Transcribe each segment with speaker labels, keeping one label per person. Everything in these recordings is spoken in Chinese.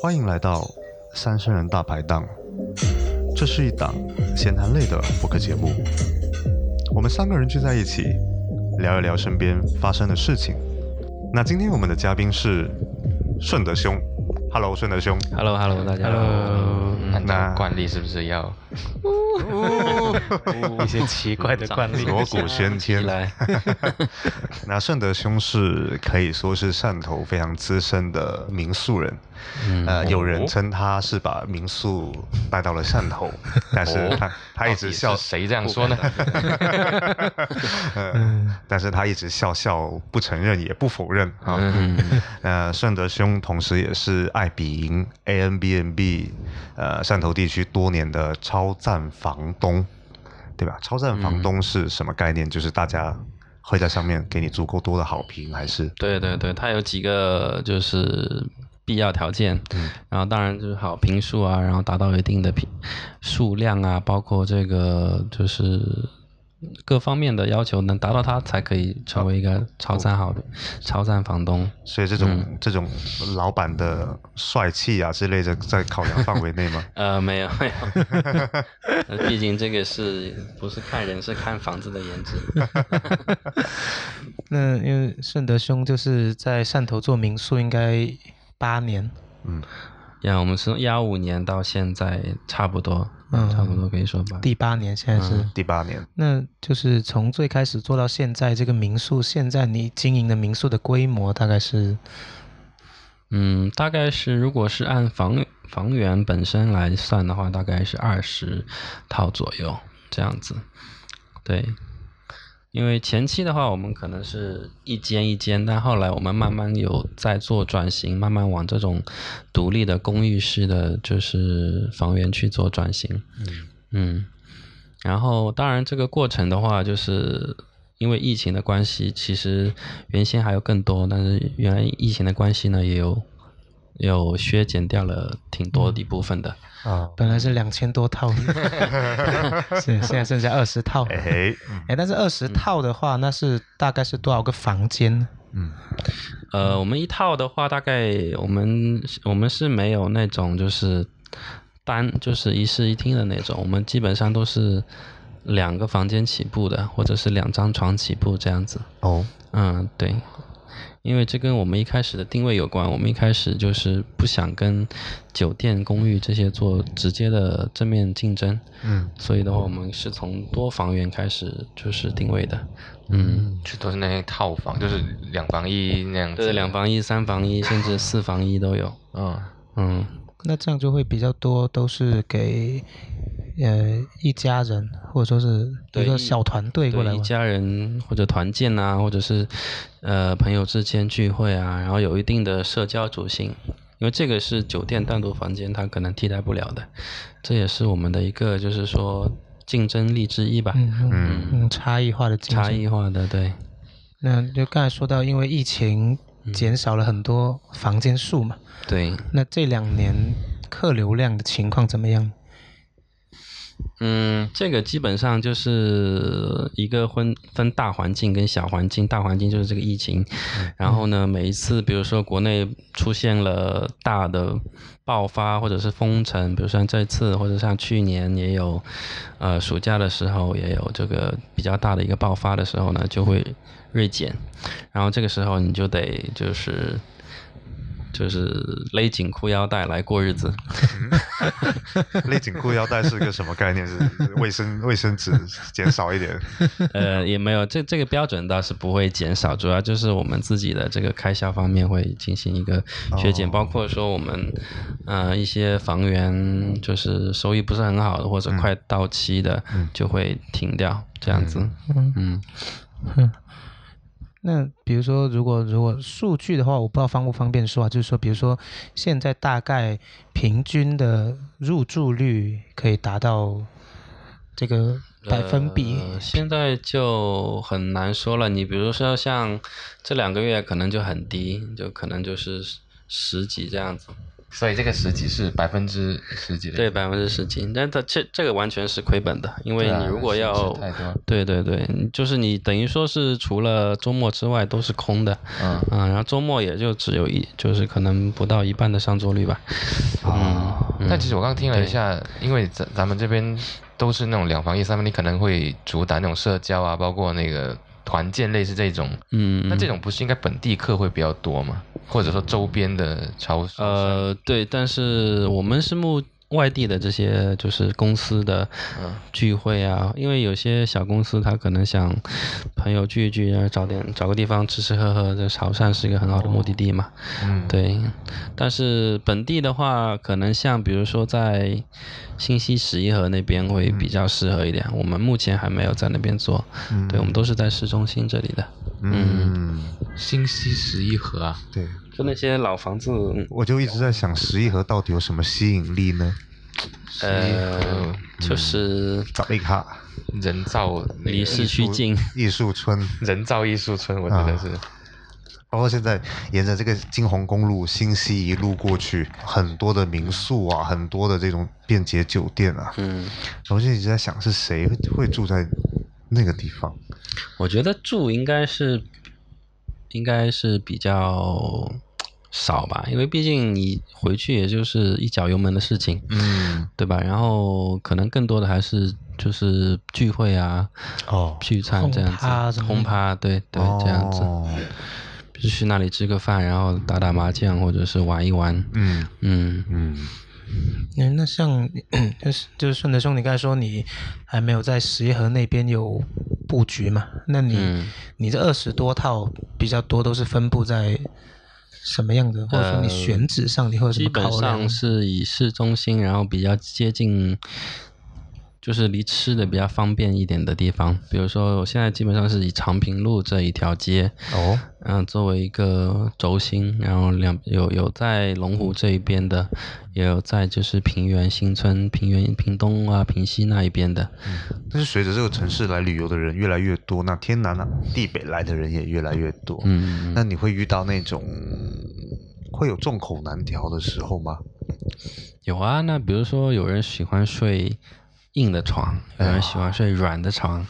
Speaker 1: 欢迎来到三生人大排档，这是一档闲谈类的播客节目。我们三个人聚在一起，聊一聊身边发生的事情。那今天我们的嘉宾是顺德兄，Hello，顺德兄。
Speaker 2: Hello Hello，大家好。
Speaker 3: Hello，
Speaker 1: 那
Speaker 3: 按照惯例是不是要
Speaker 2: 一些奇怪的惯例，
Speaker 1: 锣鼓喧天。
Speaker 2: 来。
Speaker 1: 那顺德兄是可以说是汕头非常资深的民宿人，
Speaker 2: 嗯。
Speaker 1: 呃，有人称他是把民宿带到了汕头，但是他他一直笑
Speaker 3: 谁这样说呢？
Speaker 1: 呃，但是他一直笑笑不承认也不否认啊。
Speaker 2: 嗯，
Speaker 1: 呃，顺德兄同时也是爱比营 A N B N B 呃汕头地区多年的超赞房东，对吧？超赞房东是什么概念？就是大家会在上面给你足够多的好评，还是
Speaker 2: 对对对，它有几个就是必要条件，
Speaker 1: 嗯
Speaker 2: 然后当然就是好评数啊，然后达到一定的评数量啊，包括这个就是各方面的要求能达到，他才可以成为一个超赞好的超赞房东。
Speaker 1: 所以这种、这种老板的帅气啊之类的，在考量范围内吗？
Speaker 2: 呃，没有没有，呃毕竟这个是不是看人，是看房子的颜值。
Speaker 4: 那因为顺德兄就是在汕头做民宿，应该八年，
Speaker 1: 嗯，
Speaker 2: 呀，我们从幺五年到现在差不多，
Speaker 4: 嗯
Speaker 2: 差不多可以说吧。
Speaker 4: 第八年现在是。
Speaker 1: 第八年，
Speaker 4: 那就是从最开始做到现在，这个民宿现在你经营的民宿的规模大概是，
Speaker 2: 嗯，大概是如果是按房房源本身来算的话，大概是二十套左右这样子。对，因为前期的话，我们可能是一间一间，但后来我们慢慢有在做转型，慢慢往这种独立的公寓式的就是房源去做转型。
Speaker 1: 嗯
Speaker 2: 嗯，然后当然这个过程的话，就是因为疫情的关系，其实原先还有更多，但是原来疫情的关系呢，也有有削减掉了挺多的一部分的。
Speaker 1: 啊，
Speaker 4: 本来是两千多套，是现在剩下二十套。
Speaker 1: 嘿嘿，
Speaker 4: 哎，但是二十套的话，那是大概是多少个房间呢？
Speaker 1: 嗯
Speaker 2: 呃，我们一套的话，大概我们我们是没有那种就是单就是一室一厅的那种，我们基本上都是两个房间起步的，或者是两张床起步这样子。
Speaker 1: 哦，
Speaker 2: 嗯，对，因为这跟我们一开始的定位有关。我们一开始就是不想跟酒店、公寓这些做直接的正面竞争，
Speaker 1: 嗯
Speaker 2: 所以的话，我们是从多房源开始就是定位的。嗯，
Speaker 3: 就都是那些套房，就是两房一那样子。
Speaker 2: 对，两房一、三房一，甚至四房一都有。
Speaker 3: 嗯，
Speaker 2: 嗯，
Speaker 4: 那这样就会比较多，都是给呃一家人，或者说是比如说小团队过来
Speaker 2: 对，一。家人或者团建啊，或者是呃朋友之间聚会啊，然后有一定的社交属性，因为这个是酒店单独房间它可能替代不了的，这也是我们的一个就是说竞争力之一吧，
Speaker 4: 嗯嗯差异化的竞争。
Speaker 2: 差异化的对。
Speaker 4: 那就刚才说到，因为疫情
Speaker 2: 嗯
Speaker 4: 减少了很多房间数嘛，
Speaker 2: 对，
Speaker 4: 那这两年客流量的情况怎么样？
Speaker 2: 嗯，这个基本上就是一个分分大环境跟小环境。大环境就是这个疫情，然后呢，每一次比如说国内出现了大的爆发或者是封城，比如像这次或者像去年也有，呃，暑假的时候也有这个比较大的一个爆发的时候呢，就会锐减，然后这个时候你就得就是。就是勒紧裤腰带来过日子，
Speaker 1: 勒紧裤腰带是个什么概念？是卫生卫生纸减少一点？
Speaker 2: 呃，也没有，这这个标准倒是不会减少，主要就是我们自己的这个开销方面会进行一个削减，
Speaker 1: 哦。
Speaker 2: 包括说我们呃一些房源就是收益不是很好的或者快到期的，就会停掉这样子。
Speaker 4: 嗯。
Speaker 2: 嗯
Speaker 4: 那比如说，如果如果数据的话，我不知道方不方便说啊，就是说，比如说现在大概平均的入住率可以达到这个百分比，
Speaker 2: 呃现在就很难说了。你比如说像这两个月可能就很低，就可能就是十几这样子。
Speaker 3: 所以这个十几是百分之十几的，
Speaker 2: 对，百分之十几，但它这这个完全是亏本的，因为你如果
Speaker 3: 是
Speaker 2: 要对对对，就是你等于说是除了周末之外都是空的，
Speaker 3: 嗯。
Speaker 2: 嗯，然后周末也就只有一，就是可能不到一半的上座率吧，嗯，嗯。
Speaker 3: 但其实我刚听了一下，因为咱咱们这边都是那种两房一，三房你可能会主打那种社交啊，包括那个团建类似这种，
Speaker 2: 嗯，
Speaker 3: 那这种不是应该本地客会比较多吗？或者说周边的超市？
Speaker 2: 呃，对，但是我们是目外地的这些就是公司的
Speaker 3: 嗯
Speaker 2: 聚会啊，因为有些小公司他可能想朋友聚一聚，然后找点找个地方吃吃喝喝，这潮汕是一个很好的目的地嘛。
Speaker 3: 嗯，
Speaker 2: 对，但是本地的话，可能像比如说在新西十一河那边会比较适合一点。我们目前还没有在那边做，对，我们都是在市中心这里的。
Speaker 1: 嗯，
Speaker 3: 新西十一河啊，
Speaker 1: 对，
Speaker 2: 就那些老房子，
Speaker 1: 我就一直在想十一河到底有什么吸引力呢？
Speaker 2: 呃，就是
Speaker 1: 找一卡
Speaker 3: 人造
Speaker 2: 离市区近。
Speaker 1: 艺术村，
Speaker 3: 人造艺术村，我觉得是。
Speaker 1: 包括现在沿着这个金红公路新西一路过去，很多的民宿啊，很多的这种便捷酒店啊，
Speaker 2: 嗯，
Speaker 1: 然后就一直在想是谁会会住在那个地方？
Speaker 2: 我觉得住应该是应该是比较少吧，因为毕竟你回去也就是一脚油门的事情，
Speaker 1: 嗯，
Speaker 2: 对吧？然后可能更多的还是就是聚会啊、
Speaker 1: 哦，
Speaker 2: 聚餐这样
Speaker 4: 轰趴
Speaker 2: 子，轰趴，对对，这样子，
Speaker 1: 哦
Speaker 2: 就去那里吃个饭，然后打打麻将或者是玩一玩，
Speaker 1: 嗯
Speaker 2: 嗯
Speaker 1: 嗯，
Speaker 4: 嗯，那像 就是就是顺德兄，你刚才说你还没有在十一河那边有布局嘛？那你、
Speaker 2: 嗯
Speaker 4: 你这二十多套比较多都是分布在什么样的，或者说你
Speaker 2: 呃
Speaker 4: 选址上你会有什
Speaker 2: 基本
Speaker 4: 么考量
Speaker 2: 上？是以市中心，然后比较接近，就是离吃的比较方便一点的地方。比如说，我现在基本上是以长平路这一条街，
Speaker 1: 哦，
Speaker 2: 嗯、作为一个轴心，然后两有有在龙湖这一边的，也有在就是平原新村、平原屏东啊、平西那一边的。
Speaker 1: 但是随着这个城市来旅游的人越来越多，那天南啊地北来的人也越来越多，
Speaker 2: 嗯，
Speaker 1: 那你会遇到那种会有众口难调的时候吗？
Speaker 2: 有啊。那比如说，有人喜欢睡硬的床，有人喜欢睡软的床。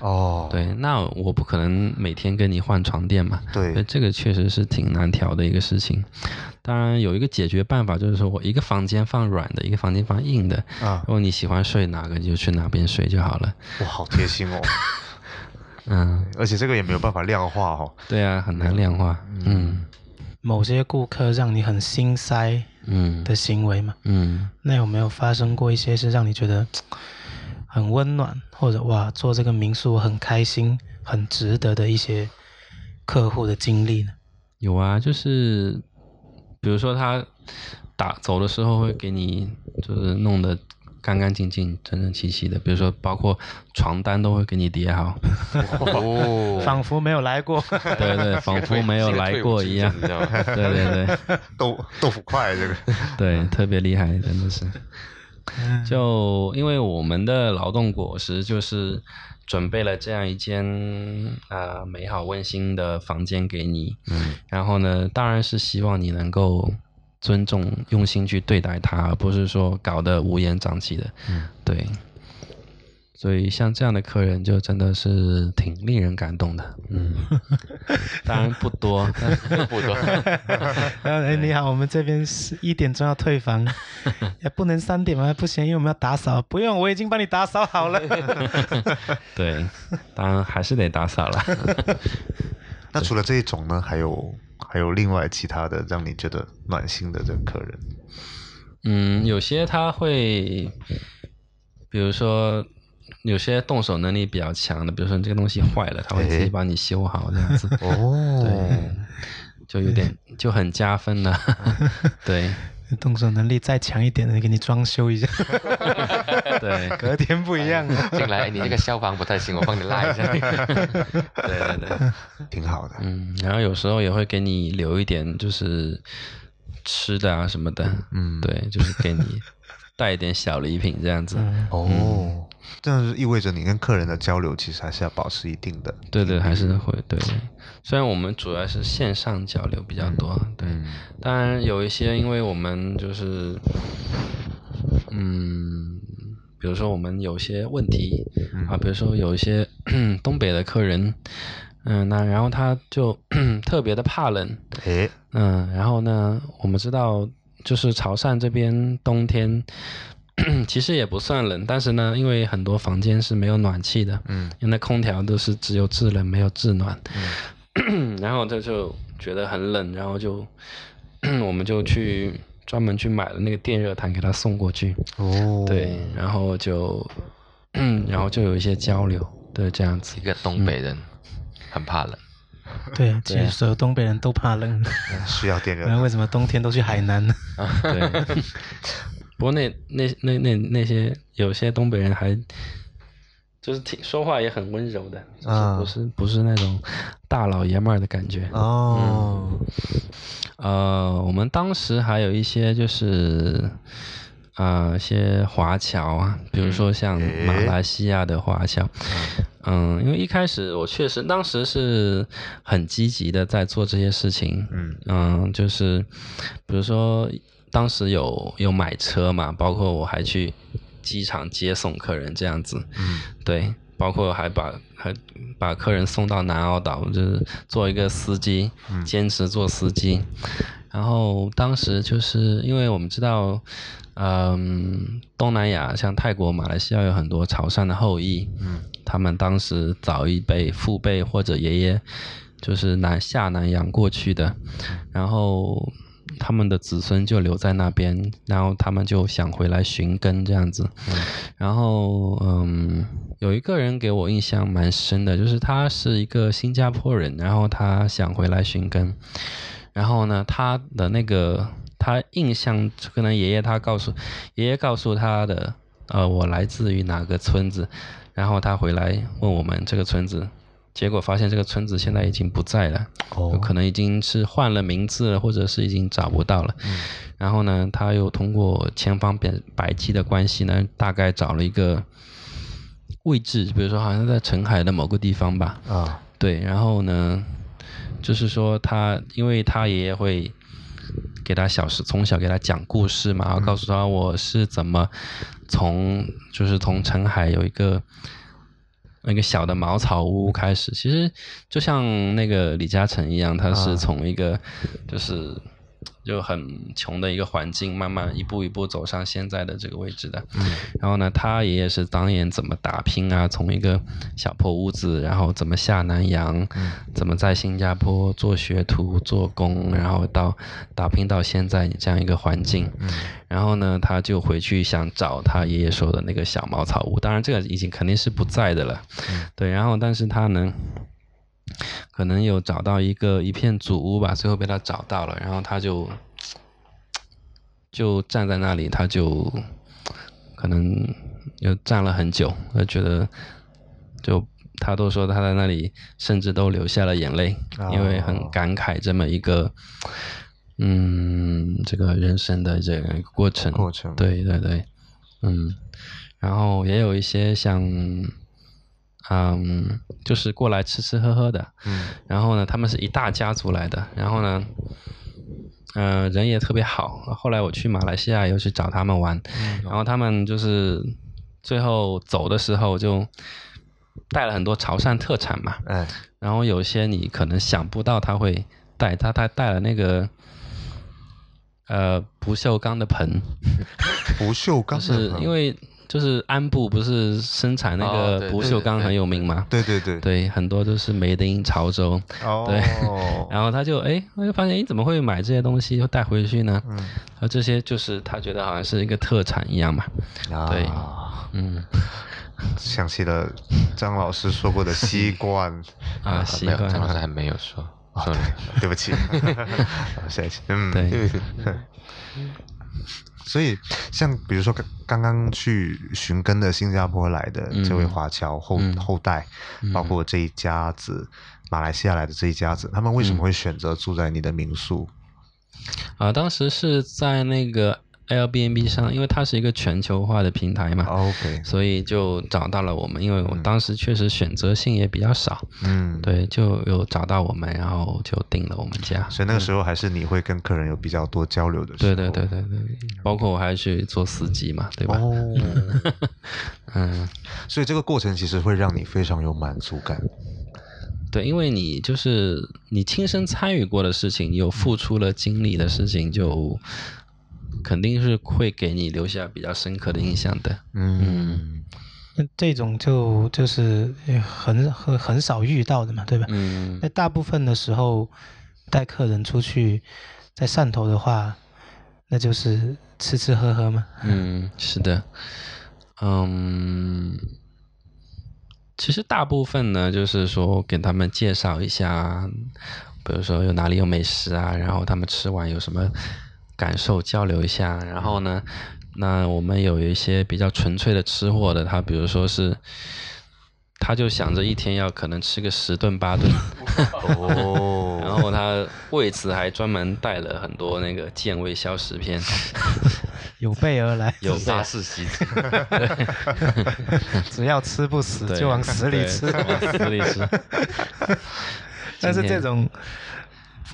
Speaker 1: 哦，
Speaker 2: 对，那我不可能每天跟你换床垫嘛。所以
Speaker 1: 对，
Speaker 2: 这个确实是挺难调的一个事情。当然有一个解决办法，就是说我一个房间放软的，一个房间放硬的。
Speaker 1: 啊
Speaker 2: 如，果你喜欢睡哪个，就去哪边睡就好了。
Speaker 1: 哇，好贴心哦，
Speaker 2: 嗯，
Speaker 1: 而且这个也没有办法量化哦。
Speaker 2: 对啊，很难量化。嗯
Speaker 4: 某些顾客让你很心塞
Speaker 2: 嗯
Speaker 4: 的行为嘛？
Speaker 2: 嗯
Speaker 4: 那有没有发生过一些是让你觉得 很温暖，或者哇做这个民宿很开心、很值得的一些客户的经历呢？
Speaker 2: 有啊，就是比如说他打走的时候会给你就是弄得干干净净、整整齐齐的，比如说包括床单都会给你叠好。
Speaker 3: 哦，
Speaker 4: 仿佛没有来过。
Speaker 2: 对对，仿佛没有来过一样。对对对。
Speaker 1: 豆豆腐块这个，
Speaker 2: 对，特别厉害，真的是。就因为我们的劳动果实就是准备了这样一间呃美好温馨的房间给你，
Speaker 1: 嗯，
Speaker 2: 然后呢，当然是希望你能够尊重、用心去对待他，而不是说搞得乌烟瘴气的。
Speaker 1: 嗯，
Speaker 2: 对。所以像这样的客人就真的是挺令人感动的，嗯，当然不多，但
Speaker 3: 不多。
Speaker 4: 哎，你好，我们这边是一点钟要退房，也不能三点吗？不行，因为我们要打扫。不用，我已经帮你打扫好了。
Speaker 2: 对，当然还是得打扫了。
Speaker 1: 那除了这一种呢，还有还有另外其他的让你觉得暖心的这个客人，
Speaker 2: 嗯，有些他会，比如说有些动手能力比较强的，比如说你这个东西坏了，他会自己帮你修好这样子，
Speaker 1: 哦，对
Speaker 2: 就有点就很加分了。对
Speaker 4: 动手能力再强一点的，给你装修一下，
Speaker 2: 对。
Speaker 4: 隔天不一样了。
Speaker 3: 进来，你这个消防不太行，我帮你拉一下。
Speaker 2: 对对对，
Speaker 1: 挺好的，
Speaker 2: 嗯，然后有时候也会给你留一点就是吃的啊什么的，
Speaker 1: 嗯，，
Speaker 2: 对，就是给你带一点小礼品这样子。
Speaker 4: 嗯，
Speaker 1: 哦，这样是意味着你跟客人的交流其实还是要保持一定的。
Speaker 2: 对对，还是会对。虽然我们主要是线上交流比较多，对，
Speaker 3: 嗯
Speaker 2: 当然有一些，因为我们就是，嗯，比如说我们有些问题啊，比如说有一些 东北的客人，嗯，那然后他就 特别的怕冷，
Speaker 1: 诶，
Speaker 2: 嗯，然后呢，我们知道就是潮汕这边冬天其实也不算冷，但是呢，因为很多房间是没有暖气的，
Speaker 1: 嗯
Speaker 2: 因为那空调都是只有制冷没有制暖，然后他就觉得很冷，然后就我们就去专门去买了那个电热毯给他送过去，
Speaker 1: 哦，
Speaker 2: 对，然后就然后就有一些交流，对，这样子
Speaker 3: 一，个东北人很怕冷，
Speaker 4: 对，其实所有东北人都怕冷，
Speaker 1: 需要电热
Speaker 4: 那为什么冬天都去海南呢？
Speaker 2: 对。不过那那那那那些有些东北人还就是听说话也很温柔的，就是
Speaker 1: 啊
Speaker 2: 不是不是那种大老爷们儿的感觉。
Speaker 1: 哦，
Speaker 2: 呃，我们当时还有一些就是呃一些华侨啊，比如说像马来西亚的华侨，嗯，因为一开始我确实当时是很积极的在做这些事情，
Speaker 1: 嗯。
Speaker 2: 嗯，就是比如说当时有有买车嘛，包括我还去机场接送客人这样子，
Speaker 1: 嗯。
Speaker 2: 对，包括还把还把客人送到南澳岛，就是做一个司机，兼职做司机。然后当时就是因为我们知道，嗯，东南亚像泰国、马来西亚有很多潮汕的后裔，
Speaker 1: 嗯。
Speaker 2: 他们当时早一辈父辈或者爷爷就是南下南洋过去的，然后他们的子孙就留在那边，然后他们就想回来寻根这样子。然后嗯，有一个人给我印象蛮深的，就是他是一个新加坡人，然后他想回来寻根，然后呢，他的那个他印象可能爷爷他告诉爷爷告诉他的，呃，我来自于哪个村子，然后他回来问我们这个村子，结果发现这个村子现在已经不在了，
Speaker 1: 哦，
Speaker 2: 可能已经是换了名字了，或者是已经找不到了。然后呢，他又通过千方百百济的关系呢，大概找了一个位置，比如说好像在澄海的某个地方吧。
Speaker 1: 啊，
Speaker 2: 对，然后呢，就是说他，因为他爷爷会给他小时从小给他讲故事嘛，然后告诉他我是怎么从就是从澄海有一个那个小的茅草屋开始，其实就像那个李嘉诚一样，他是
Speaker 1: 啊
Speaker 2: 从一个就是。就很穷的一个环境，慢慢一步一步走上现在的这个位置的。
Speaker 1: 嗯
Speaker 2: 然后呢，他爷爷是当年怎么打拼啊，从一个小破屋子，然后怎么下南洋，怎么在新加坡做学徒、做工，然后到打拼到现在这样一个环境。然后呢，他就回去想找他爷爷说的那个小茅草屋，当然这个已经肯定是不在的了。对，然后但是他呢，可能有找到一个一片祖屋吧，最后被他找到了，然后他就就站在那里，他就可能又站了很久，他觉得就他都说他在那里甚至都流下了眼泪，因为很感慨这么一个嗯这个人生的这个过程。
Speaker 1: 过程，
Speaker 2: 对对对，嗯，然后也有一些像，嗯，就是过来吃吃喝喝的，
Speaker 1: 嗯。
Speaker 2: 然后呢，他们是一大家族来的，然后呢，呃，人也特别好。后来我去马来西亚又去找他们玩，然后他们就是最后走的时候就带了很多潮汕特产嘛，
Speaker 1: 哎，
Speaker 2: 然后有些你可能想不到他会带，他他带了那个呃不锈钢的盆，
Speaker 1: 不锈钢
Speaker 2: 是因为就是安布不是生产那
Speaker 3: 哦
Speaker 2: 个
Speaker 3: 对对对
Speaker 2: 不锈钢很有名嘛，
Speaker 1: 对对对，
Speaker 2: 对，很多都是 made in 潮州，
Speaker 1: 哦，
Speaker 2: 对。然后他就哎，我就发现你怎么会买这些东西又带回去呢？
Speaker 1: 嗯。
Speaker 2: 而这些就是他觉得好像是一个特产一样嘛，啊。对。
Speaker 1: 啊
Speaker 2: 嗯。
Speaker 1: 想起了张老师说过的习惯，
Speaker 2: 啊习惯
Speaker 3: 张老师还没有说，说 了
Speaker 1: 对不起，好下一期，嗯，
Speaker 2: 对，
Speaker 1: 所以像比如说刚刚刚去寻根的新加坡来的这位
Speaker 2: 嗯
Speaker 1: 华侨后、
Speaker 2: 嗯
Speaker 1: 后代，包括这一家子马来西亚来的这一家子，他们为什么会选择住在你的民宿？
Speaker 2: 啊，当时是在那个 Airbnb 上，因为它是一个全球化的平台嘛
Speaker 1: ，OK，
Speaker 2: 所以就找到了我们。因为我当时确实选择性也比较少，
Speaker 1: 嗯，，
Speaker 2: 对，就有找到我们，然后就定了我们家。
Speaker 1: 所以那个时候还是你会跟客人有比较多交流的时候。
Speaker 2: 对对对对对，包括我还去做司机嘛，对吧？
Speaker 1: 哦，
Speaker 2: 嗯，
Speaker 1: 所以这个过程其实会让你非常有满足感。
Speaker 2: 对，因为你就是你亲身参与过的事情，你有付出了精力的事情，就肯定是会给你留下比较深刻的印象的。
Speaker 1: 嗯
Speaker 4: 那这种就就是呃很很很少遇到的嘛，对吧？
Speaker 2: 嗯
Speaker 4: 那大部分的时候带客人出去，在汕头的话，那就是吃吃喝喝嘛。
Speaker 2: 嗯，是的，嗯，其实大部分呢，就是说给他们介绍一下，比如说有哪里有美食啊，然后他们吃完有什么感受交流一下，然后呢，那我们有一些比较纯粹的吃货的，他比如说是。他就想着一天要可能吃个十顿八顿，
Speaker 1: 哦，
Speaker 2: 然后他为此还专门带了很多那个健胃消食片，
Speaker 4: 有备而来，
Speaker 2: 有
Speaker 3: 自杀
Speaker 2: 被
Speaker 3: 式袭击，
Speaker 4: 只要吃不死
Speaker 2: 对
Speaker 4: 就往死里吃。
Speaker 2: 往死里吃。
Speaker 4: 但是这种，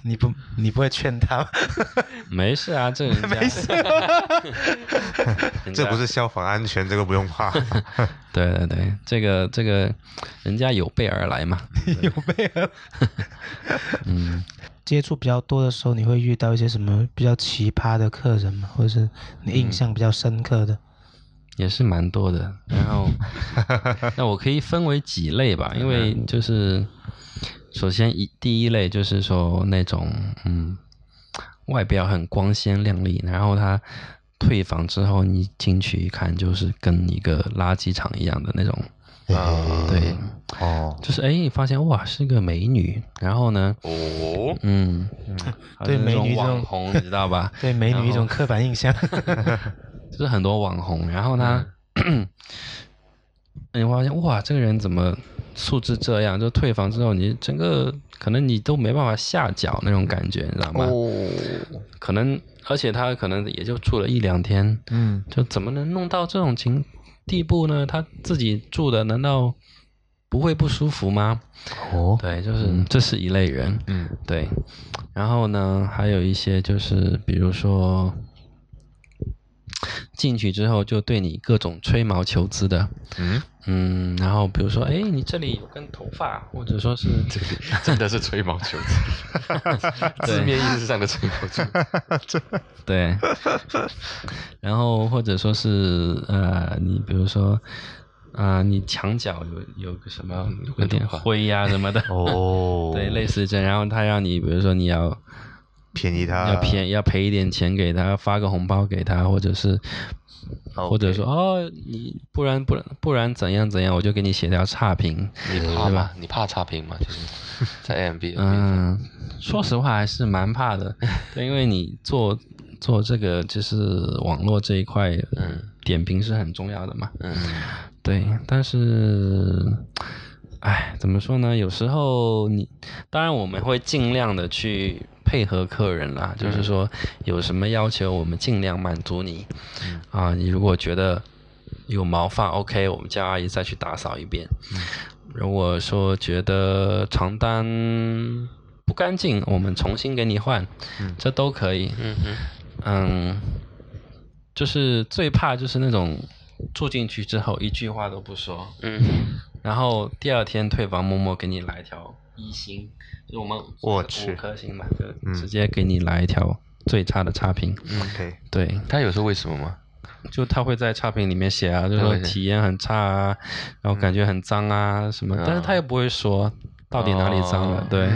Speaker 4: 你不你不会劝他吗？
Speaker 2: 没事啊，这人家没事，
Speaker 1: 这不是消防安全，这个不用怕。
Speaker 2: 对对对，这个这个人家有备而来嘛，
Speaker 4: 有备而。
Speaker 2: 嗯，
Speaker 4: 接触比较多的时候，你会遇到一些什么比较奇葩的客人吗？或者是你印象比较深刻的？
Speaker 2: 也是蛮多的。然后，那我可以分为几类吧，因为就是首先一第一类就是说那种嗯，外表很光鲜亮丽，然后他退房之后，你进去一看，就是跟一个垃圾场一样的那种。
Speaker 3: 啊，
Speaker 2: 对，
Speaker 1: 哦，
Speaker 2: 就是哎，你发现哇是个美女，然后呢，
Speaker 3: 哦，
Speaker 2: 嗯，
Speaker 4: 对美女这种
Speaker 2: 网红，你知道吧？
Speaker 4: 对美女一种刻板印象。
Speaker 2: 就是很多网红，然后呢，你会发现哇，这个人怎么素质这样？就退房之后，你整个可能你都没办法下脚那种感觉，你知道吗？
Speaker 3: 哦，
Speaker 2: 可能而且他可能也就住了一两天，
Speaker 1: 嗯，
Speaker 2: 就怎么能弄到这种情地步呢？他自己住的难道不会不舒服吗？
Speaker 1: 哦，
Speaker 2: 对，就是这是一类人。
Speaker 1: 嗯，
Speaker 2: 对，然后呢，还有一些就是，比如说进去之后就对你各种吹毛求疵的，
Speaker 1: 嗯，
Speaker 2: 嗯，然后比如说，哎，你这里有根头发，或者说是
Speaker 3: 真的是吹毛求疵，字面意思上的吹毛求疵。
Speaker 2: 对，然后或者说是呃，你比如说。啊、你墙角有有个什么有点灰呀、什么的，
Speaker 1: 哦，
Speaker 2: 对，类似这样。然后他让你，比如说你要
Speaker 1: 便宜他，
Speaker 2: 要便要赔一点钱给他，发个红包给他，或者是或者说哦，你不然不然不然怎样怎样，我就给你写条差评。
Speaker 3: 你怕吗？你怕差评吗？就是，在 AMB，
Speaker 2: 嗯，说实话还是蛮怕的，对，因为你做做这个就是网络这一块，
Speaker 3: 嗯
Speaker 2: 点评是很重要的嘛。
Speaker 3: 嗯
Speaker 2: 对，但是，哎，怎么说呢？有时候你，当然我们会尽量的去配合客人啦，就是说有什么要求，我们尽量满足你。啊，你如果觉得有毛发，OK，我们叫阿姨再去打扫一遍。如果说觉得床单不干净，我们重新给你换，这都可以。
Speaker 3: 嗯哼，
Speaker 2: 嗯，就是最怕就是那种住进去之后一句话都不说，
Speaker 3: 嗯。
Speaker 2: 然后第二天退房默默给你来一条一星，就是我们
Speaker 1: 我去
Speaker 2: 五颗星嘛，就直接给你来一条最差的差评。
Speaker 1: OK，
Speaker 2: 对，
Speaker 3: 他有说为什么吗？
Speaker 2: 就他会在差评里面写啊，就说体验很差啊，然后感觉很脏啊什么，但是他又不会说到底哪里脏了，
Speaker 3: 哦。
Speaker 2: 对。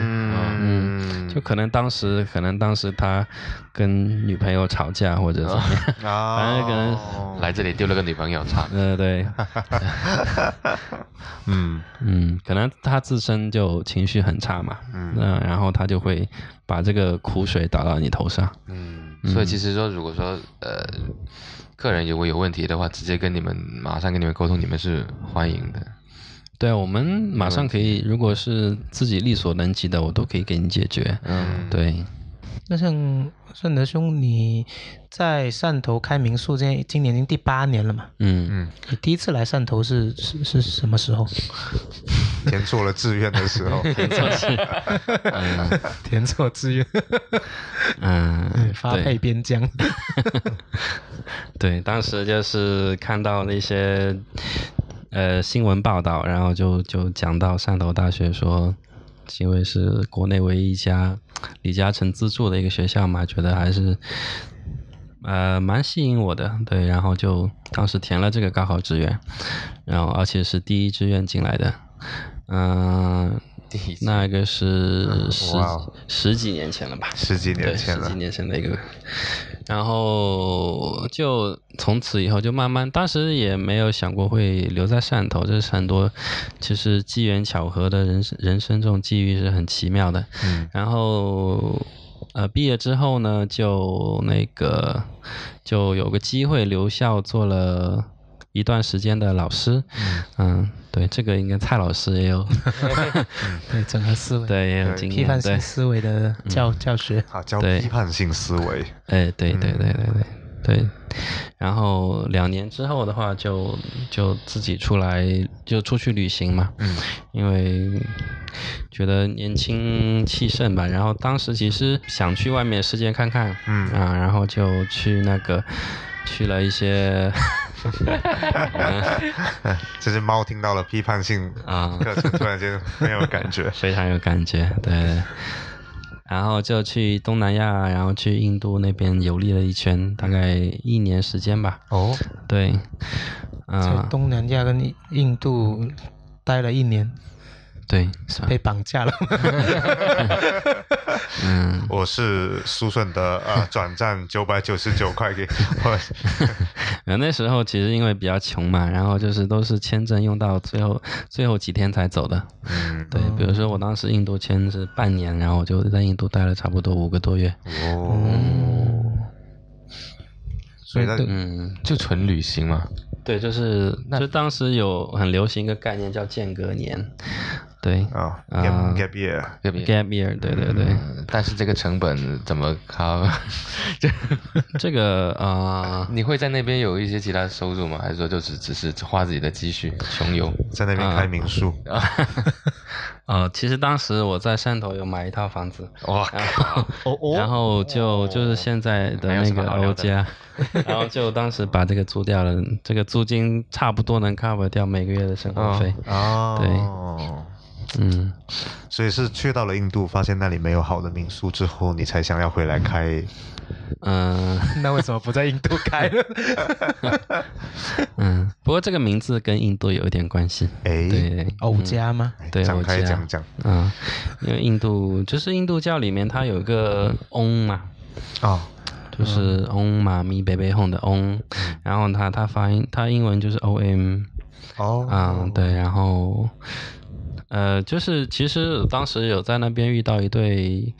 Speaker 1: 嗯，
Speaker 2: 就可能当时，可能当时他跟女朋友吵架或者怎么样，
Speaker 1: 啊，
Speaker 2: 反正可能
Speaker 3: 来这里丢了个女朋友，差
Speaker 2: 呃，对，
Speaker 1: 嗯。
Speaker 2: 嗯，可能他自身就情绪很差嘛，
Speaker 1: 嗯。
Speaker 2: 那然后他就会把这个苦水打到你头上，
Speaker 3: 嗯，所以其实说，如果说呃，客人如果有问题的话，直接跟你们马上跟你们沟通，你们是欢迎的。
Speaker 2: 对，我们马上可以，如果是自己力所能及的，我都可以给你解决。
Speaker 3: 嗯，
Speaker 2: 对，
Speaker 4: 那像顺德兄，你在汕头开民宿，今年今年已经第八年了嘛？
Speaker 2: 嗯，
Speaker 1: 嗯，
Speaker 4: 你第一次来汕头是是是什么时候？
Speaker 1: 填错了志愿的时候，
Speaker 4: 填错志愿，
Speaker 2: 嗯，
Speaker 4: 发配边疆。
Speaker 2: 对，当时就是看到那些呃新闻报道，然后就就讲到汕头大学说，因为是国内唯一一家李嘉诚资助的一个学校嘛，觉得还是呃蛮吸引我的，对，然后就当时填了这个高考志愿，然后而且是第一志愿进来的，嗯、
Speaker 3: 第一次
Speaker 2: 那个是十十几年前了吧？
Speaker 1: 十几，年前了
Speaker 2: 十几，年前的一个，然后就从此以后就慢慢，当时也没有想过会留在汕头，这是很多其实机缘巧合的人生人生这种际遇是很奇妙的。
Speaker 1: 嗯
Speaker 2: 然后呃毕业之后呢，就那个就有个机会留校做了。一段时间的老师，嗯对，这个应该蔡老师也有，
Speaker 4: 对，整合思维，
Speaker 2: 对，也有经验，
Speaker 4: 批判性，思维的教教学。
Speaker 1: 啊，教
Speaker 2: 对。
Speaker 1: 批判性思维，
Speaker 2: 哎，对对
Speaker 1: 嗯。
Speaker 2: 对对对对，然后两年之后的话就，就自己出来就出去旅行嘛，
Speaker 1: 嗯。
Speaker 2: 因为觉得年轻气盛吧，然后当时其实想去外面世界看看，
Speaker 1: 嗯。
Speaker 2: 啊，然后就去那个去了一些
Speaker 1: 这只猫听到了批判性
Speaker 2: 啊，
Speaker 1: 课程，突然间没有感觉
Speaker 2: 非常有感觉，对。然后就去东南亚，然后去印度那边游历了一圈，大概一年时间吧。
Speaker 1: 哦，
Speaker 2: 对，
Speaker 4: 在
Speaker 2: 啊、
Speaker 4: 东南亚跟印印度待了一年，
Speaker 2: 对，
Speaker 4: 是被绑架了。
Speaker 2: 嗯，
Speaker 1: 我是苏顺的呃转账九百九十九块给我，
Speaker 2: 呃那时候其实因为比较穷嘛，然后就是都是签证用到最后最后几天才走的。
Speaker 1: 嗯，
Speaker 2: 对，比如说我当时印度签是半年，然后我就在印度待了差不多五个多月。
Speaker 1: 哦，所以
Speaker 2: 嗯，
Speaker 3: 就纯旅行嘛，
Speaker 2: 对，就是就当时有很流行一个概念叫间隔年，对
Speaker 1: 啊
Speaker 2: 啊
Speaker 1: ，gap gap year，
Speaker 3: 对不对
Speaker 2: ？，gap year，对对对，
Speaker 3: 嗯但是这个成本怎么靠？就
Speaker 2: 这个啊。
Speaker 3: 你会在那边有一些其他收入吗？还是说就只只是花自己的积蓄穷游？
Speaker 1: 在那边开民宿，
Speaker 2: 呃，其实当时我在汕头有买一套房子，
Speaker 3: 哇，
Speaker 2: 然后
Speaker 4: 哦
Speaker 2: 然后就就是现在的那个欧家，然后就当时把这个租掉了，这个租金差不多能 cover 掉每个月的生活费。
Speaker 1: 哦，
Speaker 2: 嗯，
Speaker 1: 所以是去到了印度，发现那里没有好的民宿之后，你才想要回来开。
Speaker 2: 嗯。
Speaker 4: 那为什么不在印度开呢？
Speaker 2: 嗯，不过这个名字跟印度有一点关系。
Speaker 1: 哎，
Speaker 2: 对，
Speaker 4: 欧家吗？
Speaker 2: 对，
Speaker 1: 展开讲讲。
Speaker 2: 嗯，因为印度就是印度教里面它有一个嗡嘛，
Speaker 1: 哦，
Speaker 2: 就是嗡嘛咪贝贝哄的嗡，然后它它发音它英文就是 O M。
Speaker 1: 哦，
Speaker 2: 嗯，对，然后，呃，就是其实当时有在那边遇到一对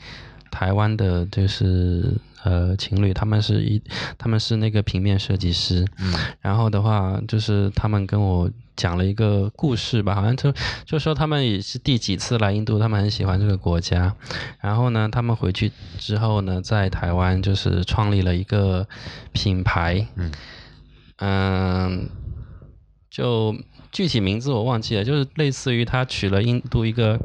Speaker 2: 台湾的，就是呃情侣，他们是一他们是那个平面设计师，
Speaker 1: 嗯。
Speaker 2: 然后的话就是他们跟我讲了一个故事吧，好像就就说他们也是第几次来印度，他们很喜欢这个国家，然后呢，他们回去之后呢，在台湾就是创立了一个品牌，
Speaker 1: 嗯。
Speaker 2: 嗯，就具体名字我忘记了，就是类似于他取了印度一个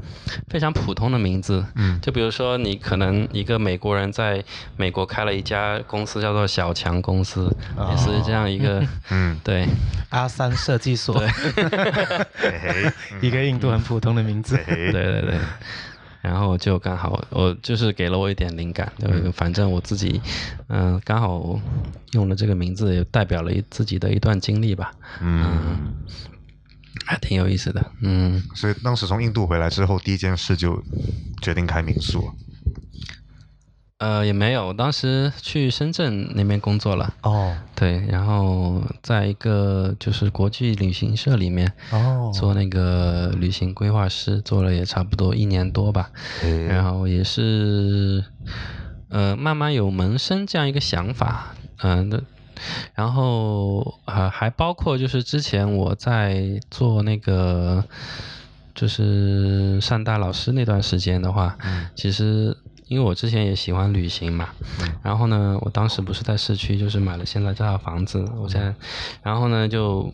Speaker 2: 非常普通的名字，
Speaker 1: 嗯。
Speaker 2: 就比如说你可能一个美国人在美国开了一家公司叫做小强公司，也是这样一个，
Speaker 1: 嗯，
Speaker 2: 对。
Speaker 4: 阿三设计所，
Speaker 1: 嘿嘿，
Speaker 4: 一个印度很普通的名字。
Speaker 2: 对对对。然后就刚好，我就是给了我一点灵感，就反正我自己，嗯、刚好用了这个名字，也代表了一自己的一段经历吧，
Speaker 1: 嗯，
Speaker 2: 还挺有意思的，嗯。
Speaker 1: 所以当时从印度回来之后，第一件事就决定开民宿。
Speaker 2: 呃，也没有，我当时去深圳那边工作了，
Speaker 1: 哦
Speaker 2: 对，然后在一个就是国际旅行社里面
Speaker 1: 哦
Speaker 2: 做那个旅行规划师，做了也差不多一年多吧，
Speaker 1: 嘿
Speaker 2: 然后也是呃慢慢有萌生这样一个想法，嗯、的。然后呃还包括就是之前我在做那个就是上大老师那段时间的话，
Speaker 1: 嗯。
Speaker 2: 其实因为我之前也喜欢旅行嘛，然后呢，我当时不是在市区，就是买了现在这套房子，我现在，然后呢就。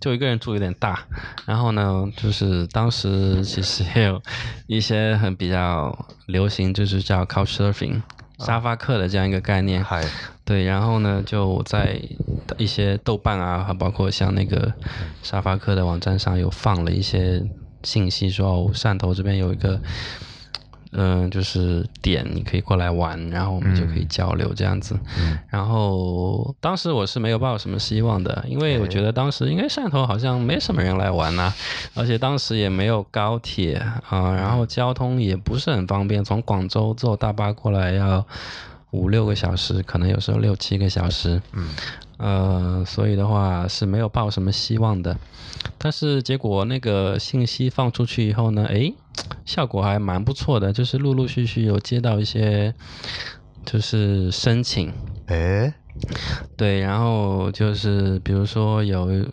Speaker 2: 就一个人住有点大，然后呢，就是当时其实也有一些很比较流行，就是叫 Couch Surfing 沙发客的这样一个概念。
Speaker 1: 嗨，
Speaker 2: 对，然后呢，就在一些豆瓣啊，还包括像那个沙发客的网站上有放了一些信息，说哦汕头这边有一个。嗯，就是点你可以过来玩，然后我们就可以交流这样子。然后当时我是没有抱什么希望的，因为我觉得当时应该汕头好像没什么人来玩呐，而且当时也没有高铁啊，然后交通也不是很方便，从广州坐大巴过来要五六个小时，可能有时候六七个小时。嗯。呃，所以的话是没有抱什么希望的，但是结果那个信息放出去以后呢，诶，效果还蛮不错的，就是陆陆续续有接到一些就是申请，
Speaker 1: 哎，
Speaker 2: 对，然后就是比如说有，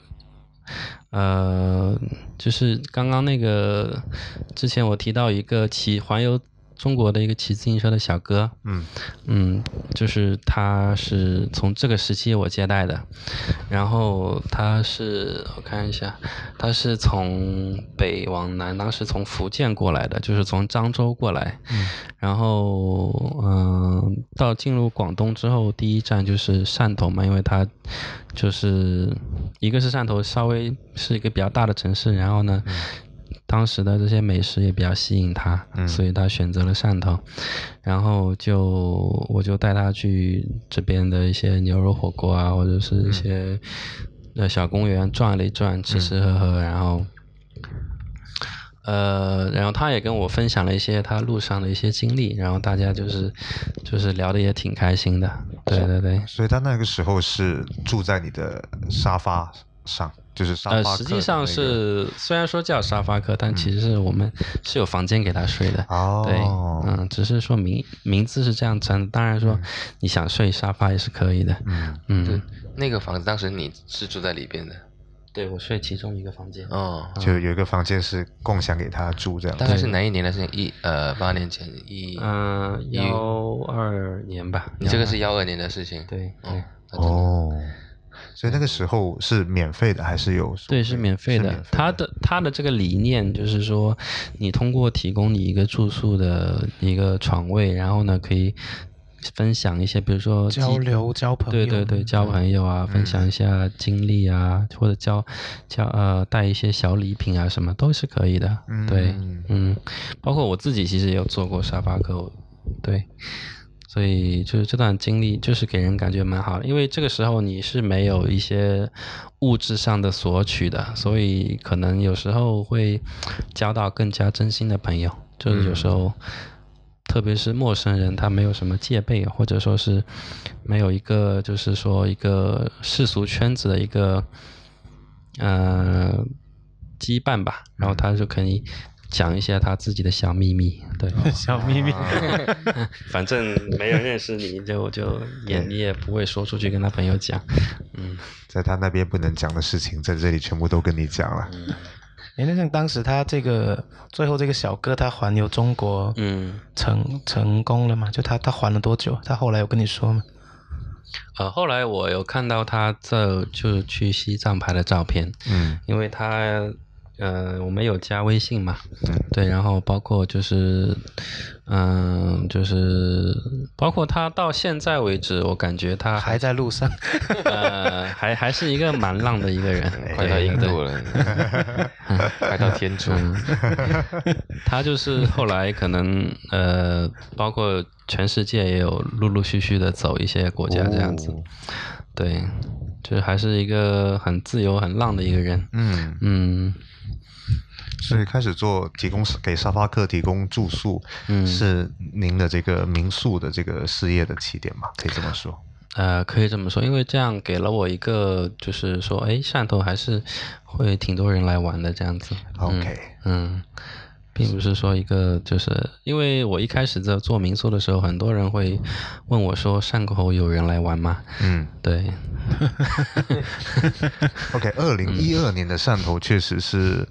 Speaker 2: 呃，就是刚刚那个之前我提到一个骑环游。中国的一个骑自行车的小哥，嗯。嗯，就是他是从这个时期我接待的，然后他是我看一下，他是从北往南，当时从福建过来的，就是从漳州过来，嗯，然后嗯，到进入广东之后，第一站就是汕头嘛，因为他就是一个是汕头稍微是一个比较大的城市，然后呢。当时的这些美食也比较吸引他，所以他选择了汕头，然后就我就带他去这边的一些牛肉火锅啊，或者是一些呃小公园转了一转，吃吃喝喝，然后呃，然后他也跟我分享了一些他路上的一些经历，然后大家就是就是聊的也挺开心的，对对对。
Speaker 1: 所以他那个时候是住在你的沙发上。就是沙
Speaker 2: 发呃，实际上是虽然说叫沙发客，但其实是我们是有房间给他睡的。哦，对，嗯，只是说名名字是这样称。当然说你想睡沙发也是可以的。嗯
Speaker 3: 嗯，对，那个房子当时你是住在里边的。
Speaker 2: 对，我睡其中一个房间。
Speaker 3: 哦，
Speaker 1: 就有一个房间是共享给他住这样。
Speaker 3: 大概是哪一年的事情？一呃八年前一
Speaker 2: 嗯幺二年吧。
Speaker 3: 你这个是幺二年的事情。
Speaker 2: 对对
Speaker 1: 哦。所以那个时候是免费的还是有？
Speaker 2: 对，是免费的。他的他的这个理念就是说，你通过提供你一个住宿的一个床位，然后呢可以分享一些，比如说
Speaker 4: 交流、交朋
Speaker 2: 友，对对对，交朋友啊，分享一下经历啊，或者交交呃带一些小礼品啊，什么都是可以的。对，嗯，包括我自己其实也有做过沙发客，对。所以就是这段经历，就是给人感觉蛮好的，因为这个时候你是没有一些物质上的索取的，所以可能有时候会交到更加真心的朋友。就是有时候，特别是陌生人，他没有什么戒备，或者说是没有一个就是说一个世俗圈子的一个呃羁绊吧，然后他就可以。讲一下他自己的小秘密，对，
Speaker 4: 小秘密，
Speaker 2: 反正没人认识你，就就也你也不会说出去跟他朋友讲，嗯，
Speaker 1: 在他那边不能讲的事情，在这里全部都跟你讲了。
Speaker 4: 嗯哎，那像当时他这个最后这个小哥他环游中国，嗯，成成功了嘛？就他他环了多久？他后来有跟你说吗？
Speaker 2: 呃，后来我有看到他这就去西藏拍的照片，嗯，因为他。呃，我们有加微信嘛？对，然后包括就是，嗯，就是包括他到现在为止，我感觉他
Speaker 4: 还在路上，
Speaker 2: 呃，还还是一个蛮浪的一个人，
Speaker 3: 快到印度了，快到天 竺。
Speaker 2: 他就是后来可能呃，包括全世界也有陆陆续续的走一些国家这样子，对，就是还是一个很自由、很浪的一个人。嗯嗯。
Speaker 1: 所以开始做提供给沙发客提供住宿，嗯是您的这个民宿的这个事业的起点嘛？可以这么说。
Speaker 2: 呃，可以这么说，因为这样给了我一个，就是说，哎，汕头还是会挺多人来玩的这样子。
Speaker 1: OK，
Speaker 2: 嗯。并不是说一个，就是因为我一开始在做民宿的时候，很多人会问我说：“汕头有人来玩吗？”嗯，对。
Speaker 1: OK，二零一二年的汕头确实是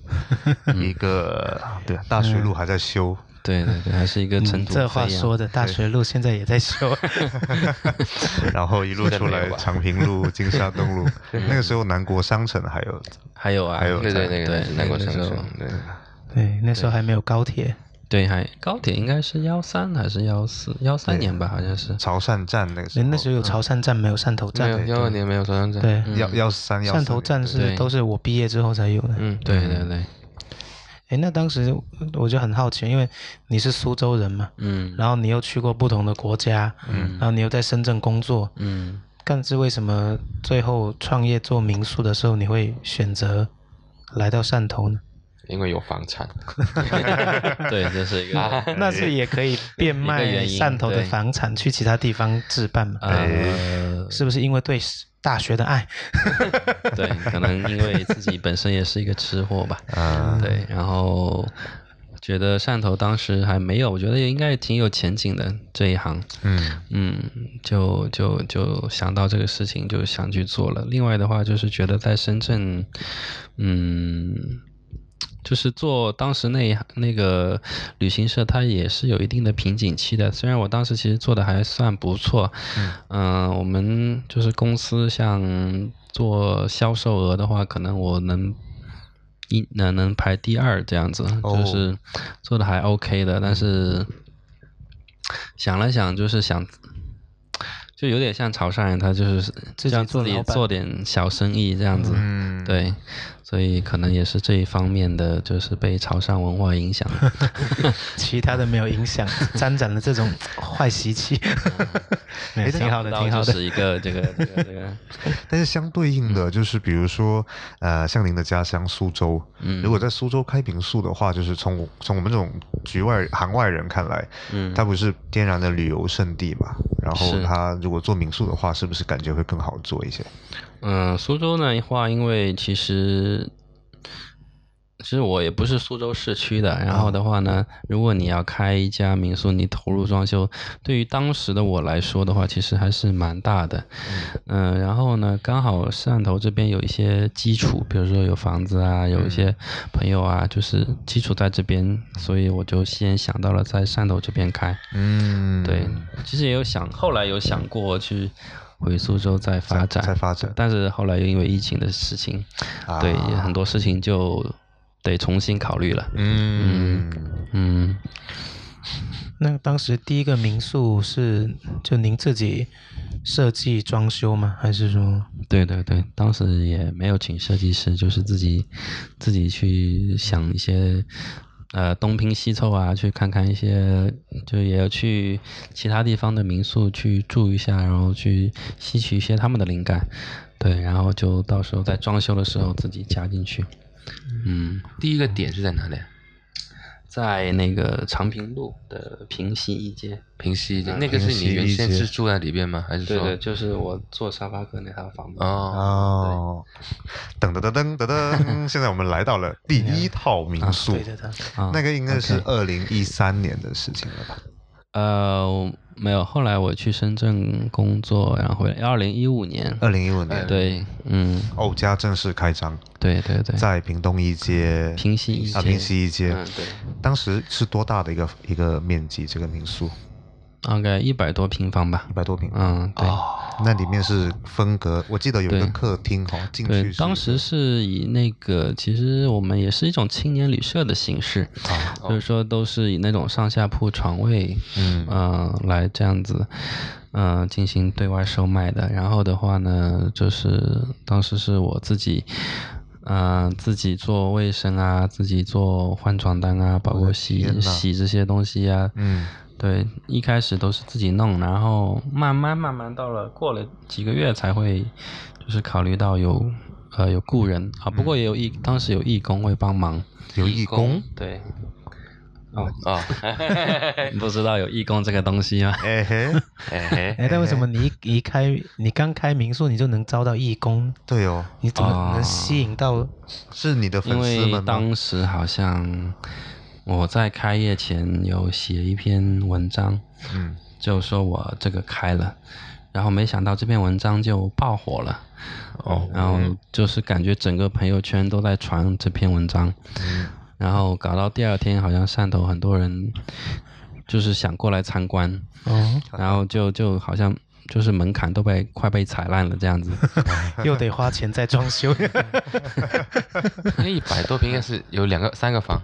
Speaker 1: 一个，对，大学路还在修。
Speaker 2: 对对对，还是一个尘土
Speaker 4: 嗯这话说的，大学路现在也在修。
Speaker 1: 然后一路出来长平路、金沙东路，那个时候南国商城还有
Speaker 2: 还有啊，
Speaker 1: 还有
Speaker 3: 对对，那个
Speaker 2: 对
Speaker 3: 南国商城，对，
Speaker 4: 对，那时候还没有高铁。
Speaker 2: 对，还高铁应该是幺三还是幺四幺三年吧，好像是。
Speaker 1: 潮汕站那个时候，
Speaker 4: 人那时候有潮汕站，没有汕头
Speaker 3: 没
Speaker 4: 站。
Speaker 3: 有幺二年没有潮汕站，
Speaker 4: 对，
Speaker 2: 嗯。
Speaker 1: 幺幺三幺
Speaker 4: 汕头站是都是我毕业之后才有的。
Speaker 3: 嗯，
Speaker 2: 对对对，
Speaker 4: 哎，那当时我就很好奇，因为你是苏州人嘛，
Speaker 2: 嗯。
Speaker 4: 然后你又去过不同的国家，嗯。然后你又在深圳工作，
Speaker 2: 嗯，
Speaker 4: 但是为什么最后创业做民宿的时候，你会选择来到汕头呢？
Speaker 3: 因为有房产，
Speaker 2: 对，这是一个
Speaker 4: 那是也可以变卖汕头的房产去其他地方置办嘛？
Speaker 2: 呃，
Speaker 4: 是不是因为对大学的爱？
Speaker 2: 对，可能因为自己本身也是一个吃货吧，
Speaker 1: 啊，
Speaker 2: 对，然后觉得汕头当时还没有，我觉得也应该挺有前景的这一行，
Speaker 1: 嗯
Speaker 2: 嗯，就就就想到这个事情，就想去做了。另外的话，就是觉得在深圳，嗯，就是做当时那一那个旅行社，它也是有一定的瓶颈期的。虽然我当时其实做的还算不错，嗯、我们就是公司像做销售额的话，可能我能。一能能排第二这样子，
Speaker 1: 哦
Speaker 2: 就是做的还 OK 的，但是想了想，就是想，就有点像潮汕人，他就是
Speaker 4: 自己
Speaker 2: 让自己
Speaker 4: 做
Speaker 2: 点小生意这样子，
Speaker 1: 嗯，
Speaker 2: 对，所以可能也是这一方面的，就是被潮汕文化影响。
Speaker 4: 其他的没有影响，沾染了这种坏习气，哎挺好的，挺好的。
Speaker 2: 是一个这个这个这个，
Speaker 1: 但是相对应
Speaker 2: 嗯
Speaker 1: 的，就是比如说，呃，像您的家乡苏州，
Speaker 2: 嗯
Speaker 1: 如果在苏州开民宿的话，就是从从我们这种局外行外人看来，
Speaker 2: 嗯，
Speaker 1: 它不是天然的旅游胜地嘛？然后
Speaker 2: 是
Speaker 1: 它如果做民宿的话，是不是感觉会更好做一些？
Speaker 2: 嗯，苏州呢话，因为其实其实我也不是苏州市区的，然后的话呢，如果你要开一家民宿，你投入装修，对于当时的我来说的话，其实还是蛮大的。嗯、然后呢，刚好汕头这边有一些基础，比如说有房子啊，有一些朋友啊，就是基础在这边，所以我就先想到了在汕头这边开。
Speaker 1: 嗯，
Speaker 2: 对，其实也有想，后来有想过去回苏州再发展，
Speaker 1: 再发展
Speaker 2: 但是后来又因为疫情的事情，
Speaker 1: 啊
Speaker 2: 对很多事情就得重新考虑了。
Speaker 1: 嗯，
Speaker 2: 嗯，
Speaker 4: 那当时第一个民宿是就您自己设计装修吗？还是说
Speaker 2: 对对对，当时也没有请设计师，就是自己自己去想一些。呃，东拼西凑啊，去看看一些，就也要去其他地方的民宿去住一下，然后去吸取一些他们的灵感，对，然后就到时候在装修的时候自己加进去。嗯，
Speaker 3: 第一个点是在哪里？
Speaker 2: 在那个长平路的平西一街，
Speaker 3: 平西
Speaker 2: 一街
Speaker 3: 那个是你原先是住在里边吗？还是说？
Speaker 2: 对对，就是我做沙发客那套房子。
Speaker 3: 哦，
Speaker 1: 哦，噔噔噔噔噔噔，现在我们来到了第一套民宿，
Speaker 4: 对的的？
Speaker 2: 啊
Speaker 1: 那个应该是二零一三年的事情了吧？
Speaker 2: 呃，我没有，后来我去深圳工作，然后回来，二零一五年，
Speaker 1: 二零一五年，
Speaker 2: 对，嗯，
Speaker 1: 欧家正式开张，
Speaker 2: 对对对，
Speaker 1: 在屏东一街，
Speaker 2: 平西一街，
Speaker 1: 啊平西一街，
Speaker 2: 嗯，对，
Speaker 1: 当时是多大的一个一个面积？这个民宿
Speaker 2: 大概一百多平方吧。
Speaker 1: 一，百多平，
Speaker 2: 嗯，对。
Speaker 1: 那里面是分隔，我记得有一个客厅哈，进
Speaker 2: 对
Speaker 1: 去，是
Speaker 2: 当时是以那个，其实我们也是一种青年旅社的形式，
Speaker 1: 啊，
Speaker 2: 就是说都是以那种上下铺床位，
Speaker 1: 嗯。
Speaker 2: 嗯、来这样子，嗯、进行对外售卖的。然后的话呢，就是当时是我自己，嗯、自己做卫生啊，自己做换床单啊，包括洗洗这些东西啊，
Speaker 1: 嗯
Speaker 2: 对，一开始都是自己弄，然后慢慢慢慢到了过了几个月才会，就是考虑到有呃有雇人啊，不过也有义，当时有义工会帮忙，
Speaker 1: 有义工，
Speaker 2: 对，哦，
Speaker 3: 哦，
Speaker 2: 不知道有义工这个东西吗？
Speaker 1: 哎嘿，
Speaker 3: 哎嘿，
Speaker 4: 哎，但为什么你一一开你刚开民宿你就能招到义工？
Speaker 1: 对哦，
Speaker 4: 你怎么
Speaker 2: 哦
Speaker 4: 能吸引到？
Speaker 1: 是你的
Speaker 2: 因为
Speaker 1: 粉丝们吗？
Speaker 2: 当时好像我在开业前有写一篇文章，
Speaker 1: 嗯，
Speaker 2: 就说我这个开了，然后没想到这篇文章就爆火了。
Speaker 1: 哦，
Speaker 2: 然后就是感觉整个朋友圈都在传这篇文章，
Speaker 1: 嗯。
Speaker 2: 然后搞到第二天，好像汕头很多人就是想过来参观，
Speaker 4: 哦，
Speaker 2: 然后就就好像就是门槛都被快被踩烂了这样子。
Speaker 4: 又得花钱再装修。
Speaker 3: 那一百多平应该是有两个、三个房，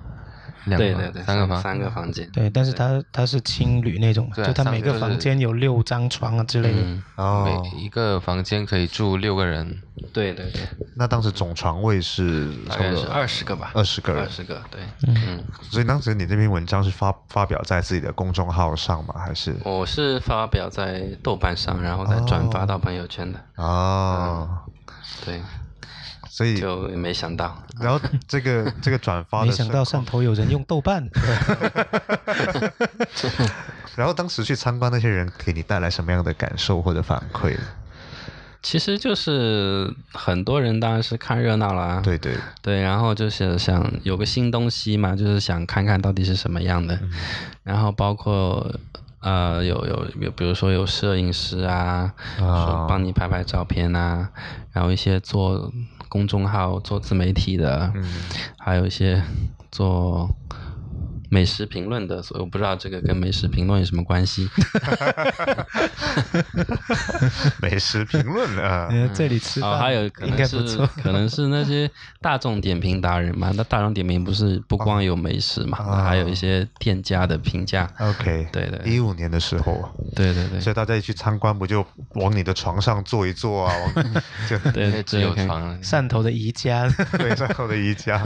Speaker 3: 两个房
Speaker 2: 对对对，
Speaker 3: 三个房，
Speaker 2: 三个房间。
Speaker 4: 对，但是它它是青旅那种就它每个房间有六张床啊之类的。
Speaker 2: 嗯，
Speaker 1: 哦，
Speaker 3: 每一个房间可以住六个人，
Speaker 2: 对对对，
Speaker 1: 那当时总床位是
Speaker 2: 大概是二十个吧，
Speaker 1: 二十个人
Speaker 2: 二，十个，对，
Speaker 4: 嗯
Speaker 2: 嗯，
Speaker 1: 所以当时你这篇文章是发发表在自己的公众号上吗？还是
Speaker 2: 我是发表在豆瓣上，然后再转发到朋友圈的，
Speaker 1: 哦？
Speaker 2: 对，
Speaker 1: 所以
Speaker 2: 就没想到，
Speaker 1: 然后这个这个转发的
Speaker 4: 没想到
Speaker 1: 盛
Speaker 4: 汕头有人用豆瓣，
Speaker 1: 然后当时去参观那些人给你带来什么样的感受或者反馈？
Speaker 2: 其实就是很多人当然是看热闹啦，
Speaker 1: 对对，
Speaker 2: 对，然后就是想有个新东西嘛，就是想看看到底是什么样的，然后包括呃有有有，比如说有摄影师啊，说帮你拍拍照片啊，然后一些做公众号、做自媒体的，
Speaker 1: 嗯，
Speaker 2: 还有一些做美食评论的，所以我不知道这个跟美食评论有什么关系。
Speaker 1: 美食评论啊，
Speaker 4: 呃，这里吃
Speaker 2: 哦，
Speaker 4: 饭
Speaker 2: 还有可
Speaker 4: 应
Speaker 2: 能是
Speaker 4: 该不错。
Speaker 2: 可能是那些大众点评达人嘛，那大众点评不是不光有美食嘛，
Speaker 1: 哦
Speaker 2: 还有一些店家的评价。
Speaker 1: OK，
Speaker 2: 对对对
Speaker 1: 一五年的时候，
Speaker 2: 对对对
Speaker 1: 所以大家一去参观，不就往你的床上坐一坐啊？往 就
Speaker 2: 对对，
Speaker 3: 只有床。
Speaker 4: 汕头的宜家，
Speaker 1: 对汕头的宜家，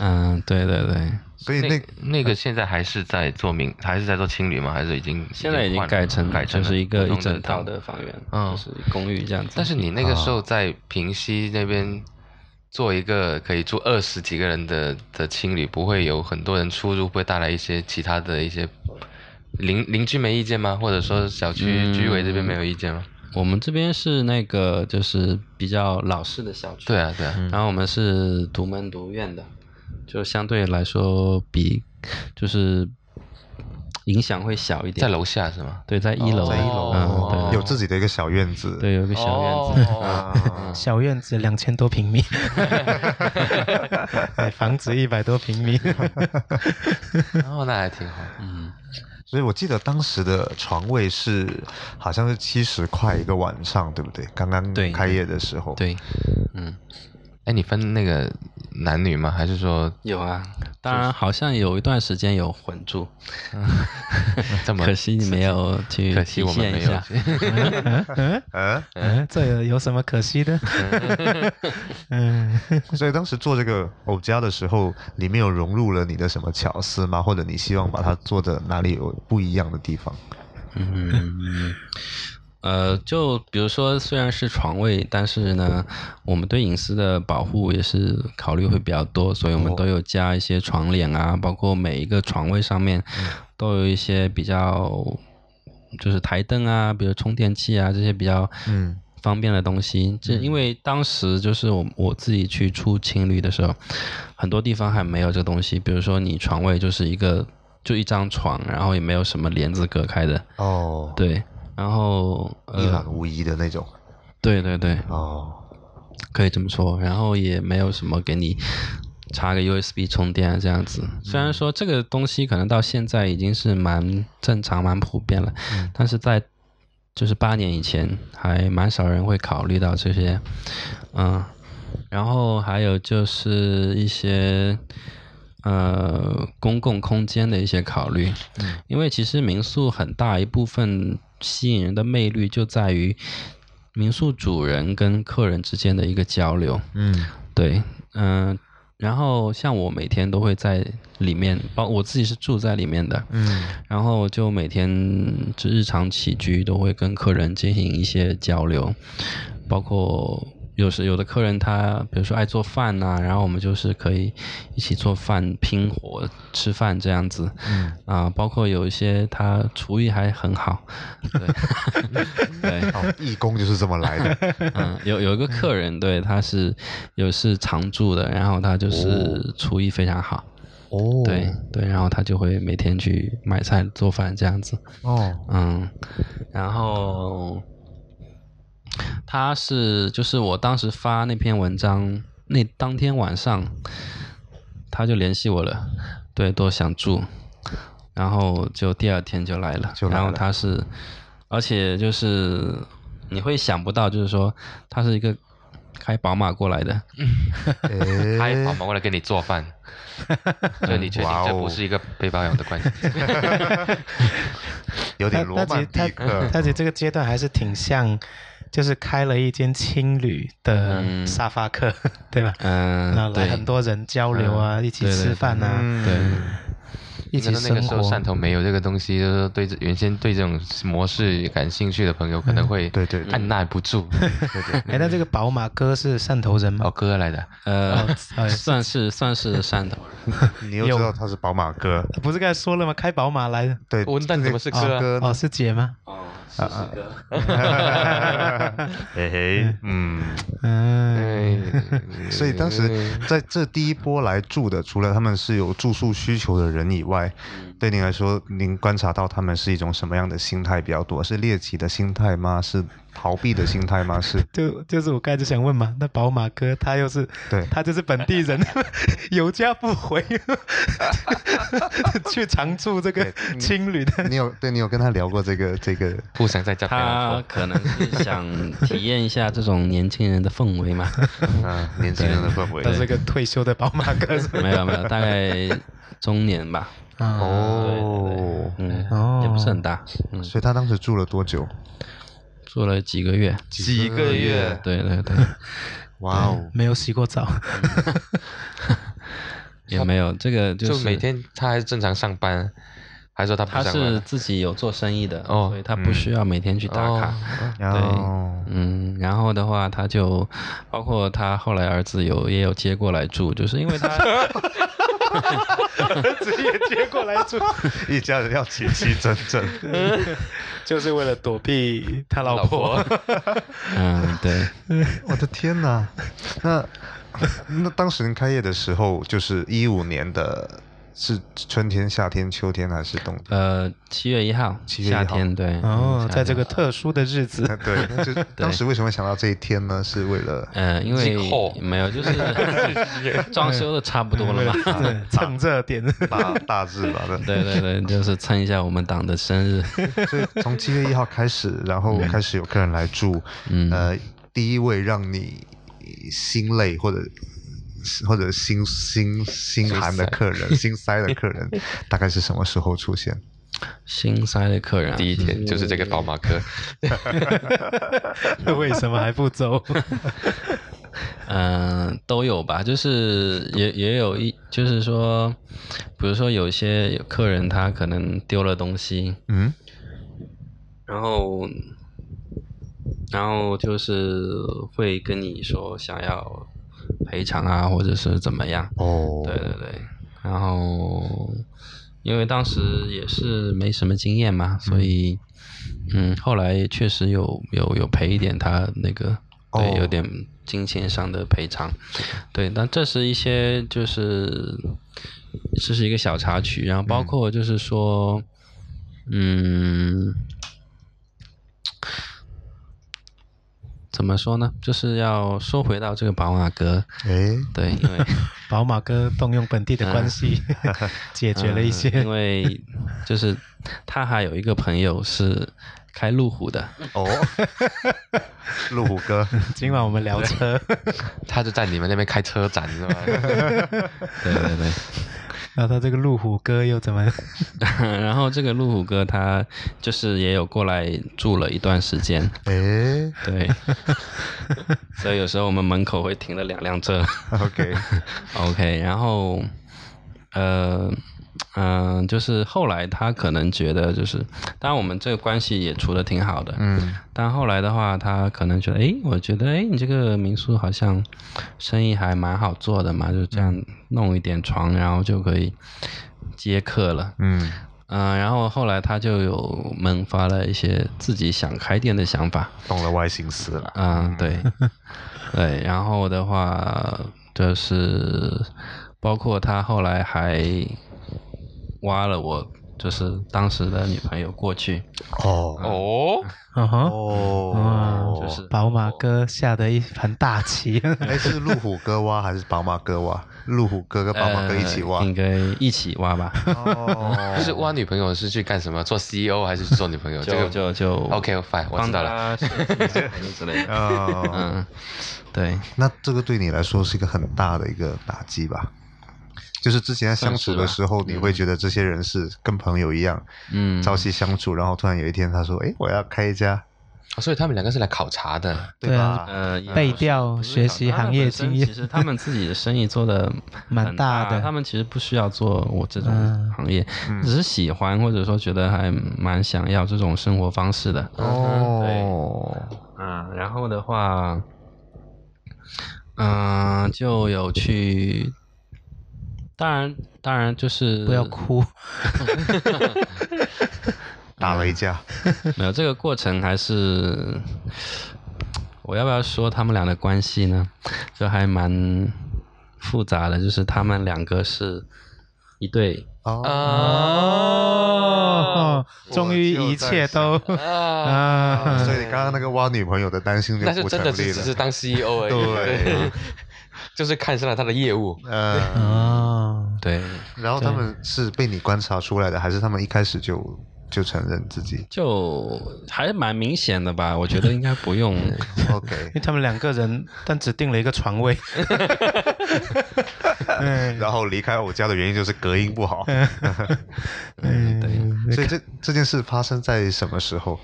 Speaker 2: 嗯，对对对，
Speaker 3: 那
Speaker 1: 所以那
Speaker 3: 那个现在还是在做民，还是在做青旅吗？还是已经
Speaker 2: 现在已经改成
Speaker 3: 改成
Speaker 2: 就是一个一整套
Speaker 3: 套
Speaker 2: 的房源，
Speaker 3: 嗯
Speaker 2: 就是公寓这样子。
Speaker 3: 但是你那个时
Speaker 2: 啊
Speaker 3: 候在平西那边做一个可以住二十几个人的的青旅，不会有很多人出入，不会带来一些其他的一些邻邻居没意见吗？或者说小区
Speaker 2: 嗯
Speaker 3: 居委这边没有意见吗？
Speaker 2: 我们这边是那个就是比较老式的小区，
Speaker 3: 对啊，对啊，
Speaker 2: 然后我们是独门独院的，就相对来说比就是影响会小一点。
Speaker 3: 在楼下是吗？
Speaker 2: 对，在一楼，
Speaker 1: 在一楼。
Speaker 2: 嗯，对，
Speaker 1: 有自己的一个小院子，
Speaker 2: 对有一个小院子，
Speaker 4: 小院子两千多平米，哎房子一百多平米，
Speaker 3: 哦，那还挺好。
Speaker 2: 嗯，
Speaker 1: 所以我记得当时的床位是好像是七十块一个晚上，对不对？刚刚
Speaker 2: 对
Speaker 1: 开业的时候，
Speaker 2: 对，嗯，
Speaker 3: 哎，你分那个男女吗？还是说
Speaker 2: 有啊，当然好像有一段时间有混住，
Speaker 3: 这么
Speaker 2: 可惜你没有去
Speaker 3: 可惜
Speaker 2: 体
Speaker 3: 我们没有
Speaker 2: 现一下。
Speaker 3: 去。
Speaker 4: 嗯
Speaker 1: 嗯，
Speaker 4: 嗯，这有有什么可惜的？嗯，
Speaker 1: 所以当时做这个偶家的时候，里面有融入了你的什么巧思吗？或者你希望把它做的哪里有不一样的地方？
Speaker 2: 嗯，呃，就比如说，虽然是床位，但是呢，我们对隐私的保护也是考虑会比较多，所以我们
Speaker 1: 哦
Speaker 2: 都有加一些床帘啊，包括每一个床位上面都有一些比较，就是台灯啊，比如充电器啊这些比较
Speaker 1: 嗯
Speaker 2: 方便的东西。这因为当时就是我我自己去出青旅的时候，很多地方还没有这个东西，比如说你床位就是一个就一张床，然后也没有什么帘子隔开的。
Speaker 1: 哦，
Speaker 2: 对，然后呃，
Speaker 1: 一览无遗的那种
Speaker 2: 对对对，
Speaker 1: 哦，
Speaker 2: 可以这么说。然后也没有什么给你插个 USB 充电啊这样子。虽然说这个东西可能到现在已经是蛮正常、蛮普遍了，但是在就是八年以前还蛮少人会考虑到这些，嗯。然后还有就是一些呃公共空间的一些考虑，因为其实民宿很大一部分吸引人的魅力就在于民宿主人跟客人之间的一个交流。
Speaker 1: 嗯
Speaker 2: 对，嗯、然后像我每天都会在里面，包我自己是住在里面的，
Speaker 1: 嗯
Speaker 2: 然后就每天就日常起居都会跟客人进行一些交流，包括有时有的客人他比如说爱做饭呐、然后我们就是可以一起做饭拼火吃饭这样子，
Speaker 1: 嗯，
Speaker 2: 啊、包括有一些他厨艺还很好，对 对，
Speaker 1: 哦，义工就是这么来的，
Speaker 2: 嗯，有有一个客人，对，他是有是常住的，然后他就是厨艺非常好，
Speaker 1: 哦，
Speaker 2: 对对，然后他就会每天去买菜做饭这样子，
Speaker 1: 哦，
Speaker 2: 嗯，然后他是就是我当时发那篇文章那当天晚上，他就联系我了，对，都想住，然后就第二天就来了，然后
Speaker 1: 就来了
Speaker 2: 他是，而且就是你会想不到，就是说他是一个开宝马过来的，
Speaker 1: 哎
Speaker 3: 开宝马过来给你做饭，所以你确定这不是一个被包养的关系？
Speaker 1: 有点罗曼
Speaker 4: 他他
Speaker 1: 蒂克。
Speaker 4: 他其实这个阶段还是挺像，就是开了一间青旅的
Speaker 2: 嗯
Speaker 4: 沙发客，对吧？
Speaker 2: 嗯、
Speaker 4: 然后来很多人交流啊，一起吃饭啊，
Speaker 1: 嗯
Speaker 2: 对。
Speaker 4: 一起
Speaker 3: 可能那个时候汕。头没有这个东西，就是对这原先对这种模式感兴趣的朋友，可能会
Speaker 1: 对对对
Speaker 3: 按耐不住。
Speaker 4: 哎，那这个宝马哥是汕头人吗
Speaker 3: 哦，？哥来的，
Speaker 2: 呃，
Speaker 4: 哎
Speaker 2: 算是算是汕头人，
Speaker 1: 你又知道他是宝马哥，
Speaker 4: 不是刚才说了吗？开宝马来的。
Speaker 1: 对，
Speaker 3: 文旦怎么是哥
Speaker 4: 哦，是姐吗？
Speaker 2: 哦，是是哥，
Speaker 1: 嘿嘿，嗯，
Speaker 4: 嗯，
Speaker 3: 哎
Speaker 1: 所以当时在这第一波来住的，除了他们是有住宿需求的人以外，对您来说，您观察到他们是一种什么样的心态比较多？是猎奇的心态吗？是逃避的心态吗？是
Speaker 4: 就 就是我刚才就想问嘛，那宝马哥他又是
Speaker 1: 对
Speaker 4: 他就是本地人，有家不回，去常住这个青旅的。
Speaker 1: 你有对你有跟他聊过这个这个？
Speaker 3: 不想在家。
Speaker 2: 他可能是想体验一下这种年轻人的氛围嘛。
Speaker 1: 啊，年轻人的氛围
Speaker 4: 他。是个退休的宝马哥，
Speaker 2: 没有没有，大概中年吧，
Speaker 4: 哦，
Speaker 1: 哦，
Speaker 2: 嗯，
Speaker 4: 哦。
Speaker 2: 也不是很大，嗯，
Speaker 1: 所以他当时住了多久？
Speaker 2: 住了几个月，
Speaker 3: 几个月，
Speaker 2: 对对对，
Speaker 1: 哇哦，
Speaker 4: 没有洗过澡，
Speaker 2: 也没有这个
Speaker 3: 就是每天他还是正常上班，还是说他不
Speaker 2: 他？是自己有做生意的，
Speaker 3: 哦。
Speaker 2: 所以他不需要每天去打卡。
Speaker 1: 然后
Speaker 2: 嗯，然后的话，他就包括他后来儿子有也有接过来住，就是因为他
Speaker 4: 直接接过来住，
Speaker 1: 一家人要齐齐整整。
Speaker 4: 就是为了躲避他老
Speaker 3: 老
Speaker 4: 婆。
Speaker 2: 嗯对，
Speaker 1: 我的天哪！那那当时您开业的时候，就是一五年的，是春天、夏天、秋天还是冬天？
Speaker 2: 呃，七月一号，
Speaker 1: 七月一号
Speaker 2: 夏天对，
Speaker 4: 哦，
Speaker 2: 嗯
Speaker 4: 在这个特殊的日子，
Speaker 1: 对，那就当时为什么想到这一天呢？是为了
Speaker 2: 呃，因为没有，就是 装修的差不多了嘛。
Speaker 4: 对 蹭热点。
Speaker 1: 大大致吧？
Speaker 2: 对对对，就是蹭一下我们党的生日。
Speaker 1: 所以从七月一号开始，然后开始有客人来住。
Speaker 2: 嗯
Speaker 1: 呃，第一位让你心累或者或者心心心寒的客人、心塞。的客人，大概是什么时候出现？
Speaker 2: 心塞的客人啊，
Speaker 3: 第一天就是这个宝马哥，
Speaker 4: 为什么还不走？
Speaker 2: 嗯、都有吧，就是也也有一，就是说，比如说有些客人他可能丢了东西，
Speaker 1: 嗯，
Speaker 2: 然后，然后就是会跟你说想要赔偿啊，或者是怎么样。
Speaker 1: 哦，
Speaker 2: 对对对，然后因为当时也是没什么经验嘛，所以嗯，后来确实有有有赔一点他那个，对，
Speaker 1: 哦
Speaker 2: 有点金钱上的赔偿，对，但这是一些就是这是一个小插曲，然后包括就是说，嗯。怎么说呢？就是要说回到这个宝马哥，
Speaker 1: 哎，
Speaker 2: 对，因为
Speaker 4: 宝马哥动用本地的关系 解决了一
Speaker 2: 些因。为就是他还有一个朋友是开路虎的，
Speaker 1: 哦，路虎哥，
Speaker 4: 今晚我们聊车，
Speaker 3: 他就在你们那边开车展是吧？
Speaker 2: 对对对。
Speaker 4: 然后他这个路虎哥又怎么？
Speaker 2: 然后这个路虎哥他就是也有过来住了一段时间，
Speaker 1: 哎
Speaker 2: 对，所以有时候我们门口会停了两辆车，OK，，OK，然后呃嗯、就是后来他可能觉得就是，当然我们这个关系也处的挺好的，
Speaker 1: 嗯，
Speaker 2: 但后来的话，他可能觉得，诶，我觉得，诶，你这个民宿好像生意还蛮好做的嘛，就这样弄一点床，然后就可以接客了。
Speaker 1: 嗯，
Speaker 2: 嗯、然后后来他就有萌发了一些自己想开店的想法。
Speaker 1: 动了歪心思了。
Speaker 2: 嗯，对，对，然后的话就是包括他后来还挖了我就是当时的女朋友过去，
Speaker 1: 哦
Speaker 3: 哦，
Speaker 4: 嗯哼，
Speaker 1: 哦，
Speaker 2: 嗯就是
Speaker 4: 宝马哥下的一盘大棋。
Speaker 1: 哎，是路虎哥挖还是宝马哥挖？路虎哥跟宝马哥一起挖
Speaker 2: 呃。应该一起挖吧？
Speaker 1: 哦，
Speaker 3: 就是挖女朋友是去干什么？做 CEO 还是做女朋友？这
Speaker 2: 就
Speaker 3: 个
Speaker 2: 就就
Speaker 3: OK fine，我知道了。
Speaker 2: 之类的。
Speaker 1: 哦，
Speaker 2: 嗯，对，
Speaker 1: 那这个对你来说是一个很大的一个打击吧？就是之前相处的时候，你会觉得这些人是跟朋友一样
Speaker 2: 嗯，
Speaker 1: 朝夕相处，然后突然有一天他说：“哎，我要开一家，
Speaker 3: 哦所以他们两个是来考察的。
Speaker 4: 对啊
Speaker 1: 吧？”
Speaker 2: 呃，
Speaker 4: 背调学习行业经验
Speaker 2: 其实他们自己的生意做的
Speaker 4: 蛮大的
Speaker 2: 他们其实不需要做我这种
Speaker 4: 嗯
Speaker 2: 行业，只是喜欢或者说觉得还蛮想要这种生活方式的。
Speaker 1: 哦，
Speaker 2: 嗯，然后的话，嗯、就有去，当然，当然就是
Speaker 4: 不要哭，
Speaker 1: 打了一架，
Speaker 2: 没有这个过程还是，我要不要说他们俩的关系呢？就还蛮复杂的，就是他们两个是一对，
Speaker 1: 哦，
Speaker 4: 哦，终于一切都
Speaker 3: 啊，
Speaker 4: 啊，
Speaker 1: 所以刚刚那个挖女朋友的担心就
Speaker 3: 但是
Speaker 1: 不成立
Speaker 3: 真的是只是。当 CEO 而已，
Speaker 1: 对，
Speaker 3: 就是看上了他的业务。
Speaker 1: 嗯，
Speaker 4: 哦，
Speaker 2: 对，
Speaker 1: 然后他们是被你观察出来的，还是他们一开始就就承认自己
Speaker 2: 就还蛮明显的吧？我觉得 应该不用。
Speaker 1: ？OK，
Speaker 4: 因为他们两个人，但只定了一个床位。嗯
Speaker 1: 然后离开我家的原因就是隔音不好。
Speaker 4: 嗯，对，
Speaker 1: 所以这这件事发生在什么时候？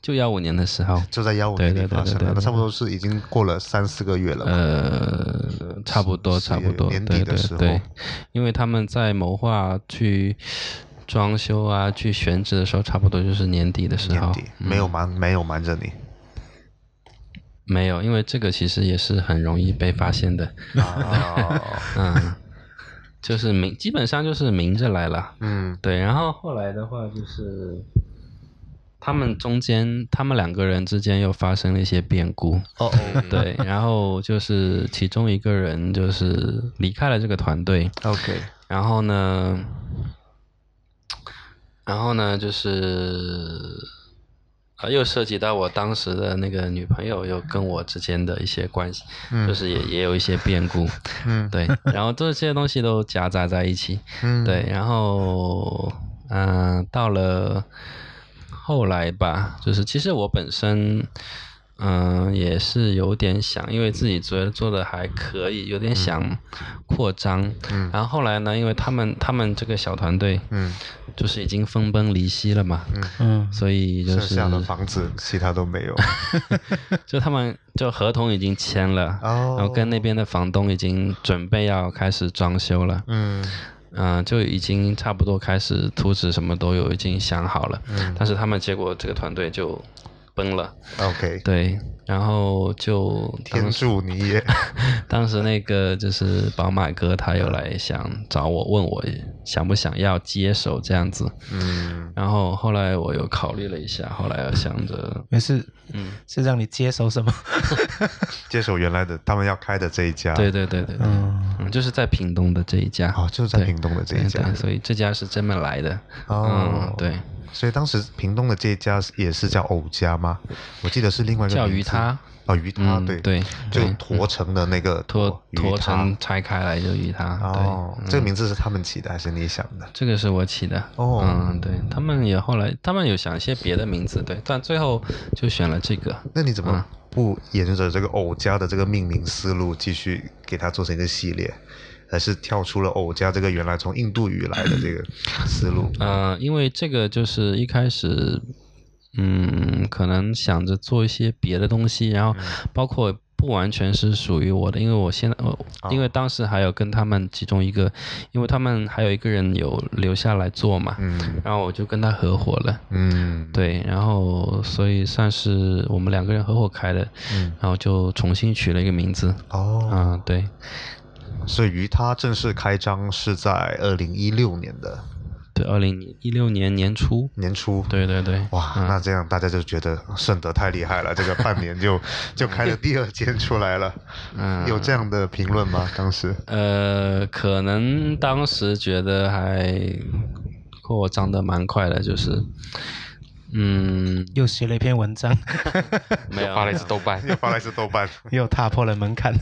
Speaker 2: 就幺五年的时候，
Speaker 1: 就在幺五年里
Speaker 2: 对对对
Speaker 1: 发生的，那差不多是已经过了三四个月了。
Speaker 2: 呃，差不多，差不多，
Speaker 1: 年底
Speaker 2: 对
Speaker 1: 的时候
Speaker 2: 对对，因为他们在谋划去装修啊、去选址的时候，差不多就是年底的时候。
Speaker 1: 年底没有瞒没有瞒着你
Speaker 2: 没有，因为这个其实也是很容易被发现的。
Speaker 1: 啊，
Speaker 2: 嗯，就是明，基本上就是明着来了。
Speaker 1: 嗯
Speaker 2: 对，然后后来的话就是。他们中间，他们两个人之间又发生了一些变故，
Speaker 1: 哦
Speaker 2: 对，然后就是其中一个人就是离开了这个团队
Speaker 1: ，，OK，
Speaker 2: 然后呢，然后呢，就是啊，又涉及到我当时的那个女朋友，又跟我之间的一些关系，就是也也有一些变故，
Speaker 1: 嗯。
Speaker 2: 对，然后这些东西都夹杂在一起，
Speaker 1: 嗯，
Speaker 2: 对，然后嗯、到了后来吧，就是其实我本身。嗯，也是有点想，因为自己觉得做的还可以，有点想扩张。
Speaker 1: 嗯
Speaker 2: 然后后来呢，因为他们他们这个小团队，
Speaker 1: 嗯
Speaker 2: 就是已经分崩离析了嘛，
Speaker 4: 嗯，
Speaker 2: 所以就是
Speaker 1: 剩下的房子其他都没有。
Speaker 2: 就他们就合同已经签了，
Speaker 1: 哦
Speaker 2: 然后跟那边的房东已经准备要开始装修了，
Speaker 1: 嗯
Speaker 2: 嗯、就已经差不多开始图纸什么都有已经想好了，
Speaker 1: 嗯。
Speaker 2: 但是他们结果这个团队就崩了
Speaker 1: ，，OK，
Speaker 2: 对，然后就
Speaker 1: 天助你也。
Speaker 2: 当时那个就是宝马哥，他又来想找我，问我想不想要接手这样子。
Speaker 1: 嗯
Speaker 2: 然后后来我又考虑了一下，后来又想着，
Speaker 4: 没事，
Speaker 2: 嗯，
Speaker 4: 是让你接手什么？
Speaker 1: 接手原来的他们要开的这一家。
Speaker 2: 对对对对对，
Speaker 4: 嗯，
Speaker 2: 嗯，就是在屏东的这一家，
Speaker 1: 哦，就是在屏东的这一家。
Speaker 2: 所以这家是这么来的。
Speaker 1: 哦
Speaker 2: 嗯，，对，
Speaker 1: 所以当时屏东的这一家也是叫藕家吗？我记得是另外一个
Speaker 2: 叫鱼他，
Speaker 1: 哦，鱼他
Speaker 2: 嗯，
Speaker 1: 对。
Speaker 2: 对，
Speaker 1: 就
Speaker 2: 对。
Speaker 1: 驼城的那个
Speaker 2: 拖
Speaker 1: 鱼
Speaker 2: 拖
Speaker 1: 他
Speaker 2: 成拆开来就鱼他，
Speaker 1: 哦，
Speaker 2: 对，
Speaker 1: 这个名字是他们起的还是你想的？
Speaker 2: 这个是我起的。
Speaker 1: 哦。
Speaker 2: 嗯，对他们也后来，他们有想一些别的名字，对，但最后就选了这个。
Speaker 1: 那你怎么
Speaker 2: 嗯。
Speaker 1: 不沿着这个藕家的这个命名思路继续给它做成一个系列，而是跳出了偶家这个原来从印度语来的这个思路？
Speaker 2: 呃，因为这个就是一开始，嗯，可能想着做一些别的东西，然后包括不完全是属于我的，因为我现在，我因为当时还有跟他们其中一个，因为他们还有一个人有留下来做嘛，
Speaker 1: 嗯
Speaker 2: 然后我就跟他合伙了。
Speaker 1: 嗯，
Speaker 2: 对，然后所以算是我们两个人合伙开的，
Speaker 1: 嗯
Speaker 2: 然后就重新取了一个名字，
Speaker 1: 哦，
Speaker 2: 嗯，对，
Speaker 1: 所以于它正式开张是在二零一六年的
Speaker 2: 对，二零一六年年初，
Speaker 1: 年初。
Speaker 2: 对对对，
Speaker 1: 哇，
Speaker 2: 嗯
Speaker 1: 那这样大家就觉得顺德太厉害了，这个 半年就就开了第二间出来了。
Speaker 2: 嗯
Speaker 1: 有这样的评论吗？当时？
Speaker 2: 呃，可能当时觉得还扩张的蛮快的，就是，嗯，
Speaker 4: 又写了一篇文章，
Speaker 2: 没有
Speaker 3: 发了一次豆瓣，
Speaker 1: 又发了一次豆瓣。
Speaker 4: 又踏破了门槛。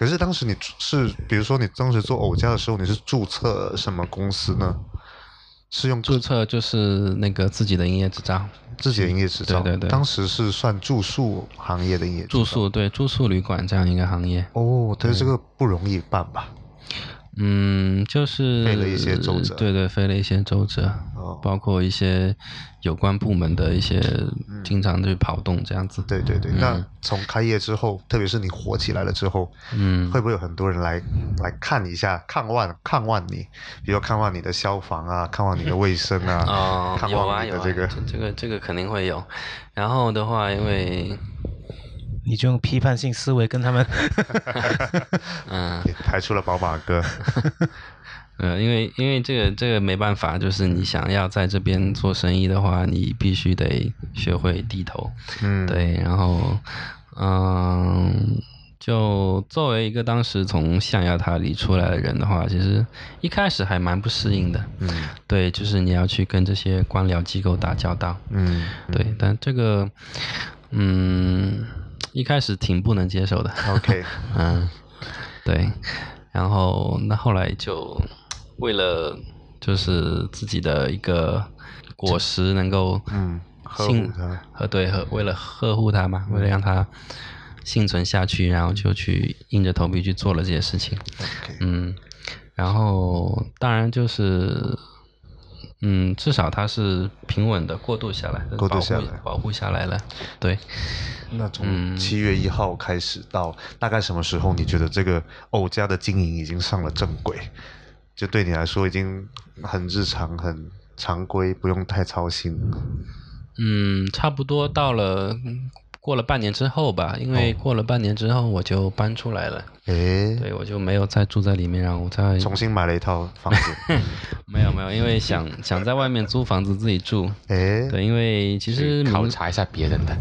Speaker 1: 可是当时你是，比如说你当时做偶家的时候，你是注册什么公司呢？是用
Speaker 2: 注册就是那个自己的营业执照，
Speaker 1: 自己的营业执照。
Speaker 2: 对对对
Speaker 1: 当时是算住宿行业的营业执照
Speaker 2: 住宿对住宿旅馆这样一个行业。
Speaker 1: 哦，但是这个不容易办吧？
Speaker 2: 嗯，就是
Speaker 1: 费了一些周折
Speaker 2: 对对，费了一些周折，
Speaker 1: 哦，
Speaker 2: 包括一些有关部门的一些经常去跑动这样子。
Speaker 1: 对对对。那从开业之后，特别是你火起来了之后，
Speaker 2: 嗯，
Speaker 1: 会不会有很多人来来看一下、看望、看望你？比如看望你的消防啊，看望你的卫生啊，
Speaker 2: 哦，
Speaker 1: 看
Speaker 2: 有啊有啊，
Speaker 1: 望你的这个。
Speaker 2: 这个这个肯定会有。然后的话，因为
Speaker 4: 你就用批判性思维跟他们
Speaker 2: 嗯
Speaker 1: 排除了宝马哥，
Speaker 2: 呃，因为因为这个这个没办法，就是你想要在这边做生意的话，你必须得学会低头。
Speaker 1: 嗯，，
Speaker 2: 对，然后嗯，就作为一个当时从象牙塔里出来的人的话，其实一开始还蛮不适应的。
Speaker 1: 嗯
Speaker 2: 对，就是你要去跟这些官僚机构打交道。
Speaker 1: 嗯，
Speaker 2: 对，但这个嗯，一开始挺不能接受的。
Speaker 1: ，OK，
Speaker 2: 嗯，对，然后那后来就为了就是自己的一个果实能够
Speaker 1: 嗯，呵
Speaker 2: 幸
Speaker 1: 护它，
Speaker 2: 和对和为了呵护它嘛，为了让它幸存下去，然后就去硬着头皮去做了这些事情。嗯，然后当然就是。嗯，至少它是平稳的过渡下来，保护
Speaker 1: 过渡下来
Speaker 2: 保护下来了。对，
Speaker 1: 那从
Speaker 2: 嗯
Speaker 1: 七月一号开始到大概什么时候，你觉得这个偶家的经营已经上了正轨？就对你来说已经很日常、很常规，不用太操心。
Speaker 2: 嗯，差不多到了嗯过了半年之后吧，因为过了半年之后我就搬出来了，
Speaker 1: 诶，
Speaker 2: 对我就没有再住在里面，然后我再
Speaker 1: 重新买了一套房子。
Speaker 2: 没有没有，因为想想在外面租房子自己住，
Speaker 1: 诶，
Speaker 2: 对，因为其实
Speaker 3: 去考察一下别人的。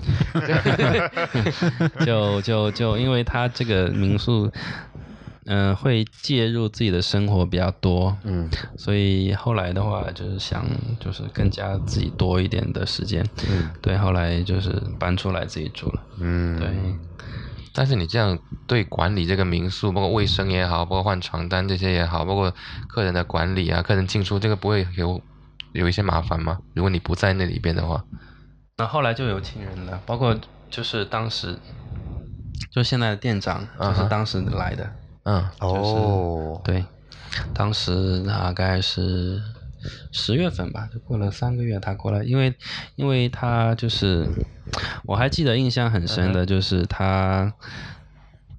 Speaker 2: 就就就因为他这个民宿，嗯、会介入自己的生活比较多，
Speaker 1: 嗯。
Speaker 2: 所以后来的话就是想就是更加自己多一点的时间，
Speaker 1: 嗯。
Speaker 2: 对，后来就是搬出来自己住了，
Speaker 1: 嗯，
Speaker 2: 对。
Speaker 3: 但是你这样对管理这个民宿，包括卫生也好，包括换床单这些也好，包括客人的管理啊，客人进出，这个不会有有一些麻烦吗？如果你不在那里边的话，
Speaker 2: 那后来就有亲人了，包括就是当时，就现在的店长就是当时来的，
Speaker 3: 嗯，
Speaker 1: 哦，
Speaker 2: 对，当时大概是十月份吧，就过了三个月他过来，因为因为他就是我还记得印象很深的就是他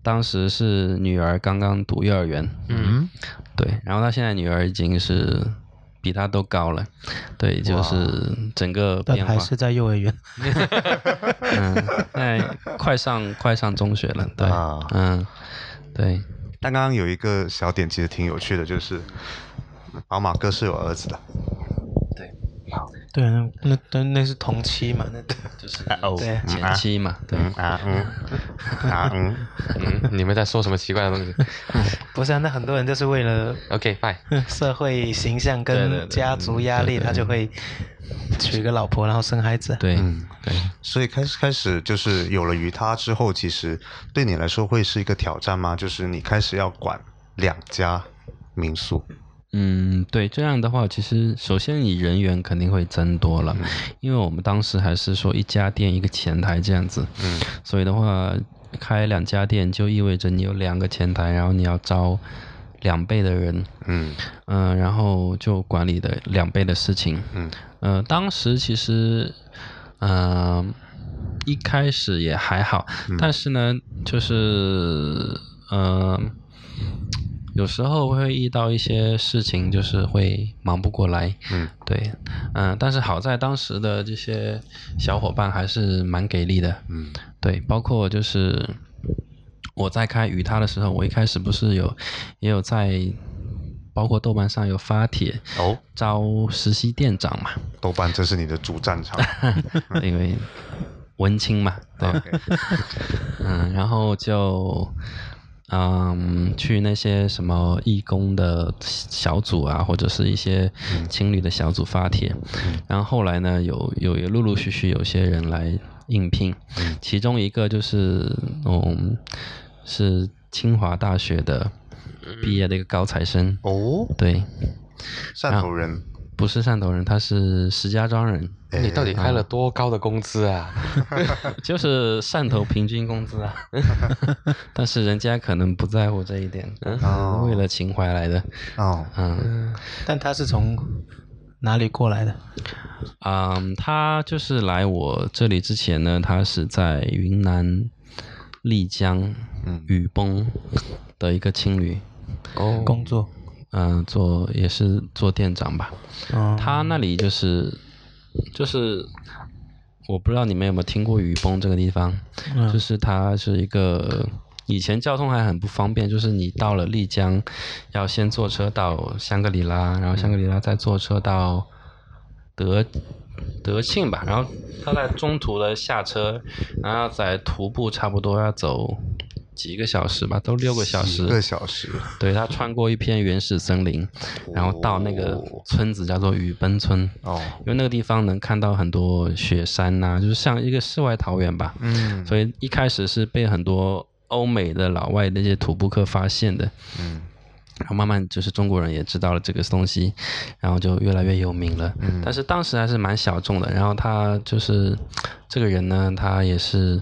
Speaker 2: 当时是女儿刚刚读幼儿园，
Speaker 1: 嗯，
Speaker 2: 对，然后他现在女儿已经是比他都高了，对，就是整个变化
Speaker 4: 还。是在幼儿园。
Speaker 2: 嗯，现在快上快上中学了，对，
Speaker 1: 啊
Speaker 2: 嗯，对，
Speaker 1: 但刚刚有一个小点其实挺有趣的，就是宝马哥是有儿子的。
Speaker 4: 对，那那那那是同期嘛？那
Speaker 2: 就是
Speaker 1: 哦
Speaker 4: 对
Speaker 2: 前妻嘛，对，
Speaker 1: 嗯 啊嗯啊嗯，
Speaker 3: 嗯，你们在说什么奇怪的东西
Speaker 4: 不是啊？那很多人就是为了
Speaker 3: ？OK，bye。
Speaker 4: 社会形象
Speaker 2: 对对对
Speaker 4: 跟家族压力，
Speaker 2: 对对
Speaker 4: 他就会 娶个老婆，然后生孩子。
Speaker 2: 对，
Speaker 1: 嗯
Speaker 2: 对，
Speaker 1: 所以开始开始就是有了鱼他之后，其实对你来说会是一个挑战吗？就是你开始要管两家民宿，
Speaker 2: 嗯，对，这样的话，其实首先你人员肯定会增多了，因为我们当时还是说一家店一个前台这样子，
Speaker 1: 嗯。
Speaker 2: 所以的话，开两家店就意味着你有两个前台，然后你要招两倍的人，
Speaker 1: 嗯。
Speaker 2: 嗯、然后就管理的两倍的事情，
Speaker 1: 嗯
Speaker 2: 呃，当时其实，嗯、一开始也还好，但是呢，就是，呃，有时候会遇到一些事情，就是会忙不过来，
Speaker 1: 嗯。
Speaker 2: 对，嗯、但是好在当时的这些小伙伴还是蛮给力的，
Speaker 1: 嗯。
Speaker 2: 对，包括就是我在开与他的时候，我一开始不是有也有在，包括豆瓣上有发帖
Speaker 1: 哦，
Speaker 2: 招实习店长嘛，
Speaker 1: 豆瓣这是你的主战场。
Speaker 2: 因为文青嘛，对 嗯，然后就嗯，去那些什么义工的小组啊，或者是一些情侣的小组发帖，然后后来呢，有有也陆陆续续有些人来应聘，其中一个就是嗯，是清华大学的毕业的一个高材生，
Speaker 1: 哦，
Speaker 2: 对，
Speaker 1: 汕头人，
Speaker 2: 不是汕头人，他是石家庄人，
Speaker 3: 你到底开了多高的工资啊？
Speaker 2: 就是汕头平均工资啊，但是人家可能不在乎这一点，
Speaker 1: 哦
Speaker 2: 为了情怀来的，
Speaker 1: 哦，
Speaker 2: 嗯。
Speaker 4: 但他是从哪里过来的？
Speaker 2: 嗯，他就是来我这里之前呢，他是在云南丽江
Speaker 1: 嗯。
Speaker 2: 雨崩的一个青旅，
Speaker 3: 哦，
Speaker 4: 工作？
Speaker 2: 嗯、做也是做店长吧。
Speaker 4: 哦，
Speaker 2: 他那里就是就是我不知道你们有没有听过雨崩这个地方，
Speaker 4: 嗯
Speaker 2: 就是它是一个以前交通还很不方便，就是你到了丽江要先坐车到香格里拉，然后香格里拉再坐车到德德庆吧，然后他在中途的下车，然后再徒步差不多要走几个小时吧，都六个小时
Speaker 1: 一。个小时，
Speaker 2: 对他穿过一片原始森林，然后到那个村子叫做雨崩村，
Speaker 1: 哦，
Speaker 2: 因为那个地方能看到很多雪山呐、就是像一个世外桃源吧。
Speaker 1: 嗯，
Speaker 2: 所以一开始是被很多欧美的老外那些徒步客发现的，
Speaker 1: 嗯
Speaker 2: 然后慢慢就是中国人也知道了这个东西，然后就越来越有名了。
Speaker 1: 嗯
Speaker 2: 但是当时还是蛮小众的。然后他就是这个人呢，他也是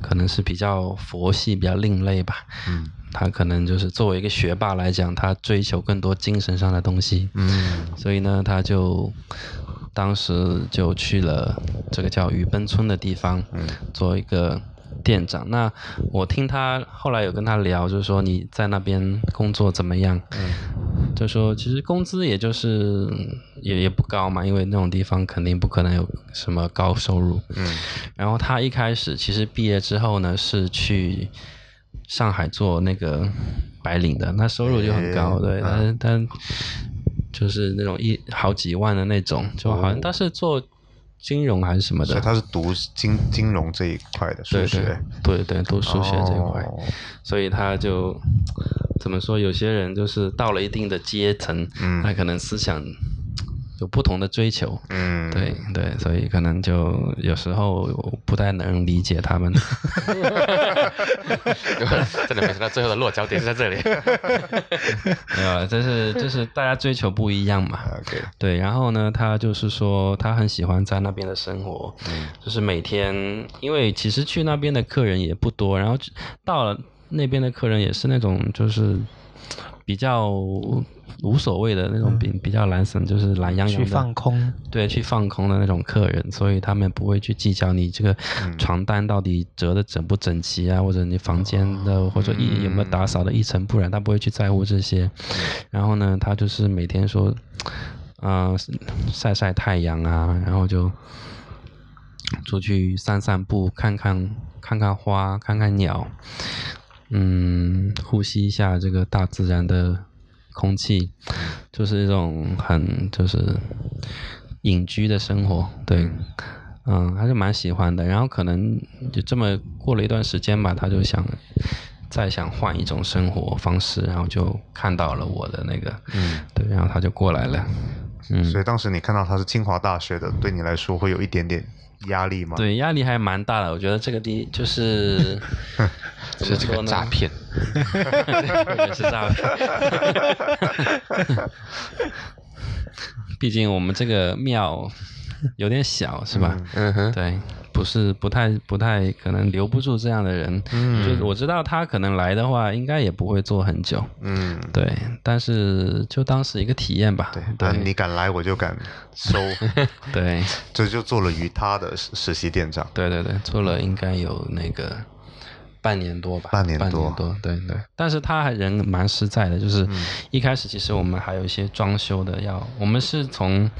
Speaker 2: 可能是比较佛系、比较另类吧。
Speaker 1: 嗯
Speaker 2: 他可能就是作为一个学霸来讲，他追求更多精神上的东西。
Speaker 1: 嗯
Speaker 2: 所以呢，他就当时就去了这个叫雨崩村的地方，
Speaker 1: 嗯
Speaker 2: 做一个店长。那我听他后来有跟他聊，就是说你在那边工作怎么样？
Speaker 1: 嗯
Speaker 2: 就说其实工资也就是也也不高嘛，因为那种地方肯定不可能有什么高收入。
Speaker 1: 嗯
Speaker 2: 然后他一开始其实毕业之后呢，是去上海做那个白领的，那收入就很高，
Speaker 1: 诶
Speaker 2: 对，
Speaker 1: 嗯
Speaker 2: 但是但就是那种一好几万的那种，就好像他是做金融还是什么的，
Speaker 1: 所以他是读金金融这一块的数
Speaker 2: 对
Speaker 1: 学，
Speaker 2: 对对对，读数学这一块，
Speaker 1: 哦。
Speaker 2: 所以他就怎么说？有些人就是到了一定的阶层，
Speaker 1: 嗯。
Speaker 2: 他可能思想有不同的追求，
Speaker 1: 嗯，
Speaker 2: 对对，所以可能就有时候不太能理解他们。
Speaker 3: 真的没想到最后的落脚点是在这里。
Speaker 2: 没有，就是就是大家追求不一样嘛。
Speaker 1: ，OK，
Speaker 2: 对，然后呢，他就是说他很喜欢在那边的生活，
Speaker 1: 嗯
Speaker 2: 就是每天，因为其实去那边的客人也不多，然后到了那边的客人也是那种就是比较无所谓的那种比比较懒散，就是懒洋洋
Speaker 4: 去
Speaker 2: 的，
Speaker 4: 放空，
Speaker 2: 对，去放空的那种客人，所以他们不会去计较你这个
Speaker 1: 嗯。
Speaker 2: 床单到底折的整不整齐啊，或者你房间的或者一有没有打扫的一尘不染，他不会去在乎这些。然后呢，他就是每天说，呃，晒晒太阳啊，然后就出去散散步，看看看看花，看看鸟，嗯，呼吸一下这个大自然的空气，就是一种很就是隐居的生活，对，嗯，还是蛮喜欢的。然后可能就这么过了一段时间吧，他就想再想换一种生活方式，然后就看到了我的那个，
Speaker 1: 嗯，
Speaker 2: 对，然后他就过来了，嗯，
Speaker 1: 所以当时你看到他是清华大学的，对你来说会有一点点压力吗？，
Speaker 2: 对，压力还蛮大的。我觉得这个第就是
Speaker 3: 是这个？诈骗，
Speaker 2: 也是诈骗。毕竟我们这个庙有点小，是吧？
Speaker 3: 嗯哼，
Speaker 2: 对，不是不太不太可能留不住这样的人。
Speaker 1: 嗯
Speaker 2: 就是我知道他可能来的话，应该也不会做很久。
Speaker 1: 嗯，
Speaker 2: 对，但是就当是一个体验吧。
Speaker 1: 对，
Speaker 2: 对
Speaker 1: 那你敢来我就敢收，
Speaker 2: 对
Speaker 1: 这就做了于他的实实习店长。
Speaker 2: 对对对，做了应该有那个半年多吧，
Speaker 1: 半年
Speaker 2: 半
Speaker 1: 多
Speaker 2: 年多，对对。但是他还人蛮实在的，就是
Speaker 1: 嗯
Speaker 2: 一开始其实我们还有一些装修的要，我们是从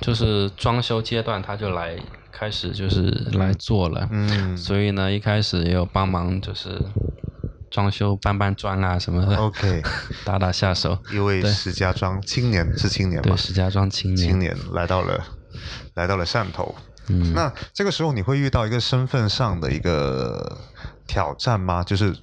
Speaker 2: 就是装修阶段他就来开始就是来做了，
Speaker 1: 嗯。
Speaker 2: 所以呢一开始也有帮忙就是装修搬搬砖啊什么的
Speaker 1: ，，OK，
Speaker 2: 打打下手。
Speaker 1: 一位石家庄青年是青年
Speaker 2: 对，石家庄青年，
Speaker 1: 青年来到了来到了汕头。
Speaker 2: 嗯，
Speaker 1: 那这个时候你会遇到一个身份上的一个挑战吗？就是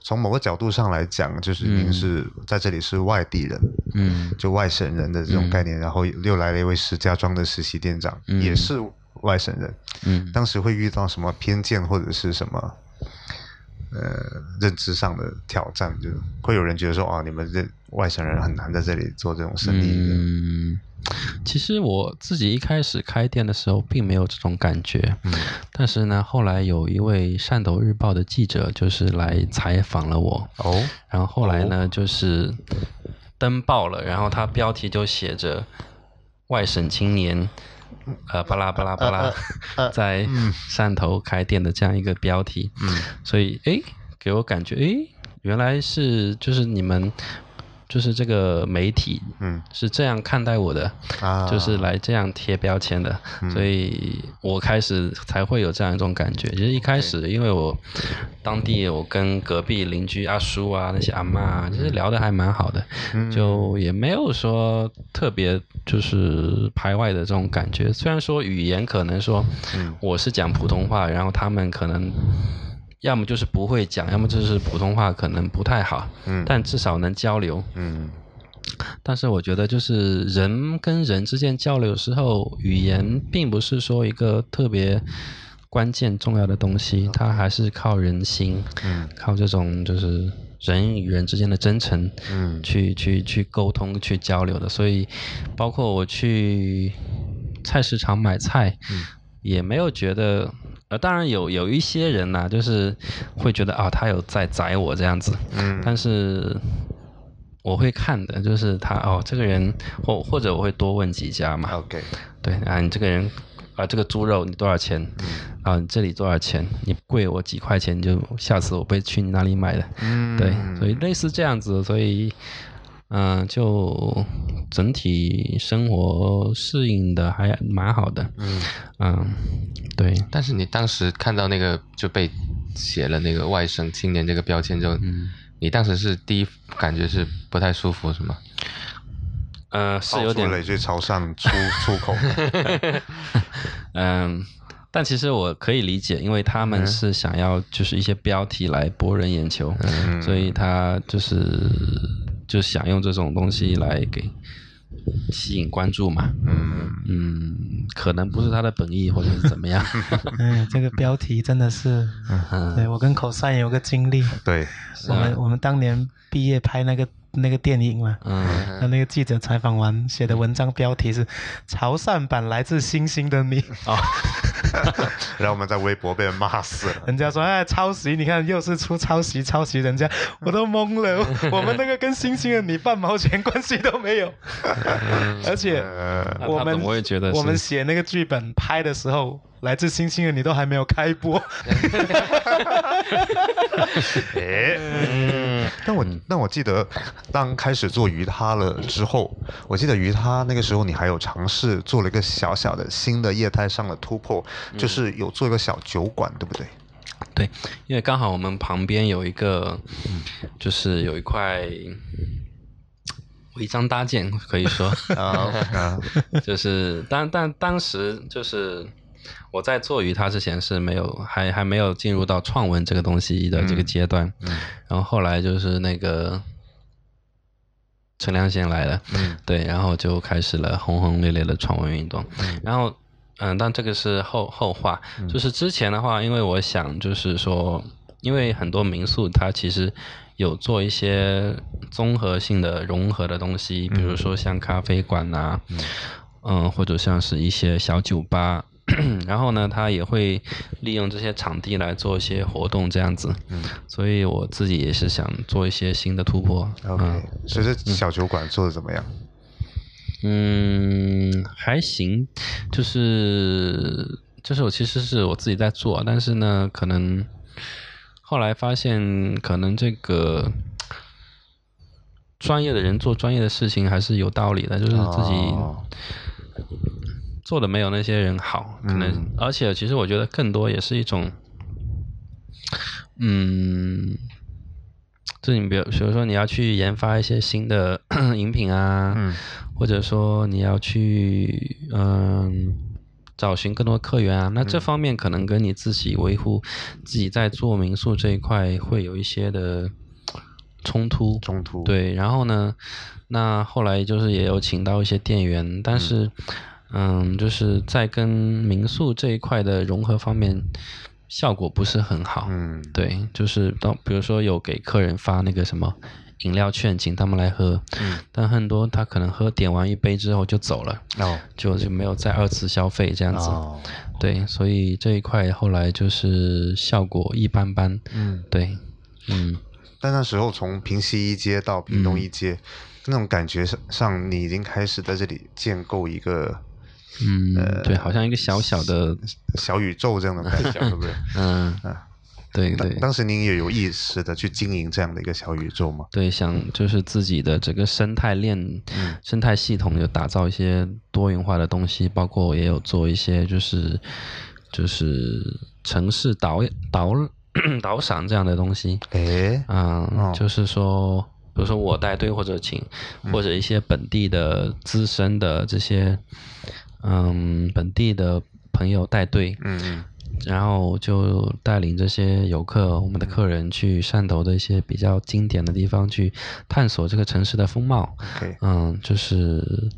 Speaker 1: 从某个角度上来讲，就是您是在这里是外地人，
Speaker 2: 嗯。
Speaker 1: 就外省人的这种概念，然后又来了一位石家庄的实习店长，
Speaker 2: 嗯。
Speaker 1: 也是外省人，
Speaker 2: 嗯
Speaker 1: 当时会遇到什么偏见或者是什么？呃，认知上的挑战，就会有人觉得说，啊，你们这外省人很难在这里做这种生意。
Speaker 2: 嗯，其实我自己一开始开店的时候并没有这种感觉，
Speaker 1: 嗯
Speaker 2: 但是呢，后来有一位汕头日报的记者就是来采访了我，
Speaker 1: 哦，
Speaker 2: 然后后来呢就是登报了，然后他标题就写着“外省青年”。呃，巴拉巴拉巴拉，在汕头开店的这样一个标题，
Speaker 1: 嗯。
Speaker 2: 所以哎，给我感觉哎，原来是就是你们就是这个媒体
Speaker 1: 嗯
Speaker 2: 是这样看待我的，
Speaker 1: 啊，
Speaker 2: 就是来这样贴标签的，所以我开始才会有这样一种感觉。其实一开始，因为我当地我跟隔壁邻居阿叔啊那些阿妈啊，其实聊得还蛮好的，就也没有说特别就是排外的这种感觉。虽然说语言可能说我是讲普通话，然后他们可能。要么就是不会讲，要么就是普通话可能不太好，
Speaker 1: 嗯
Speaker 2: 但至少能交流。
Speaker 1: 嗯
Speaker 2: 但是我觉得，就是人跟人之间交流的时候，语言并不是说一个特别关键重要的东西，它还是靠人心，
Speaker 1: 嗯
Speaker 2: 靠这种就是人与人之间的真诚，
Speaker 1: 嗯
Speaker 2: 去去去沟通、去交流的。所以，包括我去菜市场买菜，
Speaker 1: 嗯
Speaker 2: 也没有觉得。呃，当然有有一些人呐、就是会觉得啊，他有在宰我这样子，
Speaker 1: 嗯
Speaker 2: 但是我会看的，就是他哦，这个人或或者我会多问几家嘛
Speaker 1: ，，OK，
Speaker 2: 对啊，你这个人啊，这个猪肉你多少钱？啊，你这里多少钱？你贵我几块钱，就下次我不会去你那里买的。
Speaker 1: 嗯
Speaker 2: 对，所以类似这样子，所以嗯、就整体生活适应的还蛮好的。
Speaker 1: 嗯
Speaker 2: 嗯，对，
Speaker 3: 但是你当时看到那个就被写了那个外省青年这个标签之后，
Speaker 2: 嗯
Speaker 3: 你当时是第一感觉是不太舒服是吗？
Speaker 2: 呃，是有点
Speaker 1: 了一句朝上出出口的，
Speaker 2: 嗯，但其实我可以理解，因为他们是想要就是一些标题来博人眼球，
Speaker 1: 嗯
Speaker 2: 所以他就是就想用这种东西来给吸引关注嘛。
Speaker 1: 嗯。
Speaker 2: 嗯，可能不是他的本意，或者是怎么样。
Speaker 4: 嗯，这个标题真的是，
Speaker 2: 嗯
Speaker 4: 对我跟口山也有个经历，
Speaker 1: 对，
Speaker 4: 我们我们当年毕业拍那个那个电影嘛，
Speaker 2: 嗯，
Speaker 4: 那那个记者采访完写的文章标题是“潮汕版来自星星的你
Speaker 1: 然后我们在微博被人骂死了”，。
Speaker 4: 人家说哎抄袭，你看又是出抄袭抄袭人家，我都懵了，我们那个跟星星的你半毛钱关系都没有，而且
Speaker 1: 呃，
Speaker 4: 我们
Speaker 2: 那他怎么会觉得
Speaker 4: 我们写那个剧本拍的时候，来自星星的你都还没有开播，
Speaker 1: 哎，但我但我记得，当开始做鱼塌了之后，我记得鱼塌那个时候你还有尝试做了一个小小的新的业态上的突破，就是有做一个小酒馆，对不对？
Speaker 2: 对，因为刚好我们旁边有一个，就是有一块违章搭建，可以说。
Speaker 1: 啊啊，
Speaker 2: 就是当当当时就是我在做鱼它之前是没有还还没有进入到创文这个东西的这个阶段，
Speaker 1: 嗯
Speaker 2: 然后后来就是那个陈良贤来了，
Speaker 1: 嗯
Speaker 2: 对，然后就开始了轰轰烈烈的创文运动，然后嗯，但这个是后后话，就是之前的话，因为我想就是说，因为很多民宿它其实有做一些综合性的融合的东西，比如说像咖啡馆呐、嗯，或者像是一些小酒吧。然后呢，他也会利用这些场地来做一些活动，这样子。
Speaker 1: 嗯
Speaker 2: 所以我自己也是想做一些新的突破。
Speaker 1: ，OK，
Speaker 2: 嗯
Speaker 1: 所以这小酒馆做的怎么样？
Speaker 2: 嗯，还行，就是就是我其实是我自己在做，但是呢，可能后来发现，可能这个专业的人做专业的事情还是有道理的，就是自己
Speaker 1: 哦
Speaker 2: 做的没有那些人好，可能，
Speaker 1: 嗯
Speaker 2: 而且其实我觉得更多也是一种，嗯。就你比如，比如说你要去研发一些新的 饮品啊，
Speaker 1: 嗯
Speaker 2: 或者说你要去嗯找寻更多客源啊。那这方面可能跟你自己维护自己在做民宿这一块会有一些的冲突。
Speaker 1: 冲突，
Speaker 2: 对，然后呢，那后来就是也有请到一些店员，但是，嗯，就是在跟民宿这一块的融合方面，效果不是很好。
Speaker 1: 嗯，
Speaker 2: 对，就是当比如说有给客人发那个什么饮料券，请他们来喝，
Speaker 1: 嗯
Speaker 2: 但很多他可能喝点完一杯之后就走了，
Speaker 1: 哦，
Speaker 2: 就就没有再二次消费这样子。
Speaker 1: 哦，
Speaker 2: 对，所以这一块后来就是效果一般般。
Speaker 1: 嗯，
Speaker 2: 对，嗯。
Speaker 1: 但那时候从平西一街到平东一街，那种感觉上上，你已经开始在这里建构一个
Speaker 2: 嗯，对，好像一个小小的，
Speaker 1: 小宇宙这样的 感觉，对不对？
Speaker 2: 嗯，对对
Speaker 1: 当当时您也有意识的去经营这样的一个小宇宙吗？
Speaker 2: 对，想就是自己的整个生态链、生态系统有打造一些多元化的东西，包括我也有做一些就是就是城市导导 导赏这样的东西，
Speaker 1: 诶，
Speaker 2: 嗯，
Speaker 1: 哦。
Speaker 2: 就是说，比如说我带队或者请或者一些本地的资深的这些嗯本地的朋友带队，
Speaker 1: 嗯嗯
Speaker 2: 然后就带领这些游客，我们的客人去汕头的一些比较经典的地方去探索这个城市的风貌。嗯，就是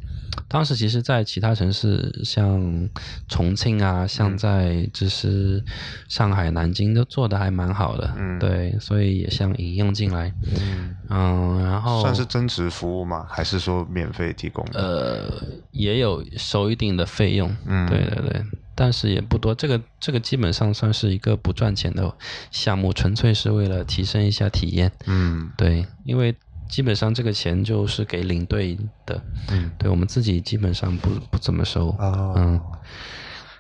Speaker 2: 当时其实，在其他城市，像重庆啊，像在就是上海、南京都做的还蛮好的。
Speaker 1: 嗯
Speaker 2: 对，所以也想引用进来。
Speaker 1: 嗯，
Speaker 2: 嗯，然后
Speaker 1: 算是增值服务吗？还是说免费提供？
Speaker 2: 呃，也有收一定的费用，
Speaker 1: 嗯
Speaker 2: 对对对，但是也不多。这个这个基本上算是一个不赚钱的项目，纯粹是为了提升一下体验。
Speaker 1: 嗯
Speaker 2: 对，因为基本上这个钱就是给领队的，
Speaker 1: 嗯，
Speaker 2: 对我们自己基本上不不怎么收。
Speaker 1: 哦，
Speaker 2: 嗯，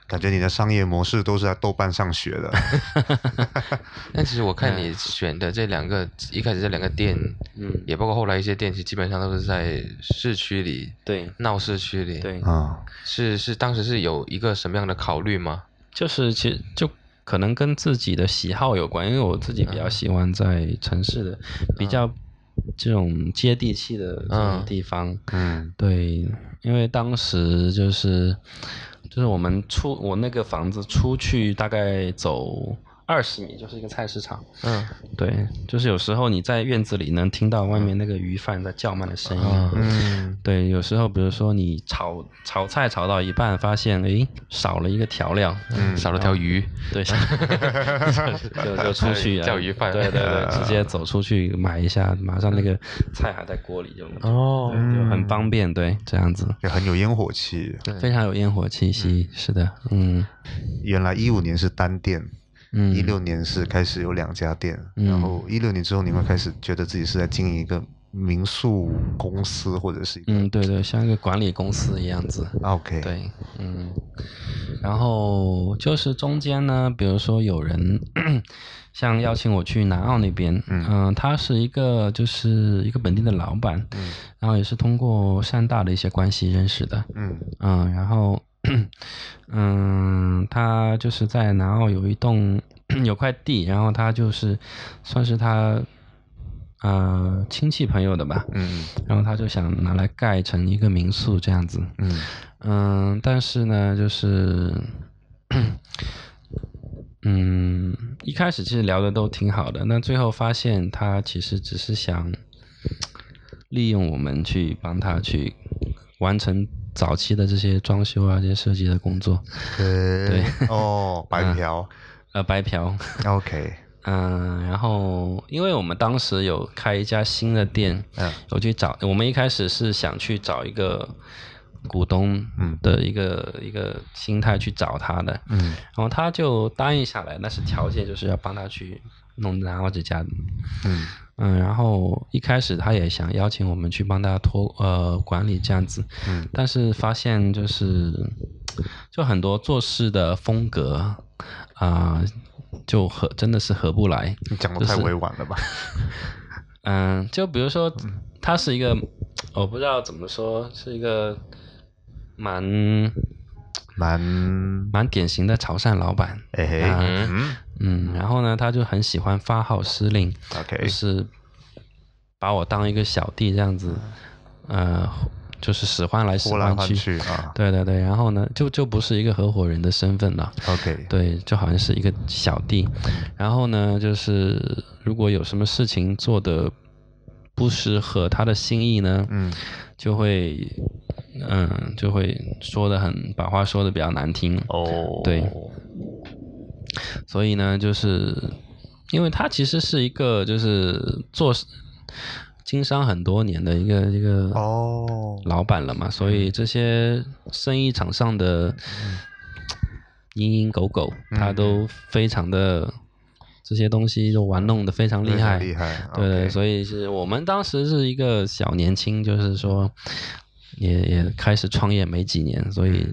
Speaker 1: 感觉你的商业模式都是在豆瓣上学的。
Speaker 3: 但其实我看你选的这两个，一开始这两个店，
Speaker 2: 嗯，
Speaker 3: 也包括后来一些店，其实基本上都是在市区里、
Speaker 2: 对。
Speaker 3: 闹市区里。，
Speaker 2: 对，
Speaker 1: 啊，
Speaker 3: 是是当时是有一个什么样的考虑吗？
Speaker 2: 就是其实就可能跟自己的喜好有关，因为我自己比较喜欢在城市的比较这种接地气的这种
Speaker 3: 嗯
Speaker 2: 地方。
Speaker 1: 嗯
Speaker 2: 对，因为当时就是就是我们出我那个房子出去大概走二十米就是一个菜市场。
Speaker 3: 嗯
Speaker 2: 对，就是有时候你在院子里能听到外面那个鱼贩在叫卖的声音。
Speaker 3: 嗯
Speaker 1: 嗯
Speaker 2: 对，有时候比如说你炒炒菜炒到一半，发现诶少了一个调料，
Speaker 1: 嗯
Speaker 3: 少了条鱼。
Speaker 2: 对，就就出去
Speaker 3: 叫鱼贩
Speaker 2: 对对对，直接走出去买一下，马上那个菜还在锅里就
Speaker 3: 哦
Speaker 2: 就很方便，对，这样子
Speaker 1: 也很有烟火气。
Speaker 2: 非常有烟火气息，是的，嗯
Speaker 1: 原来一五年是单店，
Speaker 2: 嗯，
Speaker 1: 一六年是开始有两家店，
Speaker 2: 嗯
Speaker 1: 然后一六年之后，你会开始觉得自己是在经营一个民宿公司或者是一个、
Speaker 2: 嗯，对对，像一个管理公司一样子
Speaker 1: ，OK，，
Speaker 2: 对，嗯，然后就是中间呢，比如说有人像邀请我去南澳那边，
Speaker 1: 嗯。
Speaker 2: 嗯、他是一个就是一个本地的老板，
Speaker 1: 嗯。
Speaker 2: 然后也是通过山大的一些关系认识的，
Speaker 1: 嗯。
Speaker 2: 嗯，然后 嗯，他就是在南澳有一栋有块地，然后他就是算是他呃亲戚朋友的吧，
Speaker 1: 嗯
Speaker 2: 然后他就想拿来盖成一个民宿这样子，
Speaker 1: 嗯。
Speaker 2: 嗯，但是呢，就是，嗯，一开始其实聊的都挺好的，那最后发现他其实只是想利用我们去帮他去完成早期的这些装修啊、这些设计的工作，
Speaker 1: 对。哦，白嫖、
Speaker 2: 呃，白嫖。
Speaker 1: OK，
Speaker 2: 嗯，然后因为我们当时有开一家新的店，
Speaker 1: 嗯。
Speaker 2: 我去找，我们一开始是想去找一个股东
Speaker 1: 嗯。
Speaker 2: 的一个、一个心态去找他的，
Speaker 1: 嗯。
Speaker 2: 然后他就答应下来，但是条件就是要帮他去弄然后这家，
Speaker 1: 嗯
Speaker 2: 嗯，然后一开始他也想邀请我们去帮他托呃管理这样子，
Speaker 1: 嗯
Speaker 2: 但是发现就是就很多做事的风格啊、就合真的是合不来，
Speaker 1: 你讲的太委婉了吧？
Speaker 2: 嗯，就比如说，他是一个，我不知道怎么说，是一个蛮
Speaker 1: 蛮
Speaker 2: 蛮典型的潮汕老板。
Speaker 1: 哎嘿嗯，
Speaker 2: 然后呢，他就很喜欢发号施令，就是把我当一个小弟这样子，呃，就是使唤来使
Speaker 1: 唤。
Speaker 2: 去
Speaker 1: 啊。
Speaker 2: 对对对，然后呢，就就不是一个合伙人的身份了。
Speaker 1: OK，
Speaker 2: 对，就好像是一个小弟。然后呢，就是如果有什么事情做的不适合他的心意呢，
Speaker 1: 嗯
Speaker 2: 就会，嗯，就会说的很，把话说的比较难听。
Speaker 1: 哦，
Speaker 2: 对所以呢，就是因为他其实是一个就是做经商很多年的一个一个
Speaker 1: 哦，
Speaker 2: 老板了嘛，所以这些生意场上的蝇营狗苟，他都非常的这些东西就玩弄的非常厉害，
Speaker 1: 厉害，
Speaker 2: 对所以是我们当时是一个小年轻，就是说也也开始创业没几年，所以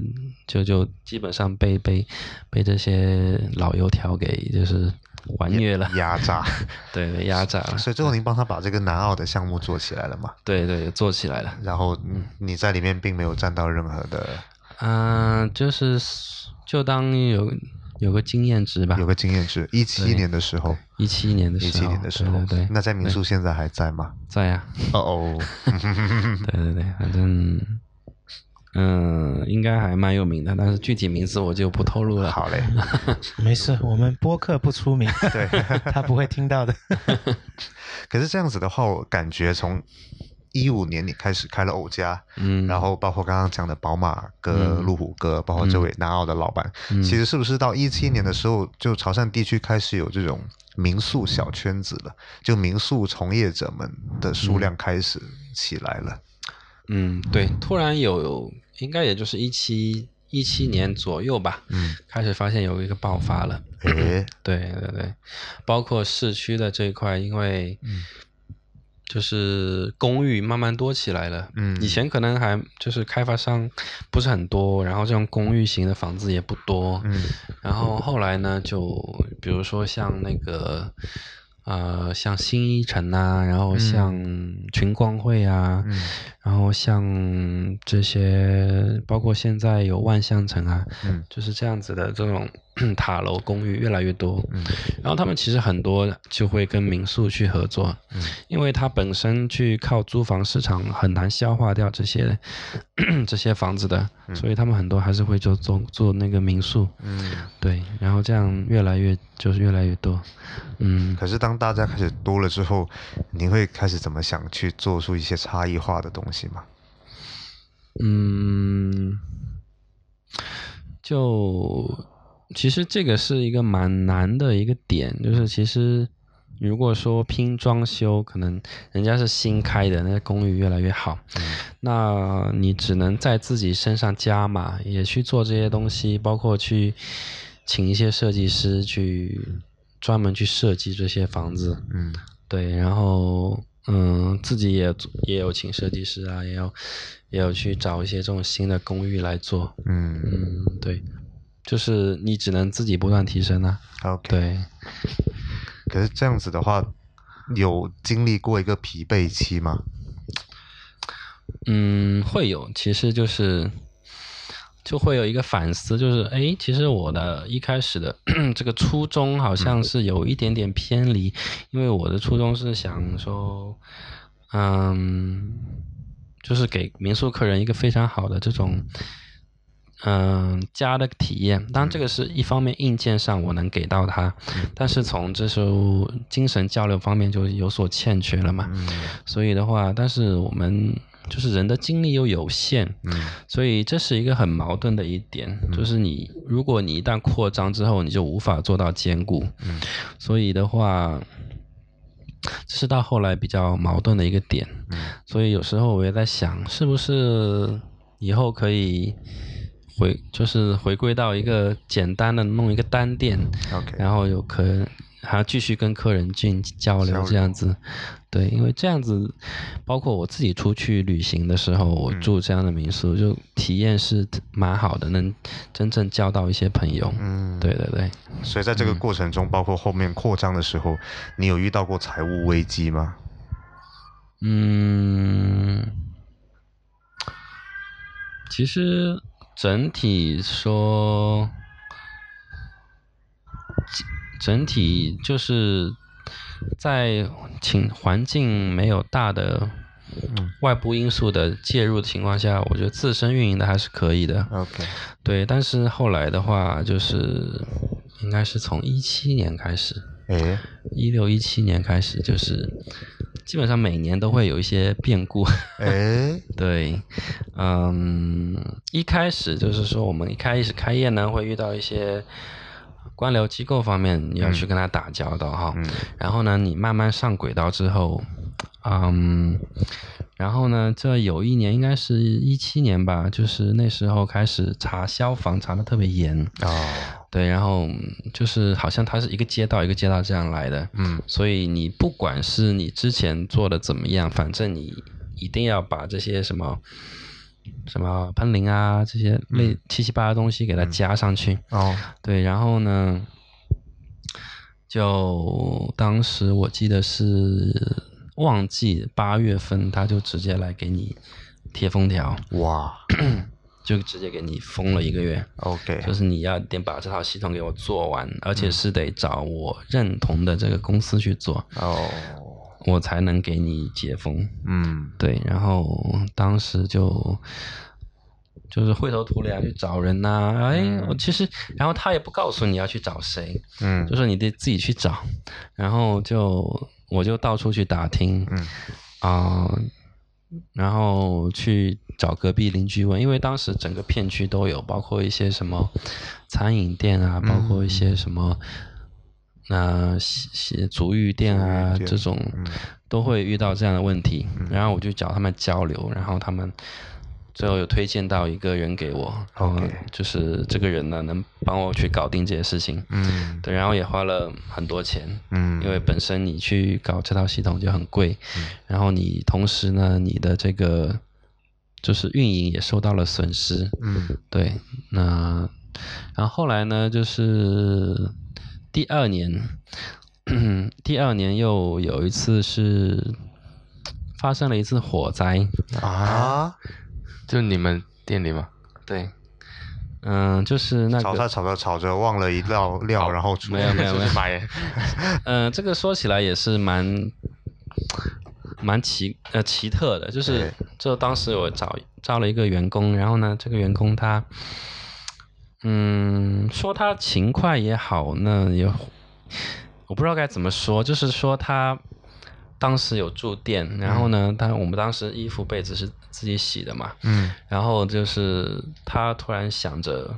Speaker 2: 就就基本上被被被这些老油条给就是玩虐了，
Speaker 1: 压榨。
Speaker 2: 对对，压榨了，
Speaker 1: 所以最后您帮他把这个南澳的项目做起来了嘛？
Speaker 2: 对对，做起来了。
Speaker 1: 然后嗯你在里面并没有占到任何的
Speaker 2: 嗯、就是就当有有个经验值吧。
Speaker 1: 有个经验值。一七年的时候，
Speaker 2: 一七年的时候一，
Speaker 1: 七年的时候，
Speaker 2: 对对对，
Speaker 1: 那在民宿现在还在吗？
Speaker 2: 在呀、
Speaker 1: 哦哦，
Speaker 2: 对对对，反正嗯、应该还蛮有名的，但是具体名字我就不透露了。
Speaker 1: 好嘞，
Speaker 4: 没事，我们播客不出名，
Speaker 1: 对。
Speaker 4: 他不会听到的。
Speaker 1: 可是这样子的话，我感觉从一五年你开始开了偶家，
Speaker 2: 嗯，
Speaker 1: 然后包括刚刚讲的宝马哥、
Speaker 2: 嗯
Speaker 1: 路虎哥，包括这位南澳的老板，
Speaker 2: 嗯
Speaker 1: 其实是不是到一七年的时候，就潮汕地区开始有这种民宿小圈子了？就民宿从业者们的数量开始起来了。
Speaker 2: 嗯，对，突然有，应该也就是一七一七年左右吧，
Speaker 1: 嗯，
Speaker 2: 开始发现有一个爆发了。
Speaker 1: 诶，
Speaker 2: 对对对，包括市区的这一块，因为
Speaker 1: 嗯
Speaker 2: 就是公寓慢慢多起来了。
Speaker 1: 嗯
Speaker 2: 以前可能还就是开发商不是很多，然后这种公寓型的房子也不多。
Speaker 1: 嗯
Speaker 2: 然后后来呢，就比如说像那个呃，像新一城啊，然后像群光会啊，
Speaker 1: 嗯
Speaker 2: 然后像这些，包括现在有万象城啊，
Speaker 1: 嗯。
Speaker 2: 就是这样子的这种 塔楼公寓越来越多。
Speaker 1: 嗯。
Speaker 2: 然后他们其实很多就会跟民宿去合作，
Speaker 1: 嗯。
Speaker 2: 因为它本身去靠租房市场很难消化掉这些 这些房子的，所以他们很多还是会做做做那个民宿，
Speaker 1: 嗯。
Speaker 2: 对，然后这样越来越就是越来越多，嗯。
Speaker 1: 可是当大家开始多了之后，你会开始怎么想去做出一些差异化的东西吗？
Speaker 2: 嗯，就其实这个是一个蛮难的一个点，就是其实如果说拼装修，可能人家是新开的，那公寓越来越好，那你只能在自己身上加码，也去做这些东西，包括去请一些设计师去专门去设计这些房子，
Speaker 1: 嗯。
Speaker 2: 对，然后嗯，自己也也有请设计师啊，也有也有去找一些这种新的公寓来做。
Speaker 1: 嗯。
Speaker 2: 嗯，对，就是你只能自己不断提升啊。
Speaker 1: ，OK。
Speaker 2: 对，
Speaker 1: 可是这样子的话，有经历过一个疲惫期吗？
Speaker 2: 嗯，会有，其实就是就会有一个反思，就是哎，其实我的一开始的 这个初衷好像是有一点点偏离，因为我的初衷是想说，嗯，就是给民宿客人一个非常好的这种。嗯，家的体验，当然这个是一方面硬件上我能给到他，但是从这时候精神交流方面就有所欠缺了嘛。
Speaker 1: 嗯。
Speaker 2: 所以的话，但是我们就是人的精力又有限，
Speaker 1: 嗯。
Speaker 2: 所以这是一个很矛盾的一点，就是你如果你一旦扩张之后，你就无法做到兼顾，
Speaker 1: 嗯。
Speaker 2: 所以的话，这是到后来比较矛盾的一个点。
Speaker 1: 嗯。
Speaker 2: 所以有时候我也在想，是不是以后可以回，就是回归到一个简单的弄一个单店。然后有客人还要继续跟客人进交流这样子，对，因为这样子，包括我自己出去旅行的时候，我
Speaker 1: 嗯
Speaker 2: 住这样的民宿，就体验是蛮好的，能真正交到一些朋友。
Speaker 1: 嗯，
Speaker 2: 对对对，
Speaker 1: 所以在这个过程中，包括后面扩张的时候，你有遇到过财务危机吗？
Speaker 2: 嗯，其实整体说，整体就是在情环境没有大的外部因素的介入的情况下，我觉得自身运营的还是可以的。
Speaker 1: OK，
Speaker 2: 对，但是后来的话，就是应该是从一七年开始，
Speaker 1: 诶，
Speaker 2: 一六一七年开始，就是基本上每年都会有一些变故。
Speaker 1: 哎，
Speaker 2: 对，嗯，一开始就是说，我们一开始开业呢，会遇到一些官僚机构方面，你要去跟他打交道哈。
Speaker 1: 嗯。
Speaker 2: 然后呢，你慢慢上轨道之后，嗯，然后呢，这有一年应该是一七年吧，就是那时候开始查消防查的特别严，
Speaker 1: 哦，
Speaker 2: 对，然后嗯就是好像它是一个街道一个街道这样来的，
Speaker 1: 嗯。
Speaker 2: 所以你不管是你之前做的怎么样，反正你一定要把这些什么什么喷淋啊这些类七七八八的东西给它加上去。
Speaker 1: 哦，
Speaker 2: 对，然后呢，就当时我记得是旺季八月份，他就直接来给你贴封条，
Speaker 1: 哇。
Speaker 2: 就直接给你封了一个月。
Speaker 1: ，OK，
Speaker 2: 就是你要得把这套系统给我做完，而且是得找我认同的这个公司去做，
Speaker 1: 哦，
Speaker 2: 我才能给你解封。
Speaker 1: 嗯。
Speaker 2: 对，然后当时就就是灰头土脸去找人呐、哎，我其实，然后他也不告诉你要去找谁，
Speaker 1: 嗯。
Speaker 2: 就是你得自己去找，然后就我就到处去打听，
Speaker 1: 嗯。
Speaker 2: 啊、然后去找隔壁邻居问，因为当时整个片区都有，包括一些什么餐饮店啊，包括一些什么。那洗洗足浴店啊，这种
Speaker 1: 嗯
Speaker 2: 都会遇到这样的问题，然后我就找他们交流，然后他们最后有推荐到一个人给我，然后就是这个人呢能帮我去搞定这些事情，
Speaker 1: 嗯。
Speaker 2: 对，然后也花了很多钱，
Speaker 1: 嗯，
Speaker 2: 因为本身你去搞这套系统就很贵，然后你同时呢，你的这个就是运营也受到了损失，
Speaker 1: 嗯。
Speaker 2: 对，那然后后来呢，就是第二年，第二年又有一次是发生了一次火灾，
Speaker 1: 啊，
Speaker 3: 就你们店里吗？
Speaker 2: 对，嗯，就是那个，
Speaker 1: 炒菜炒着炒着忘了一道料，然后出
Speaker 2: 没有没有没有，
Speaker 3: 买。
Speaker 2: 嗯，这个说起来也是蛮蛮奇呃奇特的，就是就当时我找招了一个员工，然后呢，这个员工他，嗯，说他勤快也好，那也我不知道该怎么说，就是说他当时有住店，然后呢，他我们当时衣服被子是自己洗的嘛，
Speaker 1: 嗯。
Speaker 2: 然后就是他突然想着，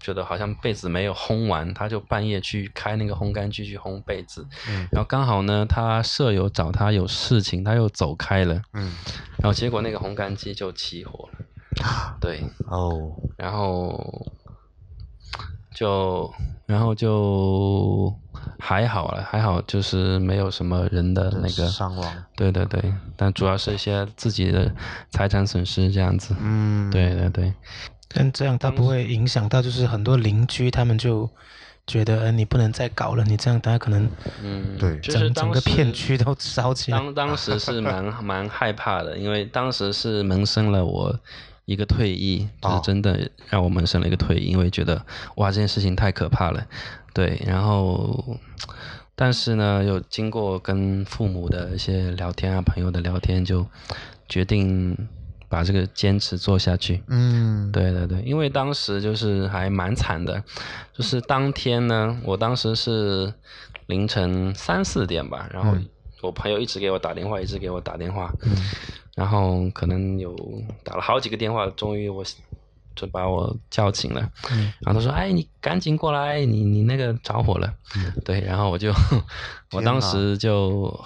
Speaker 2: 觉得好像被子没有烘完，他就半夜去开那个烘干机去烘被子，
Speaker 1: 嗯。
Speaker 2: 然后刚好呢，他舍友找他有事情，他又走开了，
Speaker 1: 嗯，
Speaker 2: 然后结果那个烘干机就起火了，对，
Speaker 1: 哦，
Speaker 2: 然后就然后就还好了，还好就是没有什么人的那个
Speaker 1: 伤亡，
Speaker 2: 对对对，但主要是一些自己的财产损失这样子。
Speaker 1: 嗯，
Speaker 2: 对对对，
Speaker 4: 但这样它不会影响到，就是很多邻居他们就觉得，呃，你不能再搞了，你这样大家可能
Speaker 2: 嗯，
Speaker 1: 对
Speaker 2: 就是
Speaker 4: 整整个片区都烧起来。
Speaker 2: 当当时是蛮 蛮害怕的，因为当时是萌生了我一个退役，就是
Speaker 1: 哦。
Speaker 2: 真的让我萌生了一个退役，因为觉得哇这件事情太可怕了，对，然后但是呢，又经过跟父母的一些聊天啊，朋友的聊天，就决定把这个坚持做下去。
Speaker 1: 嗯，
Speaker 2: 对对对，因为当时就是还蛮惨的，就是当天呢，我当时是凌晨三四点吧，然后
Speaker 1: 嗯。
Speaker 2: 我朋友一直给我打电话，一直给我打电话，
Speaker 1: 嗯
Speaker 2: 然后可能有打了好几个电话，终于我 就把我叫醒了，
Speaker 1: 嗯。
Speaker 2: 然后他说：“哎，你赶紧过来，你你那个着火了。对，然后我就 我当时就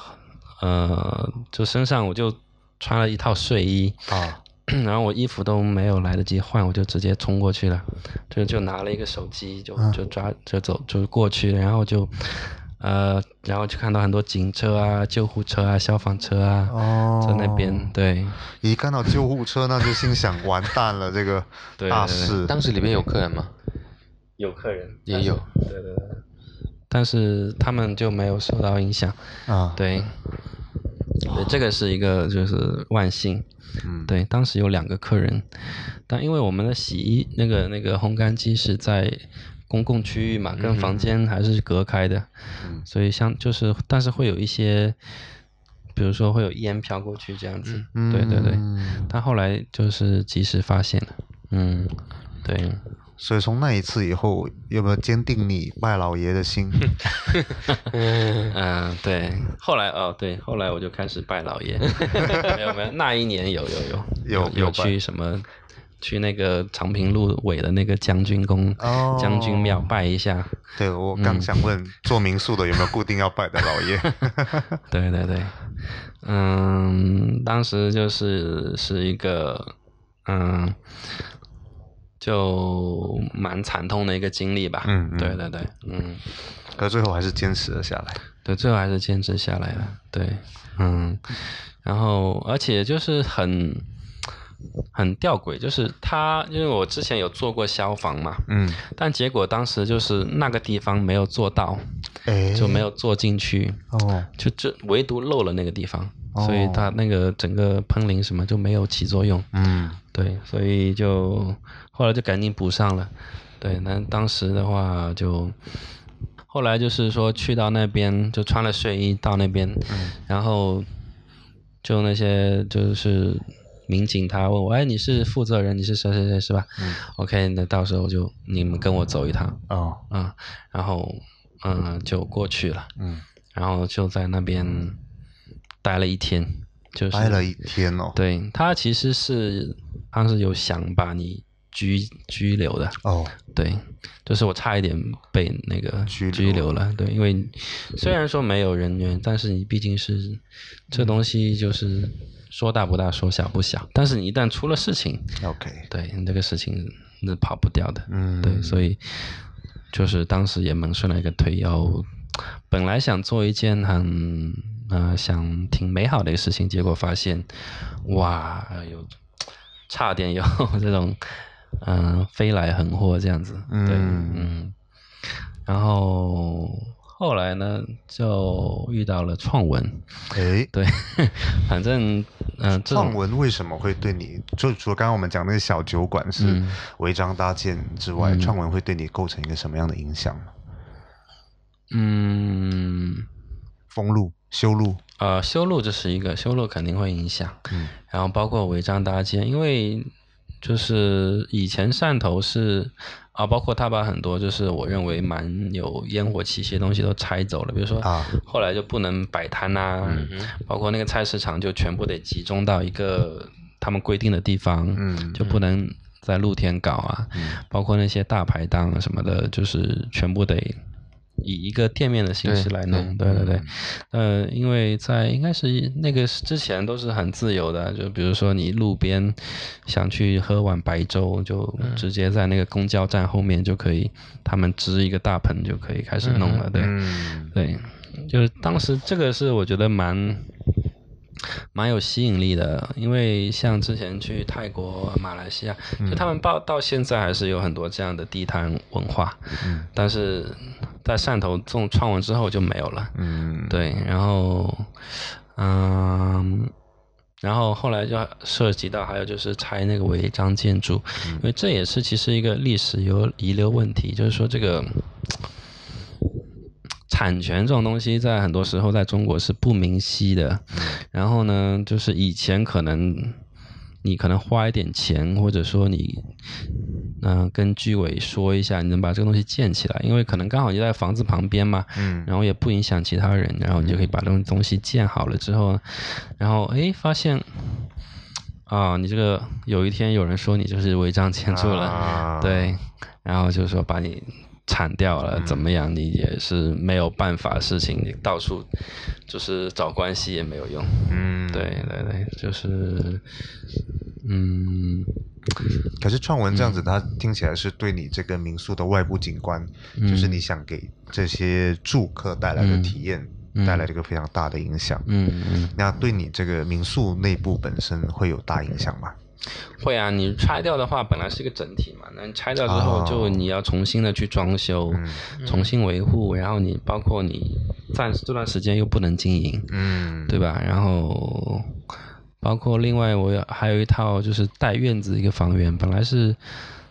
Speaker 2: 呃，就身上我就穿了一套睡衣，
Speaker 1: 啊，
Speaker 2: 然后我衣服都没有来得及换，我就直接冲过去了，就就拿了一个手机，就
Speaker 1: 嗯。
Speaker 2: 就抓就走就过去，然后就呃，然后就看到很多警车啊、救护车啊、消防车啊，
Speaker 1: 哦，
Speaker 2: 在那边，对
Speaker 1: 一看到救护车，那就心想完蛋了，这个
Speaker 2: 对对对
Speaker 1: 大事，
Speaker 3: 当时里面有客人吗？
Speaker 2: 有客人
Speaker 3: 也有，
Speaker 2: 对对对，但是他们就没有受到影响，
Speaker 1: 啊，
Speaker 2: 对，对，这个是一个就是万幸，
Speaker 1: 嗯，
Speaker 2: 对，当时有两个客人，但因为我们的洗衣那个那个烘干机是在公共区域嘛，跟房间还是隔开的，
Speaker 1: 嗯
Speaker 2: 所以像就是，但是会有一些比如说会有烟飘过去这样子。对对对，
Speaker 1: 嗯
Speaker 2: 但后来就是及时发现了。嗯，对。
Speaker 1: 所以从那一次以后，有没有坚定你拜老爷的心？
Speaker 2: 嗯，对。后来哦，对，后来我就开始拜老爷。没有没有，那一年有有有
Speaker 1: 有有
Speaker 2: 去什么？去那个长平路尾的那个将军宫、
Speaker 1: 哦
Speaker 2: 将军庙拜一下。
Speaker 1: 对我刚想问，做民宿的有没有固定要拜的老爷？
Speaker 2: 对对对，嗯，当时就是是一个嗯，就蛮惨痛的一个经历吧。
Speaker 1: 嗯嗯
Speaker 2: 对对对，嗯，
Speaker 1: 可最后还是坚持了下来。
Speaker 2: 对，最后还是坚持下来了。对，嗯，然后而且就是很很吊诡，就是他，因为我之前有做过消防嘛，
Speaker 1: 嗯，
Speaker 2: 但结果当时就是那个地方没有做到，
Speaker 1: 哎，
Speaker 2: 就没有做进去。
Speaker 1: 哦，
Speaker 2: 就这唯独漏了那个地方，
Speaker 1: 哦
Speaker 2: 所以他那个整个喷淋什么就没有起作用。
Speaker 1: 嗯
Speaker 2: 对，所以就后来就赶紧补上了。对，那当时的话就后来就是说去到那边就穿了睡衣到那边，
Speaker 1: 嗯
Speaker 2: 然后就那些就是民警他问我，哎，你是负责人，你是谁谁谁是吧、
Speaker 1: 嗯。
Speaker 2: O k 那到时候就你们跟我走一趟，
Speaker 1: 哦
Speaker 2: 嗯，然后嗯就过去了。
Speaker 1: 嗯，
Speaker 2: 然后就在那边待了一天，就是
Speaker 1: 待了一天哦。
Speaker 2: 对他其实是当时有想把你拘拘留的，
Speaker 1: 哦，
Speaker 2: 对，就是我差一点被那个
Speaker 1: 拘留。
Speaker 2: 拘留了，对，因为虽然说没有人员，但是你毕竟是这东西就是说大不大，说小不小，但是你一旦出了事情
Speaker 1: ，OK，
Speaker 2: 对你这个事情是跑不掉的，
Speaker 1: 嗯，
Speaker 2: 对，所以就是当时也萌生了一个退休，本来想做一件很呃想挺美好的一个事情，结果发现哇有差点有 这种嗯、呃飞来横祸这样子，对，
Speaker 1: 嗯
Speaker 2: 嗯，然后后来呢就遇到了创文，
Speaker 1: 哎，
Speaker 2: 对，反正嗯、呃、
Speaker 1: 创文为什么会对你？就除了刚刚我们讲那个小酒馆是
Speaker 2: 嗯
Speaker 1: 违章搭建之外，
Speaker 2: 嗯
Speaker 1: 创文会对你构成一个什么样的影响？
Speaker 2: 嗯。
Speaker 1: 封路、修路，
Speaker 2: 呃，修路这是一个，修路肯定会影响，
Speaker 1: 嗯
Speaker 2: 然后包括违章搭建，因为就是以前汕头是啊，包括他把很多就是我认为蛮有烟火气息的东西都拆走了，比如说
Speaker 1: 啊
Speaker 2: 后来就不能摆摊啊，
Speaker 3: 嗯
Speaker 2: 包括那个菜市场就全部得集中到一个他们规定的地方，
Speaker 1: 嗯
Speaker 2: 就不能在露天搞啊，
Speaker 1: 嗯
Speaker 2: 包括那些大排档啊什么的，就是全部得以一个店面的形式来弄。
Speaker 1: 对
Speaker 2: 对对对，呃，因为在应该是那个之前都是很自由的，就比如说你路边想去喝碗白粥，就直接在那个公交站后面就可以，他们支一个大盆就可以开始弄了。对，
Speaker 1: 嗯
Speaker 2: 对，就是当时这个是我觉得蛮蛮有吸引力的，因为像之前去泰国、马来西亚，就他们到到现在还是有很多这样的地摊文化，
Speaker 1: 嗯
Speaker 2: 但是在汕头这种创文之后就没有了。
Speaker 1: 嗯，
Speaker 2: 对，然后嗯。然后后来就涉及到还有就是拆那个违章建筑，因为这也是其实一个历史有遗留问题，就是说这个产权这种东西在很多时候在中国是不明晰的。然后呢，就是以前可能你可能花一点钱，或者说你嗯、跟居委说一下，你能把这个东西建起来，因为可能刚好就在房子旁边嘛，
Speaker 1: 嗯。
Speaker 2: 然后也不影响其他人，然后你就可以把这种东西建好了之后，然后诶发现啊，你这个有一天有人说你就是违章建筑了，
Speaker 1: 啊。
Speaker 2: 对，然后就说把你铲掉了，怎么样？你也是没有办法的事情，你到处就是找关系也没有用。
Speaker 1: 嗯，
Speaker 2: 对对对，就是嗯
Speaker 1: 可是创文这样子，它听起来是对你这个民宿的外部景观，就是你想给这些住客带来的体验，
Speaker 2: 嗯
Speaker 1: 带来这个非常大的影响。
Speaker 2: 嗯嗯，
Speaker 1: 那对你这个民宿内部本身会有大影响吗？
Speaker 2: 会啊，你拆掉的话本来是一个整体嘛，那你拆掉之后
Speaker 1: 哦。
Speaker 2: 就你要重新的去装修，
Speaker 1: 嗯。
Speaker 2: 重新维护，然后你包括你暂时这段时间又不能经营，
Speaker 1: 嗯，
Speaker 2: 对吧？然后包括另外我有还有一套就是带院子一个房源，本来是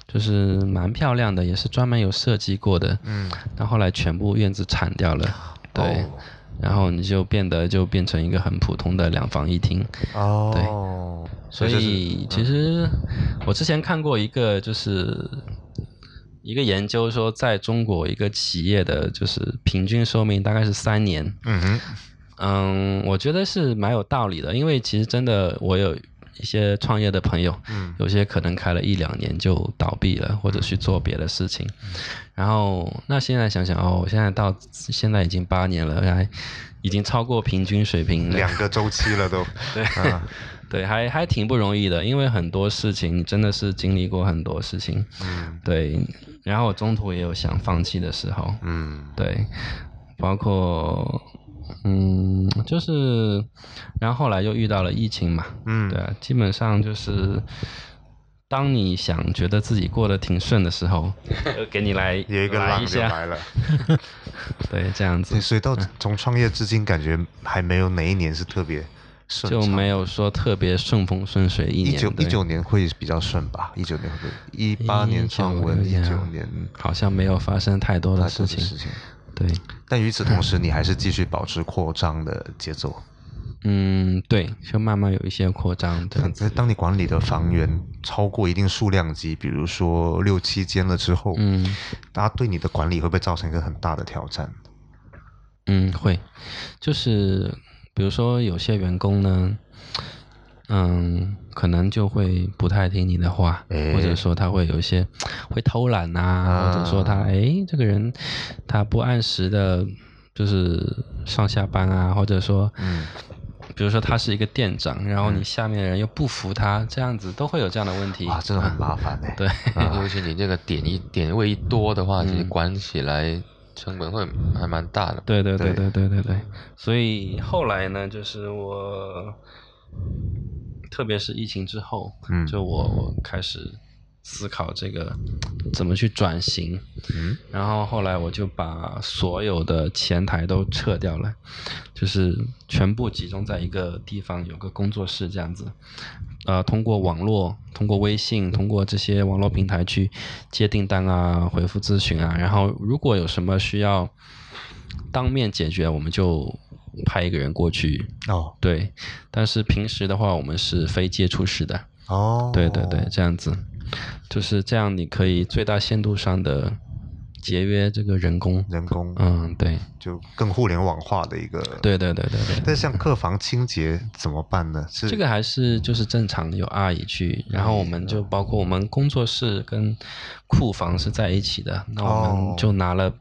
Speaker 2: 就是蛮漂亮的，也是专门有设计过的，
Speaker 1: 嗯，
Speaker 2: 但后来全部院子铲掉了，对。
Speaker 1: 哦
Speaker 2: 然后你就变得就变成一个很普通的两房一厅。
Speaker 1: 哦，
Speaker 2: 所以其实我之前看过一个，就是一个研究说，在中国一个企业的就是平均寿命大概是三年。
Speaker 1: 嗯哼，
Speaker 2: 嗯，我觉得是蛮有道理的，因为其实真的我有一些创业的朋友，
Speaker 1: 嗯
Speaker 2: 有些可能开了一两年就倒闭了，或者去做别的事情。然后那现在想想哦，我现在到现在已经八年了，还已经超过平均水平了。
Speaker 1: 两个周期了都，
Speaker 2: 对
Speaker 1: 啊
Speaker 2: 对，还还挺不容易的，因为很多事情你真的是经历过很多事情。
Speaker 1: 嗯
Speaker 2: 对，然后我中途也有想放弃的时候。
Speaker 1: 嗯
Speaker 2: 对，包括嗯，就是，然后后来又遇到了疫情嘛，
Speaker 1: 嗯，
Speaker 2: 对啊，基本上就是，当你想觉得自己过得挺顺的时候，就给你来
Speaker 1: 有一个浪就
Speaker 2: 来一下，
Speaker 1: 来了。
Speaker 2: 对，这样子，
Speaker 1: 所以到从创业至今，感觉还没有哪一年是特别顺。
Speaker 2: 就没有说特别顺风顺水一年。
Speaker 1: 一九一九年会比较顺吧？一九年？一八年创文，一
Speaker 2: 19
Speaker 1: 九年
Speaker 2: 好像没有发生太多的事情。
Speaker 1: 多的事情。
Speaker 2: 对，
Speaker 1: 但与此同时，你还是继续保持扩张的节奏。
Speaker 2: 嗯，对，就慢慢有一些扩张这样子。
Speaker 1: 当你管理的房源超过一定数量级，比如说六七间了之后，
Speaker 2: 嗯
Speaker 1: 大家对你的管理会不会造成一个很大的挑战？
Speaker 2: 嗯，会，就是比如说有些员工呢，嗯，可能就会不太听你的话，或者说他会有一些 会偷懒呐，或者说他哎，这个人他不按时的，就是上下班啊，或者说，比如说他是一个店长，然后你下面的人又不服他，这样子都会有这样的问题。
Speaker 1: 啊，真的很麻烦哎。
Speaker 2: 对，
Speaker 3: 尤其你这个点一点位一多的话，其实管起来成本会还蛮大的。
Speaker 2: 对对对
Speaker 1: 对
Speaker 2: 对对对。所以后来呢，就是我。特别是疫情之后，
Speaker 1: 嗯
Speaker 2: 就我我开始思考这个怎么去转型，
Speaker 1: 嗯
Speaker 2: 然后后来我就把所有的前台都撤掉了，就是全部集中在一个地方，有个工作室这样子。呃，通过网络，通过微信，通过这些网络平台去接订单啊，回复咨询啊，然后如果有什么需要当面解决，我们就派一个人过去。
Speaker 1: 哦
Speaker 2: 对，但是平时的话，我们是非接触式的。
Speaker 1: 哦，
Speaker 2: 对对对，这样子，就是这样，你可以最大限度上的节约这个人工。
Speaker 1: 人工
Speaker 2: 嗯，对，
Speaker 1: 就更互联网化的一个。。
Speaker 2: 对对对对对。
Speaker 1: 但像客房清洁怎么办呢？是
Speaker 2: 这个还是就是正常有阿姨去，然后我们就包括我们工作室跟库房是在一起的，那我
Speaker 1: 哦
Speaker 2: 们就拿了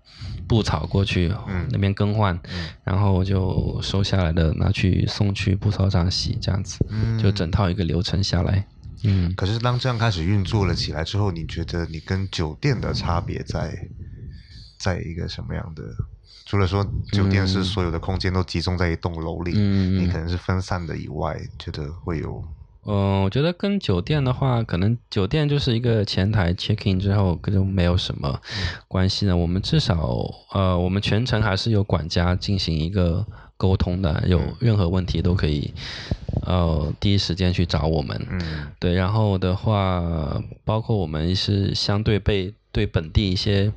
Speaker 2: 布草过去
Speaker 1: 嗯
Speaker 2: 那边更换，
Speaker 1: 嗯
Speaker 2: 然后就收下来的拿去送去布草厂洗，这样子，
Speaker 1: 嗯
Speaker 2: 就整套一个流程下来。嗯，
Speaker 1: 可是当这样开始运作了起来之后，你觉得你跟酒店的差别在在一个什么样的？除了说酒店是所有的空间都集中在一栋楼里，你可能是分散的以外，觉得会有
Speaker 2: 嗯，我觉得跟酒店的话，可能酒店就是一个前台 check in 之后就没有什么关系呢。我们至少呃，我们全程还是有管家进行一个沟通的，有任何问题都可以呃第一时间去找我们。
Speaker 1: 嗯
Speaker 2: 对，然后的话，包括我们是相对被对本地一些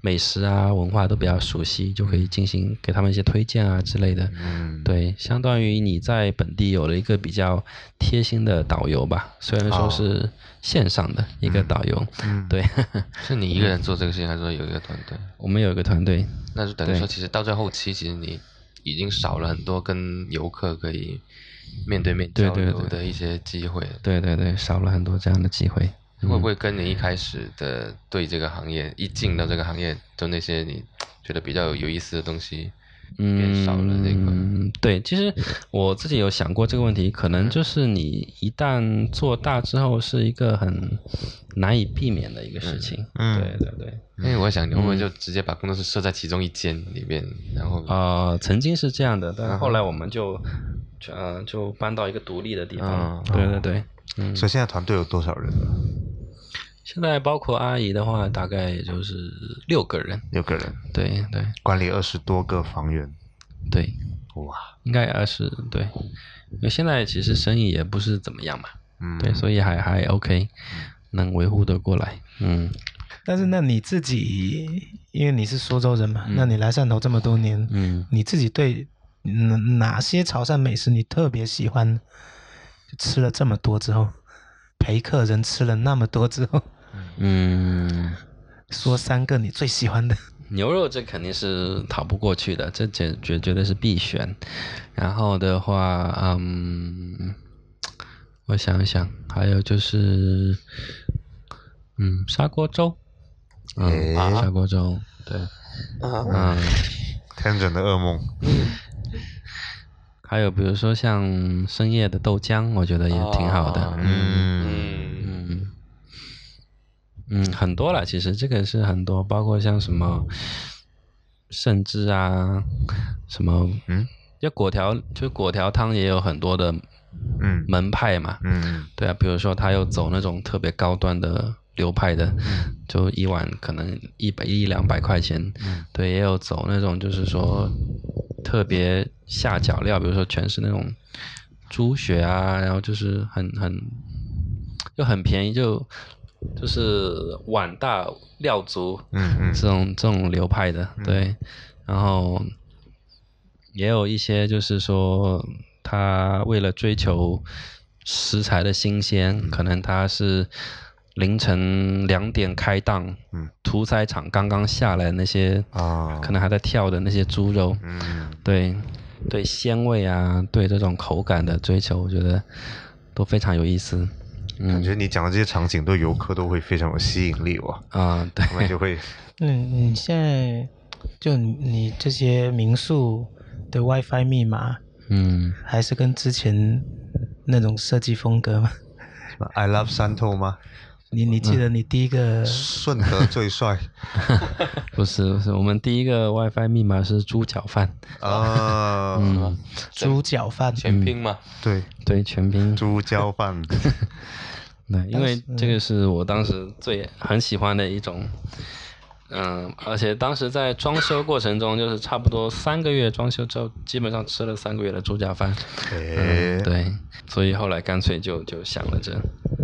Speaker 2: 美食啊文化都比较熟悉，就可以进行给他们一些推荐啊之类的。
Speaker 1: 嗯，
Speaker 2: 对，相当于你在本地有了一个比较贴心的导游吧，虽然说
Speaker 1: 哦
Speaker 2: 是线上的一个导游。
Speaker 1: 嗯
Speaker 2: 对，
Speaker 3: 是你一个人做这个事情，还是说有一个团队？
Speaker 2: 我们有一个团队。
Speaker 3: 那就等于说，其实到最后期，其实你已经少了很多跟游客可以面对面交流的一些机会。
Speaker 2: 对对对，少了很多这样的机会。
Speaker 3: 会不会跟你一开始的对这个行业，一进到这个行业，就那些你觉得比较有意思的东西，变少了这个？
Speaker 2: 嗯，对，其实我自己有想过这个问题，可能就是你一旦做大之后，是一个很难以避免的一个事情。
Speaker 1: 嗯
Speaker 2: 对对对。
Speaker 3: 因为我想，你会不会
Speaker 2: 嗯
Speaker 3: 就直接把工作室设在其中一间里面，然后
Speaker 2: 呃，曾经是这样的，但是
Speaker 3: 嗯
Speaker 2: 后来我们就，呃，就搬到一个独立的地方。
Speaker 3: 嗯
Speaker 2: 对对对，嗯，
Speaker 1: 所以现在团队有多少人了？
Speaker 2: 现在包括阿姨的话，大概也就是六个人。
Speaker 1: 六个人，
Speaker 2: 对对
Speaker 1: 管理二十多个房源，
Speaker 2: 对，
Speaker 1: 哇，
Speaker 2: 应该二十对，因为现在其实生意也不是怎么样嘛，
Speaker 1: 嗯，
Speaker 2: 对，所以还还 OK，能维护的过来。嗯，
Speaker 4: 但是那你自己因为你是苏州人嘛，
Speaker 2: 嗯
Speaker 4: 那你来汕头这么多年，
Speaker 2: 嗯，
Speaker 4: 你自己对哪哪些潮汕美食你特别喜欢？就吃了这么多之后，陪客人吃了那么多之后，
Speaker 2: 嗯，
Speaker 4: 说三个你最喜欢的。
Speaker 2: 牛肉这肯定是逃不过去的，这绝绝绝对是必选。然后的话，嗯，我想一想，还有就是，嗯，砂锅粥，嗯，
Speaker 1: 诶
Speaker 2: 砂锅粥，对，嗯，
Speaker 1: 天真的噩梦。
Speaker 2: 还有比如说像深夜的豆浆，我觉得也挺好的。
Speaker 3: 哦
Speaker 1: 嗯，
Speaker 3: 嗯，
Speaker 2: 嗯嗯，很多了，其实这个是很多，包括像什么甚至啊，什么
Speaker 1: 嗯，
Speaker 2: 就果条，就果条汤也有很多的
Speaker 1: 嗯。
Speaker 2: 门派嘛。
Speaker 1: 嗯
Speaker 2: 对啊，比如说他又走那种特别高端的流派的，就一碗可能一百一两百块钱。对，也有走那种就是说特别下脚料，比如说全是那种猪血啊，然后就是很很就很便宜，就就是碗大料足
Speaker 1: 嗯嗯。
Speaker 2: 这种这种流派的，对，然后也有一些就是说他为了追求食材的新鲜，可能他是凌晨两点开档，
Speaker 1: 嗯，
Speaker 2: 屠宰场刚刚下来那些
Speaker 1: 啊，
Speaker 2: 可能还在跳的那些猪肉，
Speaker 1: 嗯。
Speaker 2: 对对鲜味啊，对这种口感的追求，我觉得都非常有意思。嗯。
Speaker 1: 感觉你讲的这些场景对游客都会非常有吸引力哇，
Speaker 2: 啊，对，
Speaker 1: 他们就会
Speaker 4: 嗯，你现在就你你这些民宿的 WiFi 密码，
Speaker 2: 嗯，
Speaker 4: 还是跟之前那种设计风格吗
Speaker 1: ？I love 山头吗？
Speaker 4: 你你记得你第一个？
Speaker 1: 顺德最帅。
Speaker 2: 不是不是，我们第一个 WiFi 密码是猪脚饭，
Speaker 1: 啊，
Speaker 2: 嗯，
Speaker 4: 猪脚饭？
Speaker 3: 全拼吗？
Speaker 1: 对，
Speaker 2: 对，全拼，
Speaker 1: 猪脚饭，
Speaker 2: 对，因为这个是我当时最很喜欢的一种，嗯，而且当时在装修过程中，就是差不多三个月装修之后，基本上吃了三个月的猪脚饭，
Speaker 1: 诶
Speaker 2: 嗯，，对，所以后来干脆就就想了这，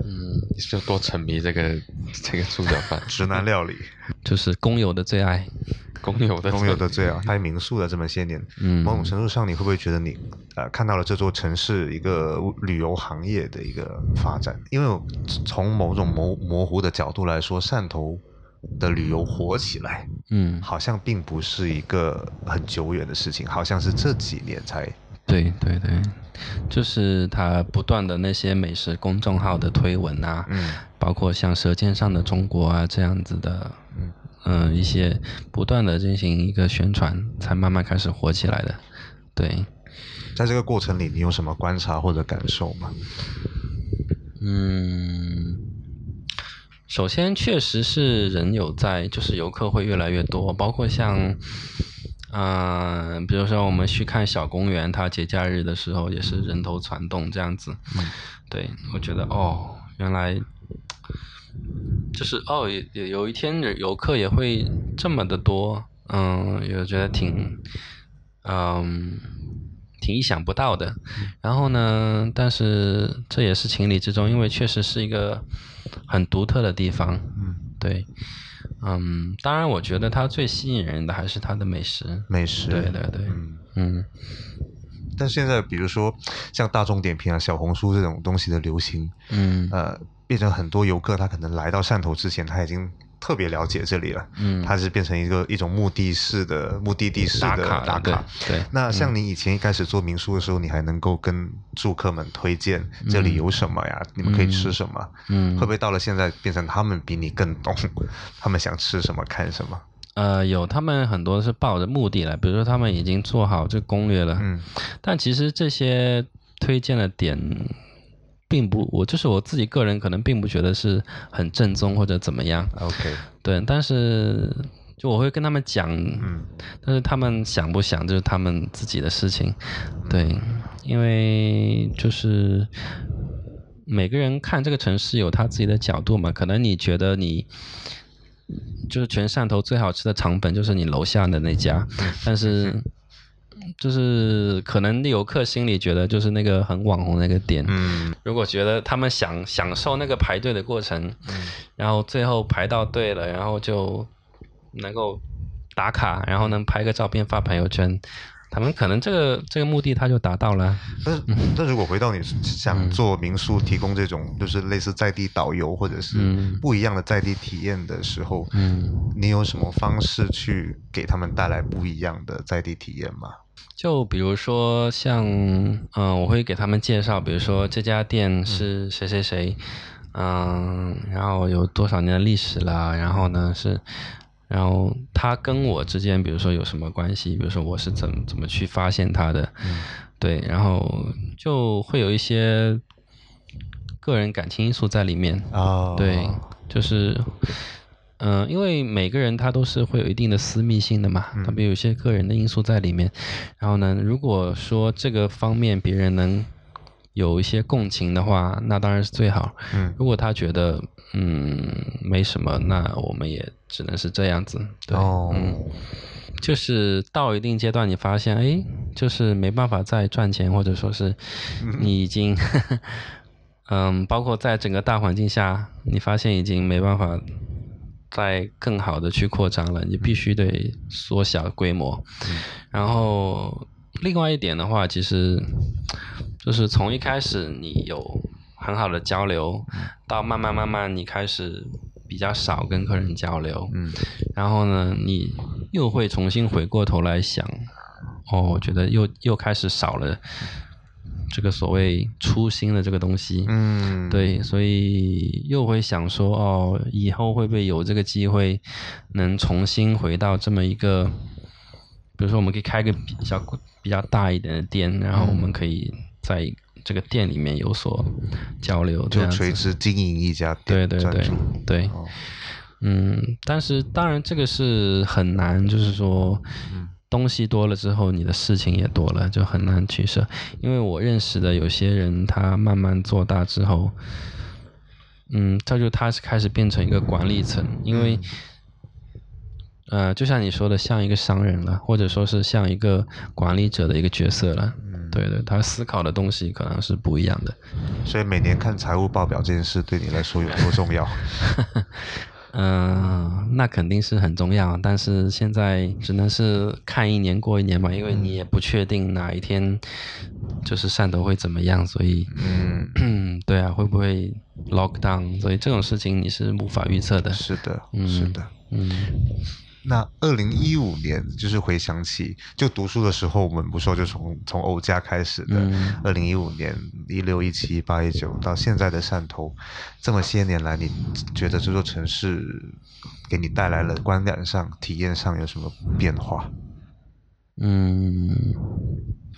Speaker 2: 嗯，
Speaker 3: 你是有多沉迷这个这个猪脚饭？
Speaker 1: 直男料理，
Speaker 2: 就是工友的最爱，
Speaker 3: 公有的
Speaker 1: 公有的罪啊，开民宿的这么些年，
Speaker 2: 嗯。
Speaker 1: 某种程度上，你会不会觉得你呃看到了这座城市一个旅游行业的一个发展？因为从某种模模糊的角度来说，汕头的旅游火起来，
Speaker 2: 嗯，
Speaker 1: 好像并不是一个很久远的事情，好像是这几年才
Speaker 2: 对对对，就是他不断的那些美食公众号的推文啊，
Speaker 1: 嗯。
Speaker 2: 包括像《舌尖上的中国》啊这样子的，嗯、一些不断的进行一个宣传，才慢慢开始火起来的。对，
Speaker 1: 在这个过程里，你有什么观察或者感受吗？
Speaker 2: 嗯，首先确实是人有在，就是游客会越来越多，包括像，嗯、比如说我们去看小公园，它节假日的时候也是人头攒动这样子。嗯对，我觉得哦，原来就是哦，有有有一天游客也会这么的多，嗯，也觉得挺，嗯。挺意想不到的，然后呢，但是这也是情理之中，因为确实是一个很独特的地方。
Speaker 1: 嗯，
Speaker 2: 对，嗯，当然，我觉得它最吸引人的还是它的美食。
Speaker 1: 美食，
Speaker 2: 对对对，
Speaker 1: 嗯。
Speaker 2: 嗯
Speaker 1: 但现在，比如说像大众点评啊、小红书这种东西的流行，
Speaker 2: 嗯
Speaker 1: 呃，变成很多游客他可能来到汕头之前，他已经特别了解这里了，
Speaker 2: 嗯，
Speaker 1: 他是变成一个一种目的式的目的地式的
Speaker 2: 打卡对
Speaker 1: 打卡。
Speaker 2: 对，
Speaker 1: 那像你以前一开始做民宿的时候，你还能够跟住客们推荐这里有什么呀？你们可以吃什么？
Speaker 2: 嗯，
Speaker 1: 会不会到了现在变成他们比你更懂，他们想吃什么看什么？
Speaker 2: 呃，有他们很多是抱着目的来，比如说他们已经做好这攻略了，
Speaker 1: 嗯。
Speaker 2: 但其实这些推荐的点，并不，我就是我自己个人可能并不觉得是很正宗或者怎么样
Speaker 1: ，，OK，
Speaker 2: 对，但是就我会跟他们讲，
Speaker 1: 嗯。
Speaker 2: 但是他们想不想就是他们自己的事情，对，因为就是每个人看这个城市有他自己的角度嘛，可能你觉得你就是全汕头最好吃的肠粉就是你楼下的那家，但是就是可能游客心里觉得就是那个很网红那个点，
Speaker 1: 嗯
Speaker 2: 如果觉得他们享享受那个排队的过程，
Speaker 1: 嗯
Speaker 2: 然后最后排到队了，然后就能够打卡，然后能拍个照片发朋友圈，他们可能这个这个目的他就达到了。
Speaker 1: 但是，但如果回到你想做民宿，提供这种就是类似在地导游或者是
Speaker 2: 嗯
Speaker 1: 不一样的在地体验的时候，
Speaker 2: 嗯，
Speaker 1: 你有什么方式去给他们带来不一样的在地体验吗？
Speaker 2: 就比如说像，嗯、我会给他们介绍，比如说这家店是谁谁谁，嗯，然后有多少年的历史啦，然后呢是，然后他跟我之间，比如说有什么关系，比如说我是怎么怎么去发现他的，对，然后就会有一些个人感情因素在里面，
Speaker 1: 啊，
Speaker 2: 对，就是，嗯、因为每个人他都是会有一定的私密性的嘛，特别有一些个人的因素在里面。然后呢，如果说这个方面别人能有一些共情的话，那当然是最好。
Speaker 1: 嗯
Speaker 2: 如果他觉得嗯没什么，那我们也只能是这样子。对，
Speaker 1: 哦，
Speaker 2: 嗯，就是到一定阶段，你发现哎，就是没办法再赚钱，或者说是你已经，嗯，包括在整个大环境下，你发现已经没办法再更好的去扩张了，你必须得缩小规模。然后另外一点的话，其实就是从一开始你有很好的交流，到慢慢慢慢你开始比较少跟客人交流，
Speaker 1: 嗯。
Speaker 2: 然后呢，你又会重新回过头来想，哦，我觉得又又开始少了这个所谓初心的这个东西。
Speaker 1: 嗯，
Speaker 2: 对，所以又会想说，哦，以后会不会有这个机会，能重新回到这么一个，比如说我们可以开个比较比较大一点的店，然后我们可以在这个店里面有所交流，这
Speaker 1: 就垂直经营一家店，
Speaker 2: 对对对对，
Speaker 1: 哦。
Speaker 2: 嗯，但是当然这个是很难，就是说，东西多了之后，你的事情也多了，就很难取舍。因为我认识的有些人，他慢慢做大之后，嗯，他就他是开始变成一个管理层，因为。呃，就像你说的，像一个商人了，或者说是像一个管理者的一个角色了。对对，他思考的东西可能是不一样的。
Speaker 1: 所以每年看财务报表这件事对你来说有多重要？
Speaker 2: 嗯，那肯定是很重要，但是现在只能是看一年过一年嘛，因为你也不确定哪一天就是汕头会怎么样，所以，
Speaker 1: 嗯，
Speaker 2: 对啊，会不会 lock down？所以这种事情你是无法预测的。
Speaker 1: 是的，
Speaker 2: 嗯
Speaker 1: 是的。
Speaker 2: 嗯
Speaker 1: 那二零一五年，就是回想起，就读书的时候，我们不说就从从欧家开始的
Speaker 2: 嗯。
Speaker 1: 二零一五年，一六、一七、一八、一九，到现在的汕头，这么些年来，你觉得这座城市给你带来了观感上、体验上有什么变化？
Speaker 2: 嗯，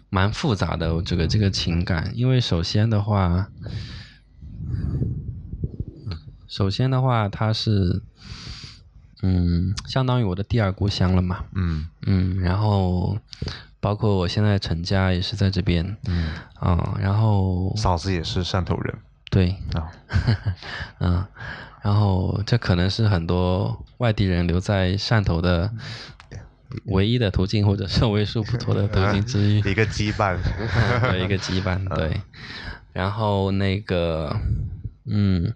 Speaker 2: 蛮复杂的这个这个情感，因为首先的话，首先的话，它是，嗯，相当于我的第二故乡了嘛。
Speaker 1: 嗯
Speaker 2: 嗯，然后包括我现在成家也是在这边，
Speaker 1: 嗯，
Speaker 2: 啊、然后
Speaker 1: 嫂子也是汕头人
Speaker 2: 对，
Speaker 1: 啊，
Speaker 2: 嗯，然后这可能是很多外地人留在汕头的唯一的途径，或者是为数不多的途径之一。
Speaker 1: 一个羁绊。
Speaker 2: 对，一个羁绊，对。然后那个，嗯，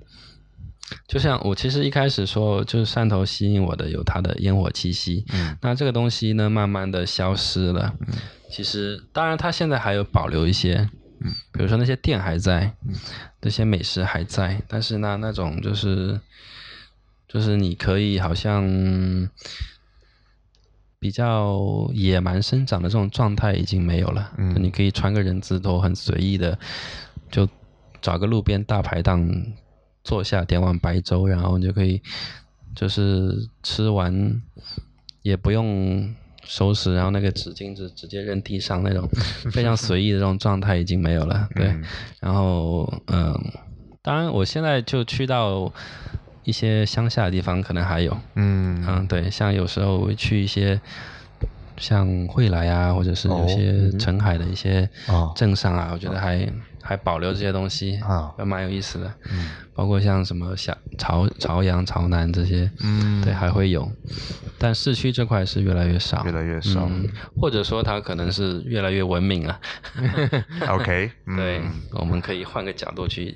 Speaker 2: 就像我其实一开始说，就是汕头吸引我的有它的烟火气息，
Speaker 1: 嗯
Speaker 2: 那这个东西呢，慢慢的消失了。嗯其实，当然它现在还有保留一些，
Speaker 1: 嗯，
Speaker 2: 比如说那些店还在，嗯，那些美食还在，但是呢，那种就是，就是你可以好像。比较野蛮生长的这种状态已经没有了，
Speaker 1: 嗯
Speaker 2: 你可以穿个人字拖，很随意的，就找个路边大排档坐下，点碗白粥，然后你就可以就是吃完也不用收拾，然后那个纸巾就直接扔地上那种 非常随意的这种状态已经没有了。对，
Speaker 1: 嗯。
Speaker 2: 然后嗯，当然我现在就去到一些乡下的地方，可能还有，
Speaker 1: 嗯。
Speaker 2: 嗯，对，像有时候会去一些像惠来啊，或者是有
Speaker 1: 哦
Speaker 2: 些
Speaker 1: 嗯
Speaker 2: 澄海的一些
Speaker 1: 哦。
Speaker 2: 镇上啊，我觉得还还保留这些东西
Speaker 1: 啊
Speaker 2: 还蛮有意思的。
Speaker 1: 嗯
Speaker 2: 包括像什么小朝朝阳、朝南这些，
Speaker 1: 嗯
Speaker 2: 对，还会有，但市区这块是越来越少，
Speaker 1: 越来越少
Speaker 2: 嗯，或者说它可能是越来越文明了。
Speaker 1: OK，嗯
Speaker 2: 对，我们可以换个角度去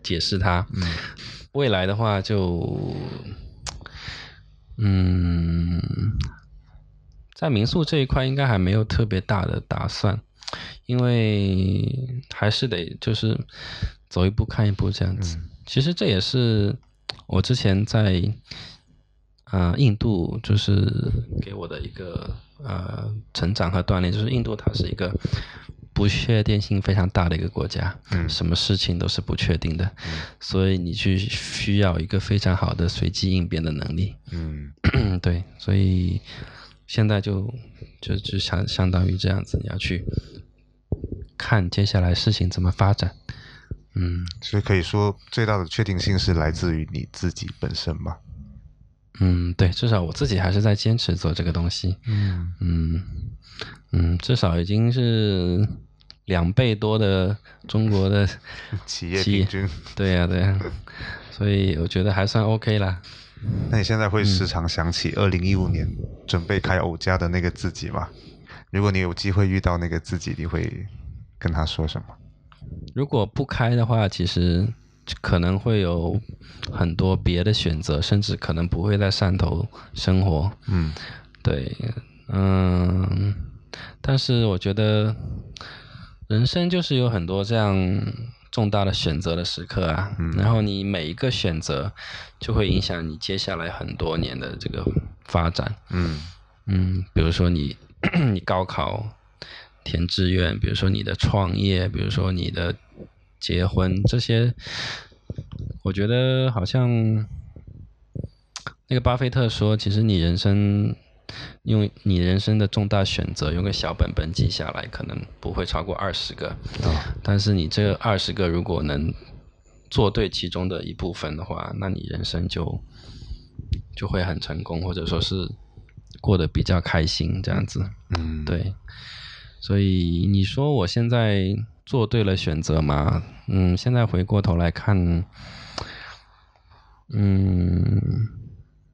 Speaker 2: 解释它。
Speaker 1: 嗯
Speaker 2: 未来的话就，嗯，在民宿这一块应该还没有特别大的打算，因为还是得就是走一步看一步这样子。其实这也是我之前在呃印度就是给我的一个呃成长和锻炼，就是印度它是一个不确定性非常大的一个国家，
Speaker 1: 嗯
Speaker 2: 什么事情都是不确定的，所以你去需要一个非常好的随机应变的能力。
Speaker 1: 嗯
Speaker 2: 对，所以现在就就就相相当于这样子，你要去看接下来事情怎么发展。嗯
Speaker 1: 所以可以说最大的确定性是来自于你自己本身吧。
Speaker 2: 嗯，对，至少我自己还是在坚持做这个东西。
Speaker 1: 嗯
Speaker 2: 嗯嗯，至少已经是两倍多的中国的
Speaker 1: 企业平均。
Speaker 2: 对呀、对呀、所以我觉得还算 OK 啦。
Speaker 1: 那你现在会时常想起二零一五年准备开偶家的那个自己吗？如果你有机会遇到那个自己，你会跟他说什么？
Speaker 2: 如果不开的话，其实可能会有很多别的选择，甚至可能不会在汕头生活。
Speaker 1: 嗯
Speaker 2: 对，嗯，但是我觉得人生就是有很多这样重大的选择的时刻啊，
Speaker 1: 嗯
Speaker 2: 然后你每一个选择就会影响你接下来很多年的这个发展。
Speaker 1: 嗯
Speaker 2: 嗯，比如说你 你高考填志愿，比如说你的创业，比如说你的结婚，这些，我觉得好像那个巴菲特说，其实你人生用你人生的重大选择用个小本本记下来，可能不会超过二十个，
Speaker 1: 哦。
Speaker 2: 但是你这二十个如果能做对其中的一部分的话，那你人生就就会很成功，或者说是过得比较开心这样子。
Speaker 1: 嗯，
Speaker 2: 对，所以你说我现在做对了选择吗？嗯，现在回过头来看，嗯，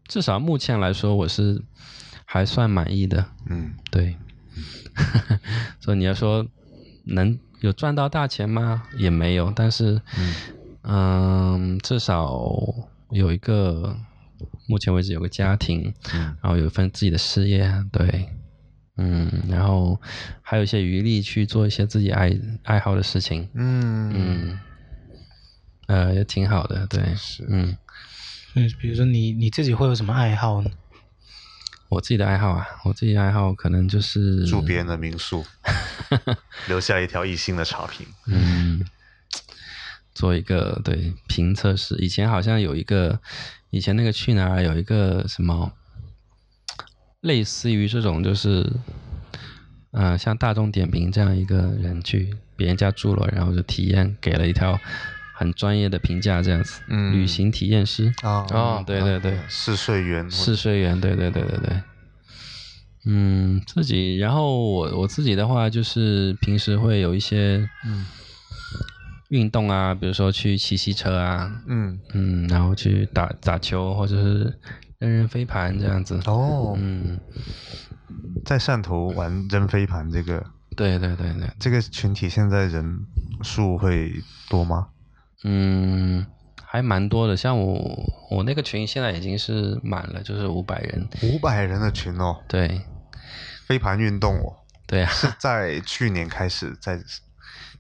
Speaker 2: 至少目前来说我是还算满意的。
Speaker 1: 嗯
Speaker 2: 对，所以你要说能有赚到大钱吗？也没有，但是，嗯至少有一个，目前为止有个家庭，
Speaker 1: 嗯
Speaker 2: 然后有一份自己的事业，对，嗯，然后还有一些余力去做一些自己爱爱好的事情，
Speaker 1: 嗯
Speaker 2: 嗯，呃，也挺好的，对，
Speaker 1: 是
Speaker 2: 嗯，
Speaker 4: 嗯，比如说你你自己会有什么爱好呢？
Speaker 2: 我自己的爱好啊，我自己的爱好可能就是
Speaker 1: 住别人的民宿，留下一条一星的差评。
Speaker 2: 嗯，做一个对评测试。以前好像有一个，以前那个去哪儿有一个什么，类似于这种就是，呃，像大众点评这样一个人去别人家住了，然后就体验给了一条很专业的评价，这样子，
Speaker 1: 嗯
Speaker 2: 旅行体验师。
Speaker 1: 啊
Speaker 2: 哦对对对
Speaker 1: 试睡员
Speaker 2: 试睡员，对对对对对。嗯，自己，然后我我自己的话，就是平时会有一些
Speaker 1: 嗯
Speaker 2: 运动啊，比如说去骑骑车啊，
Speaker 1: 嗯
Speaker 2: 嗯，然后去打打球或者是扔扔飞盘这样子。
Speaker 1: 哦，
Speaker 2: 嗯，
Speaker 1: 在汕头玩扔飞盘这个
Speaker 2: 对对对对，
Speaker 1: 这个群体现在人数会多吗？
Speaker 2: 嗯，还蛮多的。像我我那个群现在已经是满了，就是五百人。
Speaker 1: 五百人的群哦，
Speaker 2: 对
Speaker 1: 飞盘运动哦，
Speaker 2: 对啊，
Speaker 1: 是在去年开始在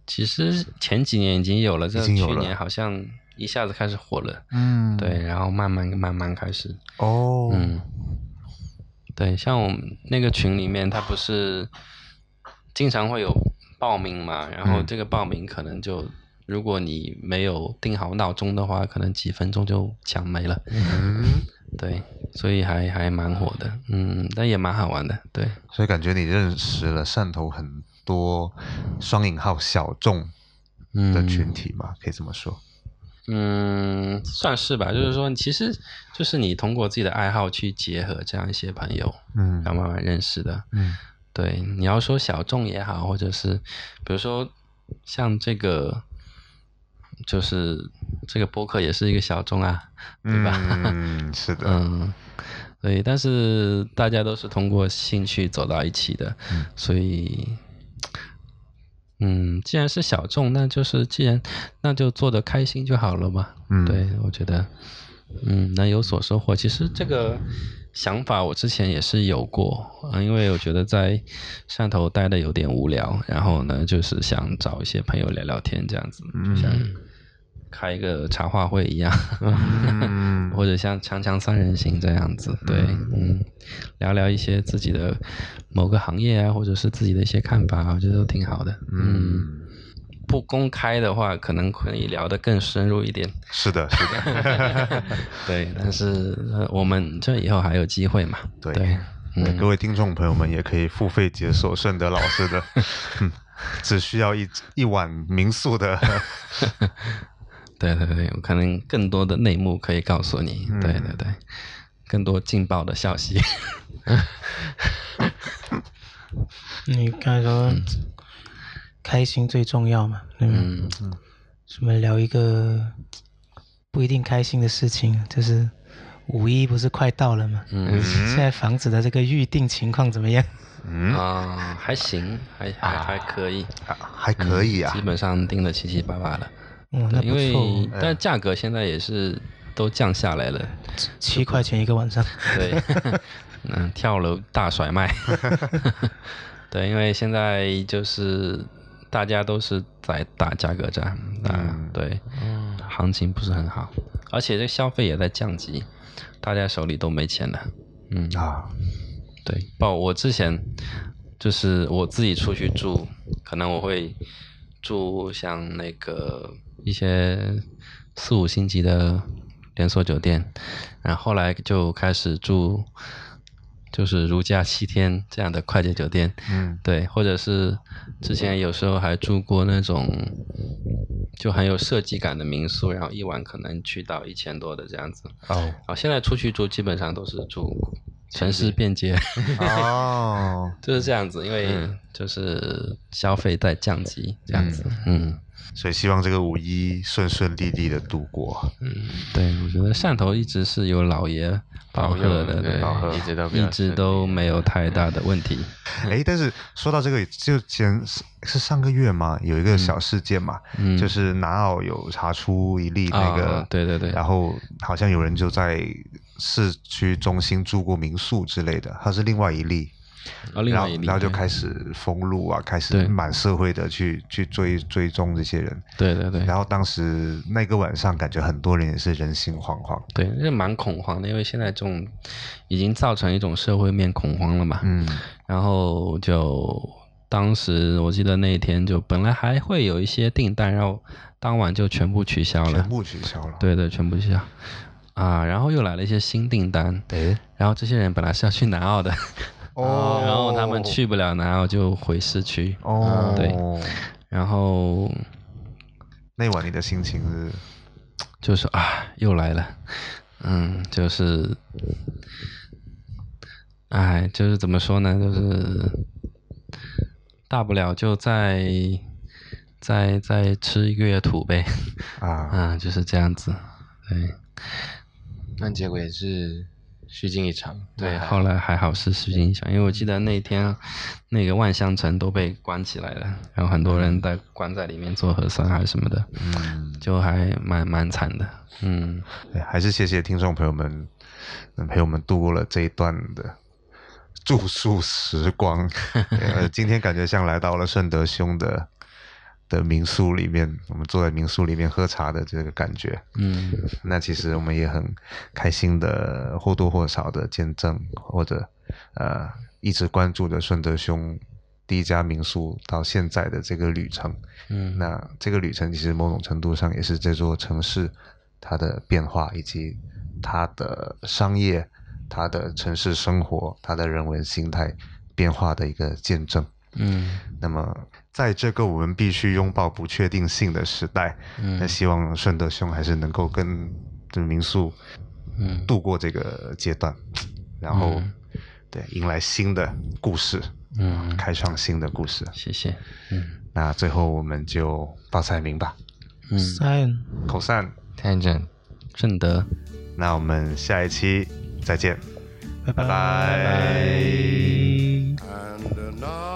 Speaker 2: 其实前几年已经有了，这去年好像一下子开始火了。
Speaker 1: 嗯
Speaker 2: 对，然后慢慢慢慢开始，
Speaker 1: 哦
Speaker 2: 嗯，对，像我们那个群里面，他不是经常会有报名嘛，然后
Speaker 1: 嗯
Speaker 2: 这个报名可能就，如果你没有定好闹钟的话，可能几分钟就抢没了。
Speaker 1: 嗯，
Speaker 2: 对，所以还还蛮火的，嗯，但也蛮好玩的，对，
Speaker 1: 所以感觉你认识了汕头很多双引号小众
Speaker 2: 嗯
Speaker 1: 的群体嘛，可以这么说。
Speaker 2: 嗯，算是吧，就是说，其实就是你通过自己的爱好去结合这样一些朋友，
Speaker 1: 嗯
Speaker 2: 然后慢慢认识的。
Speaker 1: 嗯
Speaker 2: 对，你要说小众也好，或者是比如说像这个，就是这个播客也是一个小众啊，对吧？
Speaker 1: 嗯，是的，
Speaker 2: 嗯，对，但是大家都是通过兴趣走到一起的，
Speaker 1: 嗯
Speaker 2: 所以，嗯，既然是小众，那就是既然那就做的开心就好了嘛。
Speaker 1: 嗯
Speaker 2: 对，我觉得，嗯，能有所收获。其实这个想法我之前也是有过，嗯，因为我觉得在汕头待的有点无聊，然后呢，就是想找一些朋友聊聊天这样子，就像开一个茶话会一样，
Speaker 1: 嗯
Speaker 2: 或者像强强三人行这样子，对，嗯，聊聊一些自己的某个行业啊，或者是自己的一些看法，我觉得都挺好的，嗯。不公开的话，可能可以聊得更深入一点。
Speaker 1: 是的，是的，
Speaker 2: 对，但是呃我们这以后还有机会嘛？
Speaker 1: 对
Speaker 2: 对，
Speaker 1: 对
Speaker 2: 嗯，
Speaker 1: 各位听众朋友们也可以付费解锁顺德老师的，嗯，只需要一一碗民宿的，
Speaker 2: 对对对，我可能更多的内幕可以告诉你。
Speaker 1: 嗯
Speaker 2: 对对对，更多劲爆的消息。
Speaker 4: 你刚才说开心最重要嘛？
Speaker 2: 嗯，
Speaker 4: 什么聊一个不一定开心的事情，就是五一不是快到了吗？
Speaker 2: 嗯
Speaker 4: 现在房子的这个预定情况怎么样？
Speaker 1: 嗯，
Speaker 2: 啊，还行，还还还可以，
Speaker 1: 啊还可以啊
Speaker 2: 基，本上定的七七八八了。
Speaker 4: 哦，那，
Speaker 2: 因为，但价格现在也是都降下来了。
Speaker 4: 七块钱一个晚上。
Speaker 2: 对，嗯，跳楼大甩卖。对，因为现在就是大家都是在打价格战，啊，
Speaker 1: 嗯
Speaker 2: 对，嗯行情不是很好，而且这消费也在降级，大家手里都没钱了。嗯，
Speaker 1: 啊，
Speaker 2: 对，包我之前就是我自己出去住，可能我会住像那个一些四五星级的连锁酒店，然后后来就开始住就是如家七天这样的快捷酒店，
Speaker 1: 嗯
Speaker 2: 对，或者是之前有时候还住过那种就很有设计感的民宿，然后一晚可能去到一千多的这样子。
Speaker 1: 哦
Speaker 2: 啊，现在出去住基本上都是住城市便捷，
Speaker 1: 哦，
Speaker 2: 就是这样子，因为就是消费在降级这样子。嗯
Speaker 1: 所以希望这个五一顺顺利利的度过。
Speaker 2: 嗯，对，我觉得汕头一直是有老爷保
Speaker 3: 保佑
Speaker 2: 佑的，
Speaker 3: 对
Speaker 2: 对，
Speaker 1: 保佑
Speaker 3: 一直都比
Speaker 2: 一直都没有太大的问题。
Speaker 1: 哎，但是说到这个，就前是上个月嘛，有一个小事件嘛，
Speaker 2: 嗯，
Speaker 1: 就是南澳有查出一例那个，
Speaker 2: 啊对对对
Speaker 1: 然后好像有人就在市区中心住过民宿之类的，它是另外一例，然后然后就开始封路啊，开始满社会的去去追追踪这些人，
Speaker 2: 对对对，
Speaker 1: 然后当时那个晚上感觉很多人也是人心惶惶，
Speaker 2: 对，那蛮恐慌的，因为现在这种已经造成一种社会面恐慌了嘛。
Speaker 1: 嗯。
Speaker 2: 然后就当时我记得那一天就本来还会有一些订单，然后当晚就全部取消了。
Speaker 1: 全。部取消了，
Speaker 2: 对对，全部取消。啊，然后又来了一些新订单，
Speaker 1: 对，
Speaker 2: 然后这些人本来是要去南澳的，
Speaker 1: 哦，
Speaker 2: 然后他们去不了然后就回市区，
Speaker 1: 哦，
Speaker 2: 对。然后
Speaker 1: 那晚你的心情是？
Speaker 2: 就是啊，又来了，嗯，就是，哎，就是怎么说呢，就是大不了就再再再吃一个月土呗，
Speaker 1: 啊，
Speaker 2: 啊，就是这样子，对。
Speaker 3: 那结果也是虚惊一场。
Speaker 2: 对，后来还好是虚惊一场，因为我记得那天那个万象城都被关起来了，然后很多人在关在里面做核酸还是什么的，
Speaker 1: 嗯，
Speaker 2: 就还蛮蛮惨的，嗯。
Speaker 1: 对，还是谢谢听众朋友们，能陪我们度过了这一段的住宿时光。今天感觉像来到了顺德兄的的民宿里面，我们坐在民宿里面喝茶的这个感觉。
Speaker 2: 嗯
Speaker 1: 那其实我们也很开心的，或多或少的见证，或者呃一直关注着顺德兄第一家民宿到现在的这个旅程。
Speaker 2: 嗯，
Speaker 1: 那这个旅程其实某种程度上也是这座城市它的变化，以及它的商业、它的城市生活、它的人文心态变化的一个见证。
Speaker 2: 嗯
Speaker 1: 那么，在这个我们必须拥抱不确定性的时代，嗯。那
Speaker 2: 嗯
Speaker 1: 希望顺德兄还是能够跟这民宿
Speaker 2: 嗯。
Speaker 1: 度过这个阶段，然后
Speaker 2: 嗯。
Speaker 1: 对迎来新的故事，
Speaker 2: 嗯，
Speaker 1: 开创新的故事。
Speaker 2: 谢谢，嗯。
Speaker 1: 那最后我们就报菜名吧，
Speaker 2: 嗯
Speaker 4: ，Sion，
Speaker 1: 口散。
Speaker 3: tangent。
Speaker 2: 正德，
Speaker 1: 那我们下一期再见，
Speaker 4: 拜
Speaker 1: 拜。拜。
Speaker 5: And now